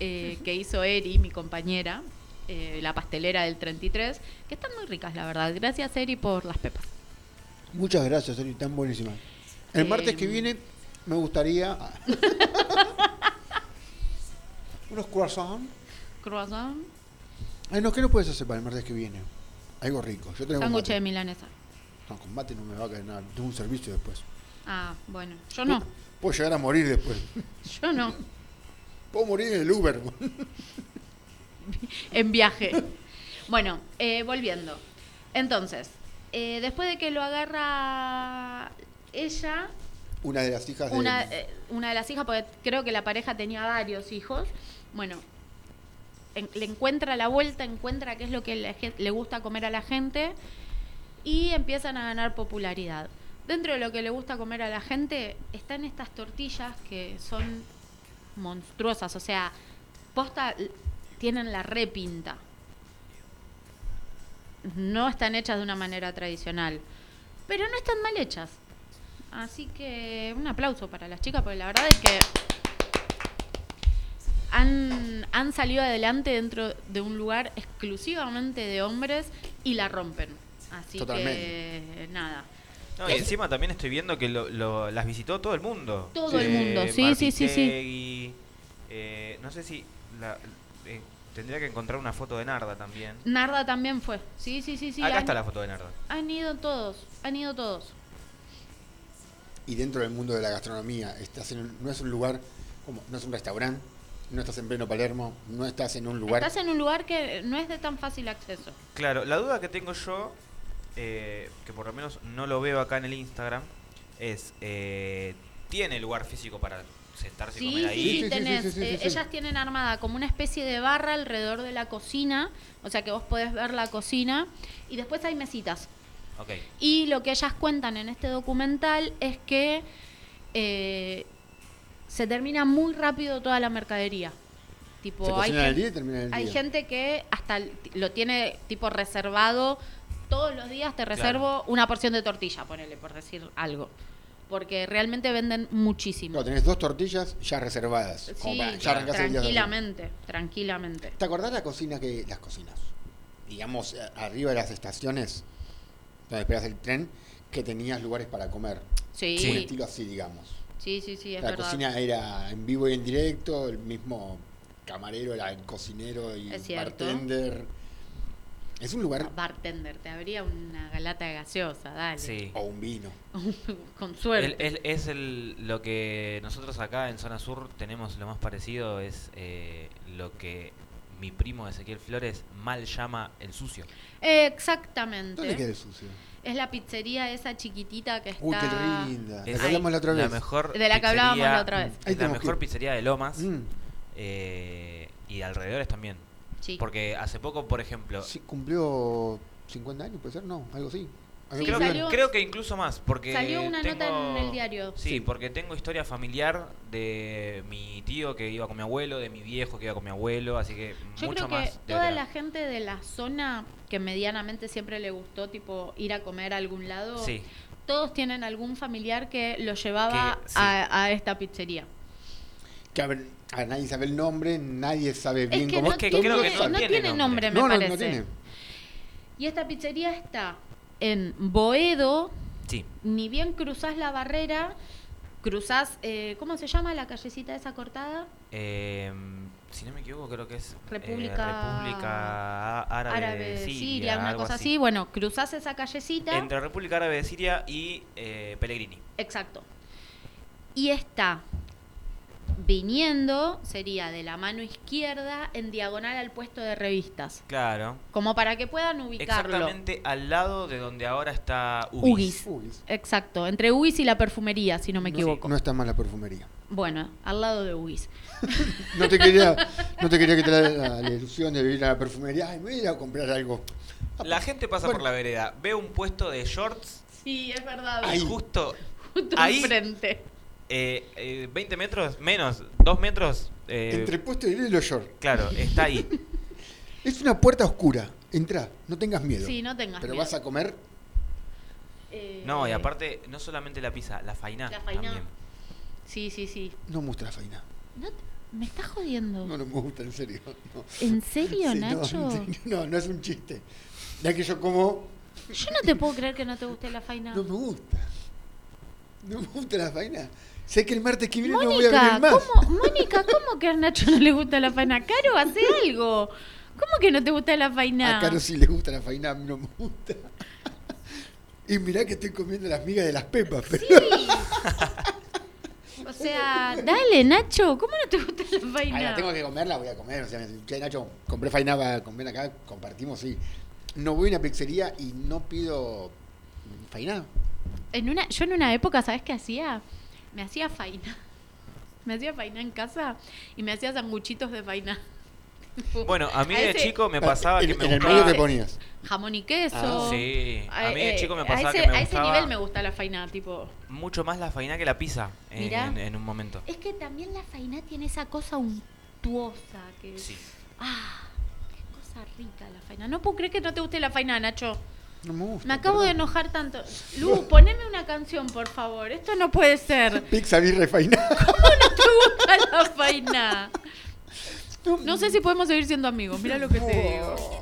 [SPEAKER 3] eh, que hizo Eri, mi compañera, eh, la pastelera del 33, que están muy ricas, la verdad. Gracias, Eri, por las pepas.
[SPEAKER 2] Muchas gracias, Eri, tan buenísima. El martes que
[SPEAKER 3] Em.
[SPEAKER 2] viene me gustaría unos croissants.
[SPEAKER 3] Croissant,
[SPEAKER 2] Ay, no, ¿qué no puedes hacer para el martes que viene? Algo rico. Yo tengo
[SPEAKER 3] sándwich de milanesa.
[SPEAKER 2] No, con mate no me va a caer nada. Tengo un servicio después.
[SPEAKER 3] Ah, bueno, yo no,
[SPEAKER 2] Puedo llegar a morir después.
[SPEAKER 3] yo no.
[SPEAKER 2] Puedo morir en el Uber.
[SPEAKER 3] en viaje. Bueno, eh, volviendo. Entonces, eh, después de que lo agarra ella,
[SPEAKER 2] Una de las hijas de...
[SPEAKER 3] una, eh, una de las hijas, porque creo que la pareja tenía varios hijos, bueno, en- le encuentra la vuelta, encuentra qué es lo que le gusta comer a la gente y empiezan a ganar popularidad. Dentro de lo que le gusta comer a la gente están estas tortillas que son monstruosas, o sea, posta tienen la repinta. No están hechas de una manera tradicional, pero no están mal hechas. Así que un aplauso para las chicas, porque la verdad es que han, han salido adelante dentro de un lugar exclusivamente de hombres y la rompen. Así que nada.
[SPEAKER 5] No, y encima también estoy viendo que lo- lo- las visitó todo el mundo.
[SPEAKER 3] Todo el mundo, sí, sí, sí, sí.
[SPEAKER 5] Eh, no sé si la- eh, tendría que encontrar una foto de Narda también.
[SPEAKER 3] Narda también fue. Sí, sí, sí, sí.
[SPEAKER 5] Acá
[SPEAKER 3] han,
[SPEAKER 5] está la foto de Narda.
[SPEAKER 3] han ido todos, han ido todos.
[SPEAKER 2] Y dentro del mundo de la gastronomía, estás en un- no es un lugar, como no es un restaurante, no estás en pleno Palermo, no estás en un lugar...
[SPEAKER 3] Estás en un lugar que no es de tan fácil acceso.
[SPEAKER 5] Claro, la duda que tengo yo, eh, que por lo menos no lo veo acá en el Instagram, es, eh, ¿tiene lugar físico para sentarse y
[SPEAKER 3] Sí,
[SPEAKER 5] comer
[SPEAKER 3] sí,
[SPEAKER 5] ahí?
[SPEAKER 3] sí,
[SPEAKER 2] Sí,
[SPEAKER 3] tenés.
[SPEAKER 2] sí, sí,
[SPEAKER 3] eh,
[SPEAKER 2] sí.
[SPEAKER 3] Ellas tienen armada como una especie de barra alrededor de la cocina, o sea que vos podés ver la cocina, y después hay mesitas.
[SPEAKER 5] Ok.
[SPEAKER 3] Y lo que ellas cuentan en este documental es que eh, se termina muy rápido toda la mercadería. Tipo,
[SPEAKER 2] Se
[SPEAKER 3] hay,
[SPEAKER 2] cocina en el
[SPEAKER 3] gen-
[SPEAKER 2] día y termina en el
[SPEAKER 3] hay
[SPEAKER 2] día.
[SPEAKER 3] gente que hasta lo tiene tipo reservado. Todos los días te reservo una porción de tortilla, ponele, por decir algo. Porque realmente venden muchísimo.
[SPEAKER 2] No, tenés dos tortillas ya reservadas. como
[SPEAKER 3] Sí,
[SPEAKER 2] para- ya arrancás el día
[SPEAKER 3] tranquilamente, tranquilamente.
[SPEAKER 2] ¿Te acordás la cocina que... las cocinas? Digamos, eh, arriba de las estaciones, donde esperas el tren, que tenías lugares para comer.
[SPEAKER 3] Sí,
[SPEAKER 2] Un
[SPEAKER 3] sí,
[SPEAKER 2] estilo así, digamos.
[SPEAKER 3] sí, sí, es
[SPEAKER 2] la
[SPEAKER 3] verdad.
[SPEAKER 2] cocina era en vivo y en directo, el mismo camarero era el cocinero y bartender. Es un lugar
[SPEAKER 3] Bartender, te abría una galata de gaseosa, dale.
[SPEAKER 5] Sí.
[SPEAKER 2] o un vino.
[SPEAKER 3] Con suerte.
[SPEAKER 5] el- es el, lo que nosotros acá en Zona Sur tenemos lo más parecido, es eh, lo que mi primo Ezequiel Flores mal llama el sucio.
[SPEAKER 3] Exactamente.
[SPEAKER 2] ¿Dónde queda el sucio?
[SPEAKER 3] Es la pizzería esa chiquitita que está.
[SPEAKER 2] Uy, qué linda. La
[SPEAKER 5] Es
[SPEAKER 2] que hablamos la otra vez.
[SPEAKER 5] La mejor
[SPEAKER 3] De la que hablábamos la otra vez.
[SPEAKER 5] Es la mejor
[SPEAKER 2] que
[SPEAKER 5] pizzería de Lomas
[SPEAKER 2] Mm.
[SPEAKER 5] eh, y de alrededores también.
[SPEAKER 3] Sí.
[SPEAKER 5] Porque hace poco, por ejemplo,
[SPEAKER 2] Sí, cumplió 50 años, puede ser, no, algo así.
[SPEAKER 3] Sí,
[SPEAKER 5] creo, que,
[SPEAKER 3] salió-
[SPEAKER 5] creo que incluso más, porque
[SPEAKER 3] Salió una nota en el diario.
[SPEAKER 5] Sí,
[SPEAKER 2] Sí.
[SPEAKER 5] porque tengo historia familiar de mi tío que iba con mi abuelo, de mi viejo que iba con mi abuelo, así que
[SPEAKER 3] Yo
[SPEAKER 5] mucho
[SPEAKER 3] creo que
[SPEAKER 5] más.
[SPEAKER 3] toda la gente de la zona que medianamente siempre le gustó, tipo, ir a comer a algún lado,
[SPEAKER 5] Sí,
[SPEAKER 3] todos tienen algún familiar que lo llevaba
[SPEAKER 5] Que- sí.
[SPEAKER 3] a, a esta pizzería.
[SPEAKER 2] Que a ver, a nadie sabe el nombre, nadie sabe bien
[SPEAKER 3] que
[SPEAKER 2] cómo
[SPEAKER 3] no
[SPEAKER 5] Es que
[SPEAKER 3] tiene,
[SPEAKER 2] sabe.
[SPEAKER 3] no
[SPEAKER 5] tiene nombre.
[SPEAKER 3] nombre, me
[SPEAKER 2] no, no,
[SPEAKER 3] parece.
[SPEAKER 2] no tiene.
[SPEAKER 3] Y esta pizzería está en Boedo,
[SPEAKER 5] sí.
[SPEAKER 3] ni bien cruzás la barrera, cruzás, eh, ¿cómo se llama la callecita esa cortada?
[SPEAKER 5] Eh, si no me equivoco, creo que es eh,
[SPEAKER 3] República-
[SPEAKER 5] República Árabe,
[SPEAKER 3] Árabe
[SPEAKER 5] de Siria,
[SPEAKER 3] Siria, una cosa así. Bueno, cruzás esa callecita.
[SPEAKER 5] Entre República Árabe de Siria y eh, Pellegrini.
[SPEAKER 3] Exacto. Y está viniendo, sería de la mano izquierda, en diagonal al puesto de revistas.
[SPEAKER 5] Claro.
[SPEAKER 3] Como para que puedan ubicarlo.
[SPEAKER 5] Exactamente al lado de donde ahora está Ugis.
[SPEAKER 3] Ugis. Exacto, entre Ugis y la perfumería, si no me equivoco.
[SPEAKER 2] No está mal la perfumería.
[SPEAKER 3] Bueno, al lado de Ugis.
[SPEAKER 2] No te quería, no te quería que te la, la- la ilusión de ir a la perfumería. Ay, me voy a ir a comprar algo.
[SPEAKER 5] La gente pasa
[SPEAKER 2] Bueno.
[SPEAKER 5] por la vereda, ve un puesto de shorts
[SPEAKER 3] Sí, es verdad.
[SPEAKER 2] Ahí.
[SPEAKER 5] y justo
[SPEAKER 3] Justo
[SPEAKER 5] ahí-
[SPEAKER 3] enfrente.
[SPEAKER 5] Eh, eh, 20 metros, menos, 2 metros. eh,
[SPEAKER 2] Entre puesto y los short.
[SPEAKER 5] Claro, está ahí.
[SPEAKER 2] Es una puerta oscura. Entra, no tengas miedo.
[SPEAKER 7] Sí, no tengas
[SPEAKER 2] Pero
[SPEAKER 7] miedo.
[SPEAKER 2] vas a comer.
[SPEAKER 7] Eh,
[SPEAKER 5] No, y aparte, no solamente la pizza, la fainá.
[SPEAKER 7] La
[SPEAKER 5] también.
[SPEAKER 7] Sí, sí, sí.
[SPEAKER 2] No me gusta la faina.
[SPEAKER 7] No te- me estás jodiendo.
[SPEAKER 2] No, no me gusta, en serio. No.
[SPEAKER 7] ¿En serio,
[SPEAKER 2] Sí, no,
[SPEAKER 7] Nacho?
[SPEAKER 2] serio, No, no es un chiste. Ya que yo como,
[SPEAKER 7] Yo no te puedo creer que no te guste la faina.
[SPEAKER 2] no me gusta. No me gusta la faina. Sé que el martes que viene no voy a venir más.
[SPEAKER 7] ¿cómo, Mónica, ¿cómo que a Nacho no le gusta la faina? Caro, hace algo. ¿Cómo que no te gusta la faina?
[SPEAKER 2] A Caro sí le gusta la faina, a mí no me gusta. Y mirá que estoy comiendo las migas de las pepas. Pero...
[SPEAKER 7] O sea, dale, Nacho, ¿cómo no te gusta la
[SPEAKER 2] Ay,
[SPEAKER 7] faina?
[SPEAKER 2] la tengo que comer, la voy a comer. O sea, che, Nacho, compré faina para comer acá, compartimos, sí. No voy a una pizzería y no pido faina.
[SPEAKER 7] En una, yo en una época, ¿sabes qué hacía? Me hacía faina. Me hacía faina en casa y me hacía sanguchitos de faina.
[SPEAKER 5] Bueno, a mí
[SPEAKER 7] A
[SPEAKER 5] de
[SPEAKER 7] ese-
[SPEAKER 5] chico me pasaba
[SPEAKER 2] en,
[SPEAKER 5] que me
[SPEAKER 2] en el medio te ponías.
[SPEAKER 7] Jamón y queso.
[SPEAKER 2] Ah.
[SPEAKER 5] Sí, a mí de
[SPEAKER 7] Eh,
[SPEAKER 5] chico me
[SPEAKER 7] a
[SPEAKER 5] pasaba
[SPEAKER 7] ese,
[SPEAKER 5] que me
[SPEAKER 7] A ese
[SPEAKER 5] gustaba
[SPEAKER 7] nivel me gusta la faina, tipo...
[SPEAKER 5] mucho más la fainá que la pizza en,
[SPEAKER 7] Mirá.
[SPEAKER 5] en- en un momento.
[SPEAKER 7] Es que también la faina tiene esa cosa untuosa que...
[SPEAKER 5] Sí.
[SPEAKER 7] Ah, qué cosa rica la faina. No puedo creer que no te guste la faina, Nacho.
[SPEAKER 2] No me gusta.
[SPEAKER 7] Me acabo de enojar tanto. Lu, poneme una canción, por favor. Esto no puede ser.
[SPEAKER 2] Pizza, birra y.
[SPEAKER 7] ¿Cómo no te gusta la faina? No sé si podemos seguir siendo amigos. Mira lo que te digo.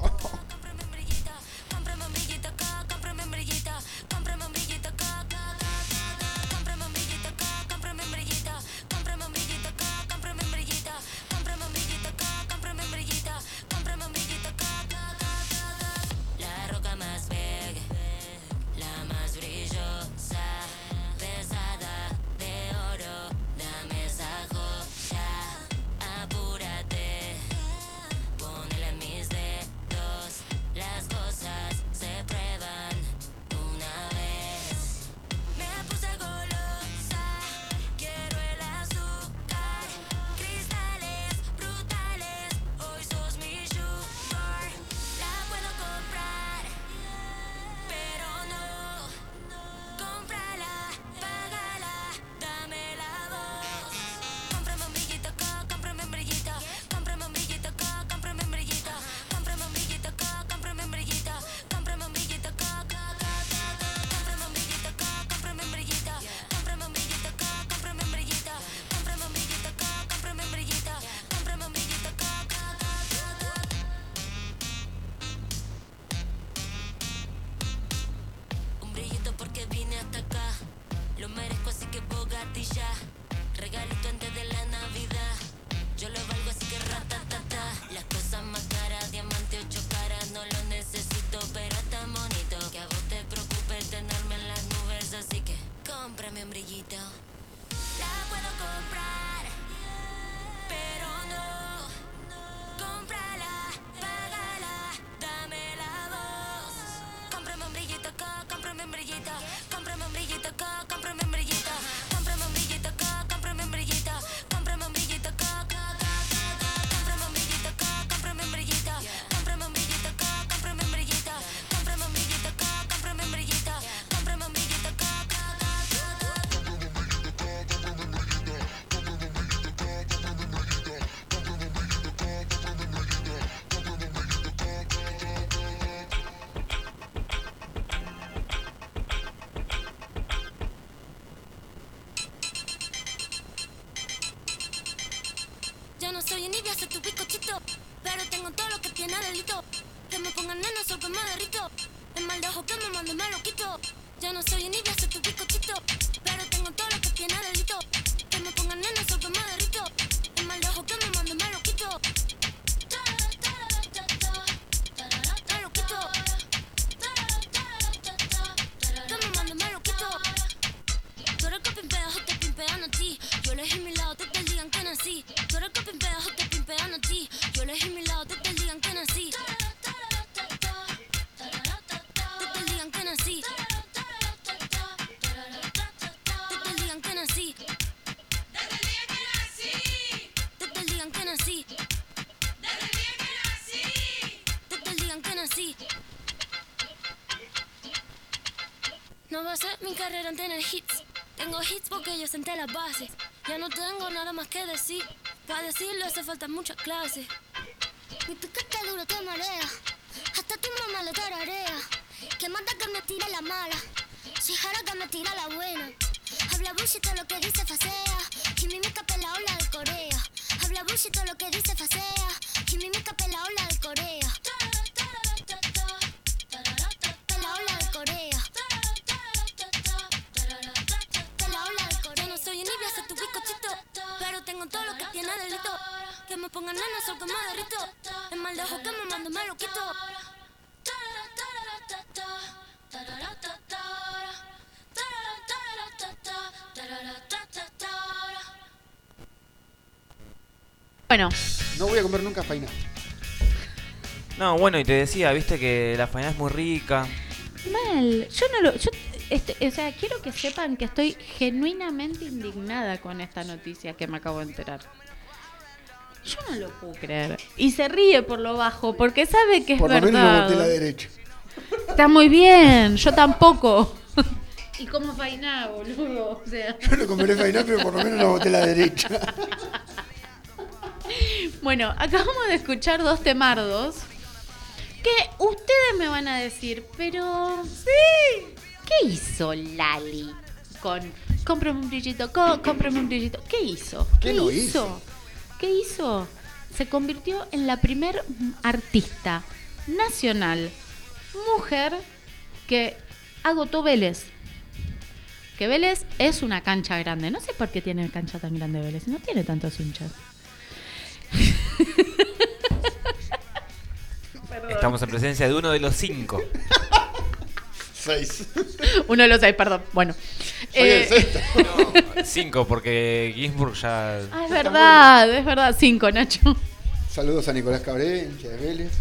[SPEAKER 8] No va a ser mi carrera en tener hits. Tengo hits porque yo senté las bases. Ya no tengo nada más que decir. Para decirlo hace falta mucha clase.
[SPEAKER 7] Mi piquete duro te marea, hasta tu mamá lo tararea. Que manda que me tira la mala, si jara que me tira la buena. Habla bullshit lo que dice facea, Kimimica la ola de Corea. Habla bullshit lo que dice facea, Kimimica la ola de Corea. Que me pongan nena, sol que me derrito. Es mal de ojo que me mando, me lo quito.
[SPEAKER 3] Bueno,
[SPEAKER 2] No voy a comer nunca faina.
[SPEAKER 5] No, bueno, y te decía, viste que la faena es muy rica.
[SPEAKER 3] mal. Yo no lo. Yo, este, o sea, quiero que sepan que estoy genuinamente indignada con esta noticia que me acabo de enterar. Yo no lo puedo creer. Y se ríe por lo bajo, porque sabe que es
[SPEAKER 2] Por lo menos no
[SPEAKER 3] verdad.
[SPEAKER 2] boté la derecha.
[SPEAKER 3] Está muy bien, yo tampoco. y como fainá, boludo. O sea.
[SPEAKER 2] Yo no comeré faina, pero por lo menos no boté la derecha.
[SPEAKER 3] Bueno, acabamos de escuchar dos temardos que ustedes me van a decir, pero sí, ¿qué hizo Lali con cómprame un brillito, co- cómprame un brillito? ¿Qué hizo?
[SPEAKER 2] ¿Qué no hizo?
[SPEAKER 3] ¿Qué hizo? Se convirtió en la primer artista nacional mujer que agotó Vélez. Que Vélez es una cancha grande. No sé por qué tiene cancha tan grande Vélez. No tiene tantos hinchas.
[SPEAKER 5] Estamos en presencia de uno de los cinco.
[SPEAKER 2] Seis.
[SPEAKER 3] Uno de los seis, perdón. Bueno.
[SPEAKER 2] Soy el
[SPEAKER 3] Eh,
[SPEAKER 2] sexto.
[SPEAKER 5] No, cinco, porque Ginsburg ya.
[SPEAKER 3] ah, es verdad, es verdad. Cinco, Nacho.
[SPEAKER 2] Saludos a Nicolás Cabré, hincha de Vélez.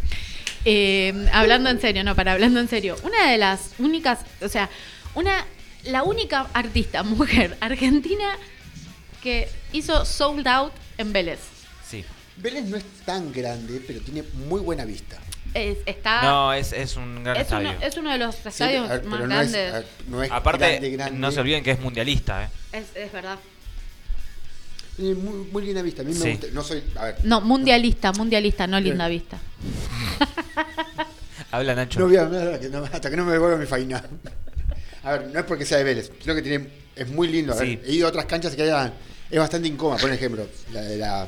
[SPEAKER 3] Eh, hablando en serio, no, para hablando en serio. Una de las únicas, o sea, una, la única artista mujer argentina que hizo sold out en Vélez.
[SPEAKER 5] Sí.
[SPEAKER 2] Vélez no es tan grande, pero tiene muy buena vista.
[SPEAKER 3] Es- está.
[SPEAKER 5] No, es, es un gran
[SPEAKER 3] es,
[SPEAKER 5] estadio.
[SPEAKER 3] uno, es uno de los estadios más
[SPEAKER 2] pero no es,
[SPEAKER 3] grandes.
[SPEAKER 2] a ver, no es
[SPEAKER 5] Aparte,
[SPEAKER 2] grande, grande.
[SPEAKER 5] no se olviden que es mundialista, ¿eh?
[SPEAKER 3] Es, es verdad.
[SPEAKER 2] Tiene muy, muy linda vista. A mí me gusta. No soy. A ver.
[SPEAKER 3] No, mundialista, mundialista, no linda vista.
[SPEAKER 5] Habla Nacho.
[SPEAKER 2] No voy a hablar hasta que no, hasta que no me devuelva mi faina. A ver, no es porque sea de Vélez, sino que tiene, es muy lindo. A ver,
[SPEAKER 5] Sí.
[SPEAKER 2] he ido a otras canchas que eran, es bastante incómoda. Por ejemplo, la de la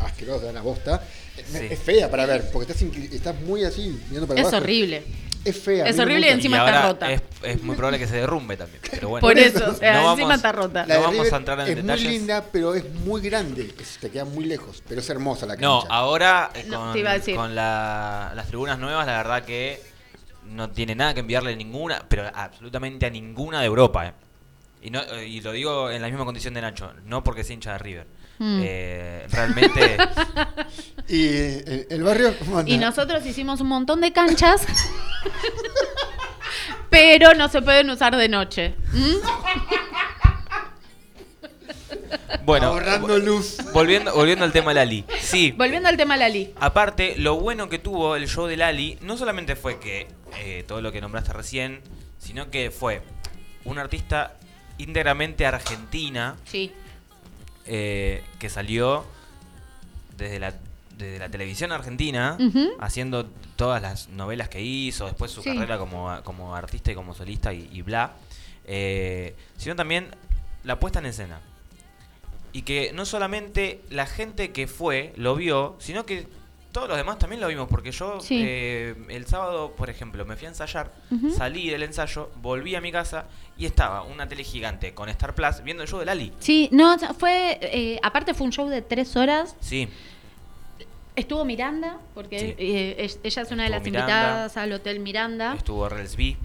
[SPEAKER 2] asquerosa, la bosta. Es-
[SPEAKER 5] Sí.
[SPEAKER 2] Es fea para ver, porque estás, muy así, mirando para
[SPEAKER 3] Es
[SPEAKER 2] abajo.
[SPEAKER 3] horrible.
[SPEAKER 2] Es fea.
[SPEAKER 3] Es horrible y encima
[SPEAKER 5] y
[SPEAKER 3] está
[SPEAKER 5] ahora
[SPEAKER 3] rota.
[SPEAKER 5] Es, es muy probable que se derrumbe también. Pero bueno.
[SPEAKER 3] Por eso,
[SPEAKER 2] eso.
[SPEAKER 3] o sea,
[SPEAKER 5] No
[SPEAKER 3] encima
[SPEAKER 5] vamos-
[SPEAKER 3] está rota.
[SPEAKER 2] La
[SPEAKER 5] No vamos a entrar en
[SPEAKER 2] es
[SPEAKER 5] detalles.
[SPEAKER 2] muy linda, pero es muy grande. Es- te queda muy lejos, pero es hermosa la cancha.
[SPEAKER 5] No, ahora eh,
[SPEAKER 3] No,
[SPEAKER 5] con,
[SPEAKER 3] te iba a decir.
[SPEAKER 5] con la- las tribunas nuevas, la verdad que no tiene nada que enviarle ninguna, pero absolutamente a ninguna de Europa. ¿eh? Y, no, eh, y lo digo en la misma condición de Nacho, no porque sea hincha de River.
[SPEAKER 3] Mm.
[SPEAKER 5] Eh, realmente,
[SPEAKER 2] ¿Y el, el barrio?
[SPEAKER 3] Y nosotros hicimos un montón de canchas, pero no se pueden usar de noche. ¿Mm?
[SPEAKER 5] bueno,
[SPEAKER 2] Ahorrando luz.
[SPEAKER 5] volviendo, volviendo al tema Lali. Sí,
[SPEAKER 3] Volviendo al tema Lali.
[SPEAKER 5] Aparte, lo bueno que tuvo el show de Lali no solamente fue que eh, todo lo que nombraste recién, sino que fue una artista íntegramente argentina
[SPEAKER 3] Sí.
[SPEAKER 5] eh, que salió desde la, desde la televisión argentina haciendo todas las novelas que hizo, después su
[SPEAKER 3] Sí.
[SPEAKER 5] carrera como, como artista y como solista y, y bla, eh, sino también la puesta en escena. Y que no solamente la gente que fue lo vio, sino que todos los demás también lo vimos, porque yo
[SPEAKER 3] Sí.
[SPEAKER 5] eh, el sábado, por ejemplo, me fui a ensayar, salí del ensayo, volví a mi casa y estaba una tele gigante con Star Plus viendo el show de Lali.
[SPEAKER 3] Sí, no, fue. eh, aparte, fue un show de tres horas.
[SPEAKER 5] Sí,
[SPEAKER 3] Estuvo Miranda, porque
[SPEAKER 5] Sí.
[SPEAKER 3] eh, es- ella es una de las
[SPEAKER 5] Miranda.
[SPEAKER 3] invitadas al Hotel Miranda.
[SPEAKER 5] estuvo Rels B.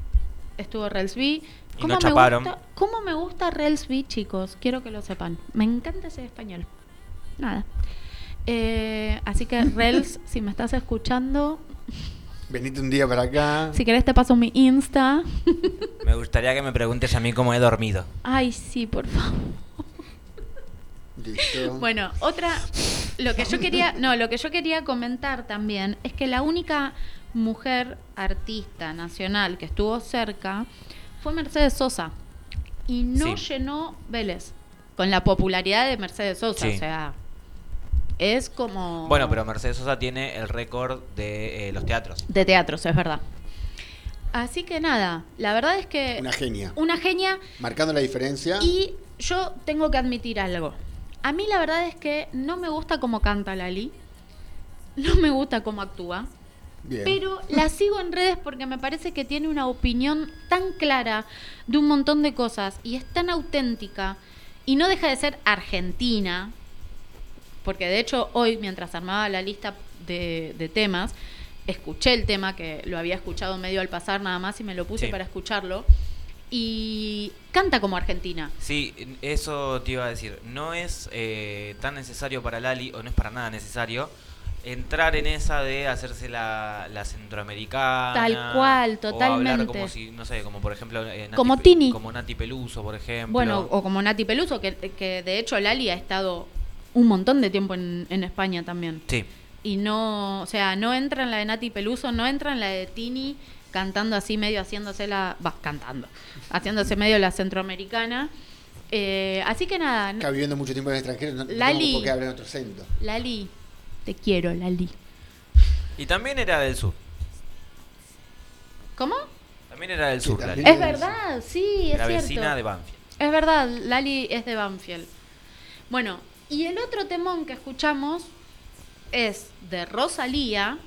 [SPEAKER 3] Estuvo Relsby.
[SPEAKER 5] Y
[SPEAKER 3] ¿Cómo
[SPEAKER 5] no
[SPEAKER 3] me gusta, ¿Cómo me gusta Relsby, chicos? Quiero que lo sepan. Me encanta ese español. Nada. Eh, así que, Rels, si me estás escuchando,
[SPEAKER 2] Venite un día para acá.
[SPEAKER 3] si querés te paso mi Insta.
[SPEAKER 5] Me gustaría que me preguntes a mí cómo he dormido.
[SPEAKER 3] Ay, sí, por favor.
[SPEAKER 2] Listo.
[SPEAKER 3] Bueno, otra, lo que yo quería, no, lo que yo quería comentar también es que la única mujer artista nacional que estuvo cerca fue Mercedes Sosa y no
[SPEAKER 5] Sí.
[SPEAKER 3] llenó Vélez con la popularidad de Mercedes Sosa,
[SPEAKER 5] Sí.
[SPEAKER 3] o sea, es como...
[SPEAKER 5] Bueno, pero Mercedes Sosa tiene el récord de eh, los teatros.
[SPEAKER 3] De teatros, es verdad. Así que nada, la verdad es que...
[SPEAKER 2] Una genia.
[SPEAKER 3] Una genia
[SPEAKER 2] Marcando la diferencia.
[SPEAKER 3] y yo tengo que admitir algo. A mí la verdad es que no me gusta cómo canta Lali. No me gusta cómo actúa.
[SPEAKER 2] Bien.
[SPEAKER 3] Pero la sigo en redes porque me parece que tiene una opinión tan clara de un montón de cosas y es tan auténtica y no deja de ser argentina. Porque de hecho hoy, mientras armaba la lista de, de temas, escuché el tema que lo había escuchado medio al pasar nada más y me lo puse
[SPEAKER 5] Sí.
[SPEAKER 3] para escucharlo. Y canta como argentina.
[SPEAKER 5] Sí, eso te iba a decir. No es eh, tan necesario para Lali, o no es para nada necesario, entrar en esa de hacerse la, la centroamericana.
[SPEAKER 3] Tal cual,
[SPEAKER 5] O hablar
[SPEAKER 3] totalmente.
[SPEAKER 5] como si, no sé, como por ejemplo. eh, Nati
[SPEAKER 3] Como
[SPEAKER 5] Pe-
[SPEAKER 3] Tini.
[SPEAKER 5] Como Nati Peluso, por ejemplo.
[SPEAKER 3] Bueno, o como Nati Peluso, que, que de hecho Lali ha estado un montón de tiempo en, en España también.
[SPEAKER 5] Sí.
[SPEAKER 3] Y no, o sea, no entra en la de Nati Peluso, no entra en la de Tini cantando así medio haciéndose la, va, cantando, haciéndose medio la centroamericana. Eh, así que nada,
[SPEAKER 2] Acá viviendo mucho tiempo en el extranjero, no, no
[SPEAKER 3] Lali.
[SPEAKER 2] hablar en otro acento.
[SPEAKER 3] Lali, te quiero, Lali.
[SPEAKER 5] Y también era del sur.
[SPEAKER 3] ¿Cómo?
[SPEAKER 5] También era del sur. Lali.
[SPEAKER 3] Es verdad, sí, es
[SPEAKER 5] Era
[SPEAKER 3] cierto.
[SPEAKER 5] vecina de Banfield.
[SPEAKER 3] Es verdad, Lali es de Banfield. Bueno, y el otro temón que escuchamos es de Rosalía,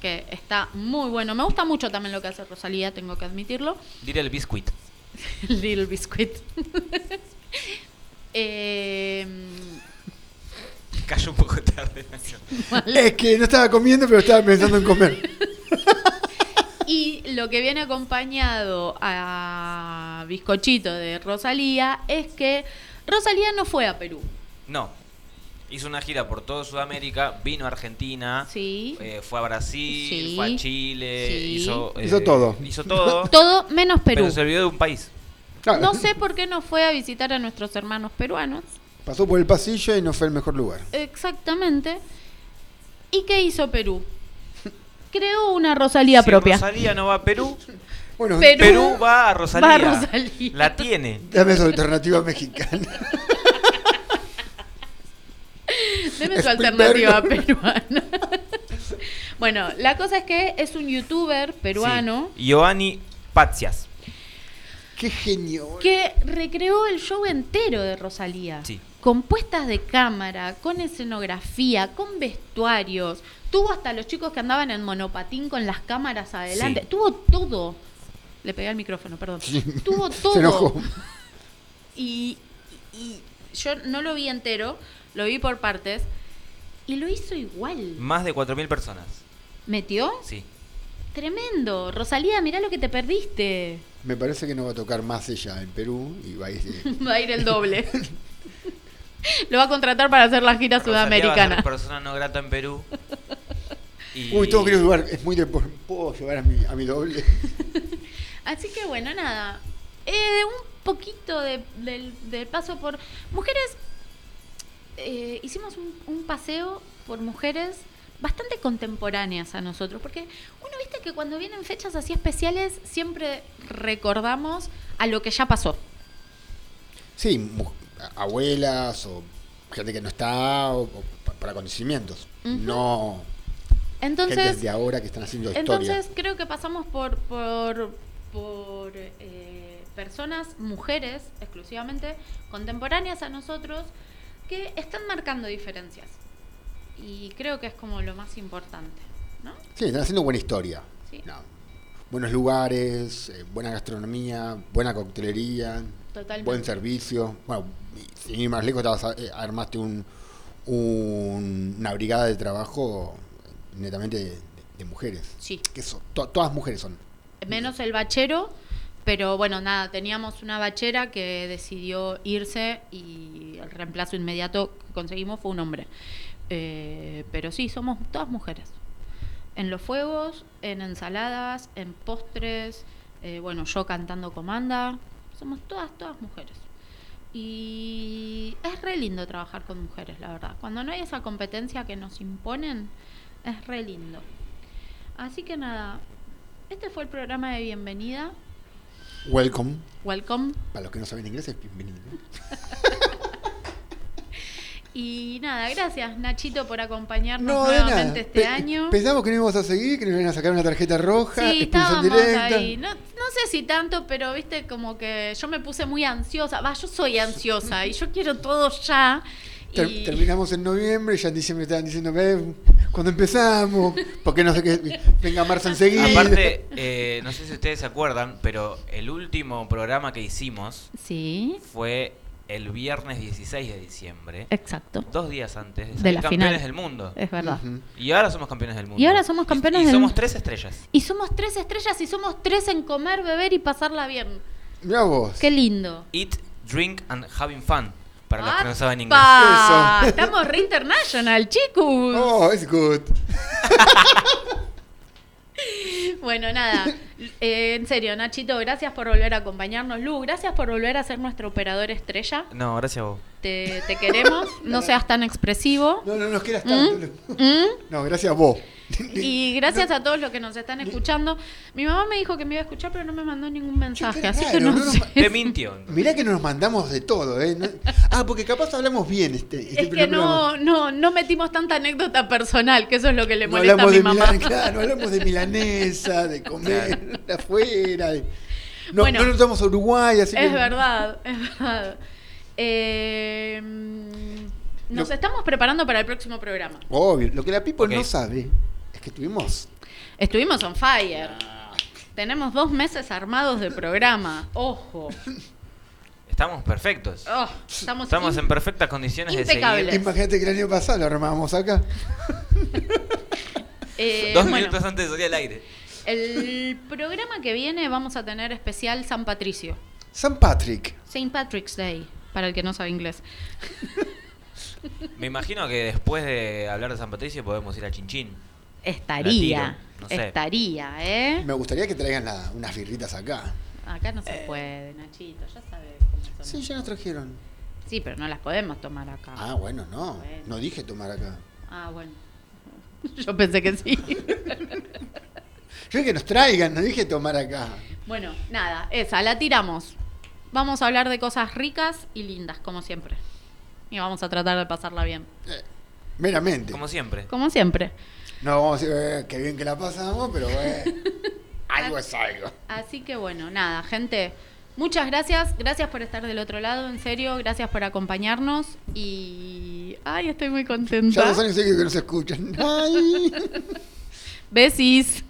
[SPEAKER 3] que está muy bueno. Me gusta mucho también lo que hace Rosalía, tengo que admitirlo.
[SPEAKER 5] Diré el biscuit.
[SPEAKER 3] Little Biscuit. Eh,
[SPEAKER 5] Cayó un poco tarde. Nacho.
[SPEAKER 2] Es que no estaba comiendo, pero estaba pensando en comer.
[SPEAKER 3] y lo que viene acompañado a Bizcochito de Rosalía es que Rosalía no fue a Perú.
[SPEAKER 5] No. Hizo una gira por toda Sudamérica, vino a Argentina,
[SPEAKER 3] Sí.
[SPEAKER 5] eh, fue a Brasil,
[SPEAKER 3] Sí.
[SPEAKER 5] fue a Chile,
[SPEAKER 3] Sí.
[SPEAKER 5] hizo, eh,
[SPEAKER 2] Hizo todo.
[SPEAKER 5] Hizo todo,
[SPEAKER 3] Todo menos Perú.
[SPEAKER 5] pero se olvidó de un país.
[SPEAKER 2] Claro,
[SPEAKER 3] No sé por qué no fue a visitar a nuestros hermanos peruanos.
[SPEAKER 2] Pasó por el pasillo y no fue el mejor lugar.
[SPEAKER 3] Exactamente. ¿Y qué hizo Perú? Creó una Rosalía
[SPEAKER 5] si
[SPEAKER 3] propia.
[SPEAKER 5] Rosalía no va a Perú,
[SPEAKER 2] Bueno,
[SPEAKER 3] Perú
[SPEAKER 5] Perú va a Rosalía.
[SPEAKER 3] va a Rosalía.
[SPEAKER 5] La tiene.
[SPEAKER 2] dame su alternativa mexicana.
[SPEAKER 3] Deme su alternativa peruana. bueno, la cosa es que es un youtuber peruano
[SPEAKER 5] Sí. Giovanni Pazias.
[SPEAKER 2] Qué genio.
[SPEAKER 3] que recreó el show entero de Rosalía.
[SPEAKER 5] Sí.
[SPEAKER 3] Con puestas de cámara, con escenografía, con vestuarios. Tuvo hasta los chicos que andaban en monopatín con las cámaras adelante.
[SPEAKER 5] Sí.
[SPEAKER 3] Tuvo todo. Le pegué al micrófono, perdón. Tuvo todo.
[SPEAKER 2] Se enojó.
[SPEAKER 3] Y, y yo no lo vi entero, lo vi por partes. Y lo hizo igual.
[SPEAKER 5] Más de 4.000 personas.
[SPEAKER 3] ¿Metió?
[SPEAKER 5] Sí.
[SPEAKER 3] Tremendo. Rosalía, mirá lo que te perdiste.
[SPEAKER 2] Me parece que no va a tocar más ella en Perú y va a ir.
[SPEAKER 3] Va a ir el doble. lo va a contratar para hacer la gira
[SPEAKER 5] Rosalía va a ser
[SPEAKER 3] sudamericana.
[SPEAKER 5] persona no grata en Perú. Y-
[SPEAKER 2] Uy, tengo que ir a un lugar. Es muy de. ¿Puedo llevar a mi, a mi doble?
[SPEAKER 3] Así que bueno, nada. Eh, un poquito de- del, del paso por. Mujeres. Eh, hicimos un, un paseo por mujeres bastante contemporáneas a nosotros. Porque uno viste que cuando vienen fechas así especiales, siempre recordamos a lo que ya pasó.
[SPEAKER 2] Sí, abuelas o gente que no está o, o pa- para conocimientos.
[SPEAKER 3] Ujú.
[SPEAKER 2] No
[SPEAKER 3] Entonces.
[SPEAKER 2] gente de ahora que están haciendo historia.
[SPEAKER 3] Entonces creo que pasamos por por, por eh, personas, mujeres exclusivamente, contemporáneas a nosotros, que están marcando diferencias. Y creo que es como lo más importante, ¿no?
[SPEAKER 2] Sí, están haciendo buena historia.
[SPEAKER 3] Sí.
[SPEAKER 2] No. Buenos lugares, eh, buena gastronomía, buena coctelería,
[SPEAKER 3] Totalmente.
[SPEAKER 2] buen servicio. Bueno, sin ir más lejos, eh, armaste un, un- una brigada de trabajo netamente de, de mujeres.
[SPEAKER 3] Sí.
[SPEAKER 2] Que son, to- todas mujeres son.
[SPEAKER 3] Menos el bachero, pero bueno, nada, teníamos una bachera que decidió irse y el reemplazo inmediato que conseguimos fue un hombre. Eh, pero sí, somos todas mujeres. En los fuegos, en ensaladas, en postres, eh, bueno, yo cantando comanda, somos todas, todas mujeres. Y es re lindo trabajar con mujeres, la verdad. Cuando no hay esa competencia que nos imponen, es re lindo. Así que nada, este fue el programa de bienvenida.
[SPEAKER 2] Welcome.
[SPEAKER 3] Welcome.
[SPEAKER 2] Para los que no saben inglés, es bienvenido.
[SPEAKER 3] Y nada, gracias Nachito por acompañarnos
[SPEAKER 2] No,
[SPEAKER 3] nuevamente este
[SPEAKER 2] Pe-
[SPEAKER 3] año.
[SPEAKER 2] Pensamos que no íbamos a seguir, que nos iban a sacar una tarjeta roja,
[SPEAKER 3] Sí, estábamos
[SPEAKER 2] directa.
[SPEAKER 3] ahí. No, no sé si tanto, pero viste como que yo me puse muy ansiosa. Va, yo soy ansiosa y yo quiero todo ya.
[SPEAKER 2] Ter-
[SPEAKER 3] y-
[SPEAKER 2] Terminamos en noviembre y ya en diciembre estaban diciendo, "Ve, cuando empezamos, porque no sé qué, venga marzo enseguida.
[SPEAKER 5] Aparte, eh, no sé si ustedes se acuerdan, pero el último programa que hicimos
[SPEAKER 3] Sí,
[SPEAKER 5] fue el viernes 16 de diciembre,
[SPEAKER 3] exacto.
[SPEAKER 5] dos días antes de
[SPEAKER 3] De la
[SPEAKER 5] campeones
[SPEAKER 3] final.
[SPEAKER 5] del mundo.
[SPEAKER 3] Es verdad.
[SPEAKER 5] Y ahora somos campeones del mundo.
[SPEAKER 3] Y ahora somos campeones
[SPEAKER 5] y, y
[SPEAKER 3] del
[SPEAKER 5] somos
[SPEAKER 3] mundo.
[SPEAKER 5] tres estrellas.
[SPEAKER 3] Y somos tres estrellas y somos tres en comer, beber y pasarla bien.
[SPEAKER 2] Mirá vos.
[SPEAKER 3] Qué lindo.
[SPEAKER 5] Eat, drink and having fun. Para los que no saben inglés.
[SPEAKER 3] Estamos re international, chicos.
[SPEAKER 2] Oh, it's good.
[SPEAKER 3] Bueno, nada. Eh, en serio, Nachito, gracias por volver a acompañarnos. Lu, gracias por volver a ser nuestro operador estrella.
[SPEAKER 5] No, gracias a vos.
[SPEAKER 3] Te, te queremos. No seas tan expresivo.
[SPEAKER 2] No, no nos quieras tanto.
[SPEAKER 3] ¿Mm?
[SPEAKER 2] No, gracias a vos.
[SPEAKER 3] Y gracias a todos los que nos están escuchando. Mi mamá me dijo que me iba a escuchar, pero no me mandó ningún mensaje. Así
[SPEAKER 2] raro,
[SPEAKER 3] que no,
[SPEAKER 2] no nos
[SPEAKER 3] sé.
[SPEAKER 2] ma-
[SPEAKER 5] Te mintió.
[SPEAKER 2] Mirá que nos mandamos de todo, ¿eh? No- Ah, porque capaz hablamos bien este, este
[SPEAKER 3] Es que no, no, no metimos tanta anécdota personal, que eso es lo que le
[SPEAKER 2] No
[SPEAKER 3] molesta a mi mamá.
[SPEAKER 2] Milan- claro, no hablamos de milanesa, de comer afuera. de- No,
[SPEAKER 3] Bueno.
[SPEAKER 2] no nos vamos a Uruguay, así que...
[SPEAKER 3] Es verdad, es verdad. Eh, mm, nos
[SPEAKER 2] Lo-
[SPEAKER 3] estamos preparando para el próximo programa.
[SPEAKER 2] Obvio, lo que la People no sabe es que tuvimos...
[SPEAKER 3] Estuvimos on fire. Tenemos dos meses armados de programa. Ojo.
[SPEAKER 5] Estamos perfectos.
[SPEAKER 3] Oh, estamos
[SPEAKER 5] Estamos
[SPEAKER 3] in-
[SPEAKER 5] en perfectas condiciones de
[SPEAKER 3] Impecables.
[SPEAKER 5] seguir.
[SPEAKER 2] Imagínate que el año pasado lo armábamos acá.
[SPEAKER 3] eh,
[SPEAKER 5] Dos
[SPEAKER 3] bueno,
[SPEAKER 5] minutos antes de salir al aire.
[SPEAKER 3] El programa que viene vamos a tener especial San Patricio.
[SPEAKER 2] San Patrick.
[SPEAKER 3] St. Patrick's Day, para el que no sabe inglés.
[SPEAKER 5] Me imagino que después de hablar de San Patricio podemos ir a Chinchín.
[SPEAKER 3] Estaría,
[SPEAKER 5] no sé.
[SPEAKER 3] estaría, ¿eh?
[SPEAKER 2] Me gustaría que traigan la- unas birritas acá.
[SPEAKER 3] Acá no se puede, Nachito, ya sabes cómo son.
[SPEAKER 2] Sí, ya nos trajeron.
[SPEAKER 3] Sí, pero no las podemos tomar acá.
[SPEAKER 2] Ah, bueno, no.
[SPEAKER 3] Bueno.
[SPEAKER 2] No dije tomar acá.
[SPEAKER 3] Ah, bueno. Yo pensé que sí.
[SPEAKER 2] Yo que nos traigan, no dije tomar acá.
[SPEAKER 3] bueno, nada, esa, la tiramos. Vamos a hablar de cosas ricas y lindas, como siempre. Y vamos a tratar de pasarla bien.
[SPEAKER 2] Meramente.
[SPEAKER 5] Como siempre.
[SPEAKER 3] Como siempre.
[SPEAKER 2] No vamos a decir, "Eh, qué bien que la pasamos, pero eh, algo es algo.
[SPEAKER 3] Así que bueno, nada, gente. Muchas gracias, gracias por estar del otro lado, en serio, gracias por acompañarnos y... Ay, estoy muy
[SPEAKER 2] Ya
[SPEAKER 3] contenta.
[SPEAKER 2] dos años seguidos que no se escuchan. Ay.
[SPEAKER 3] Besis.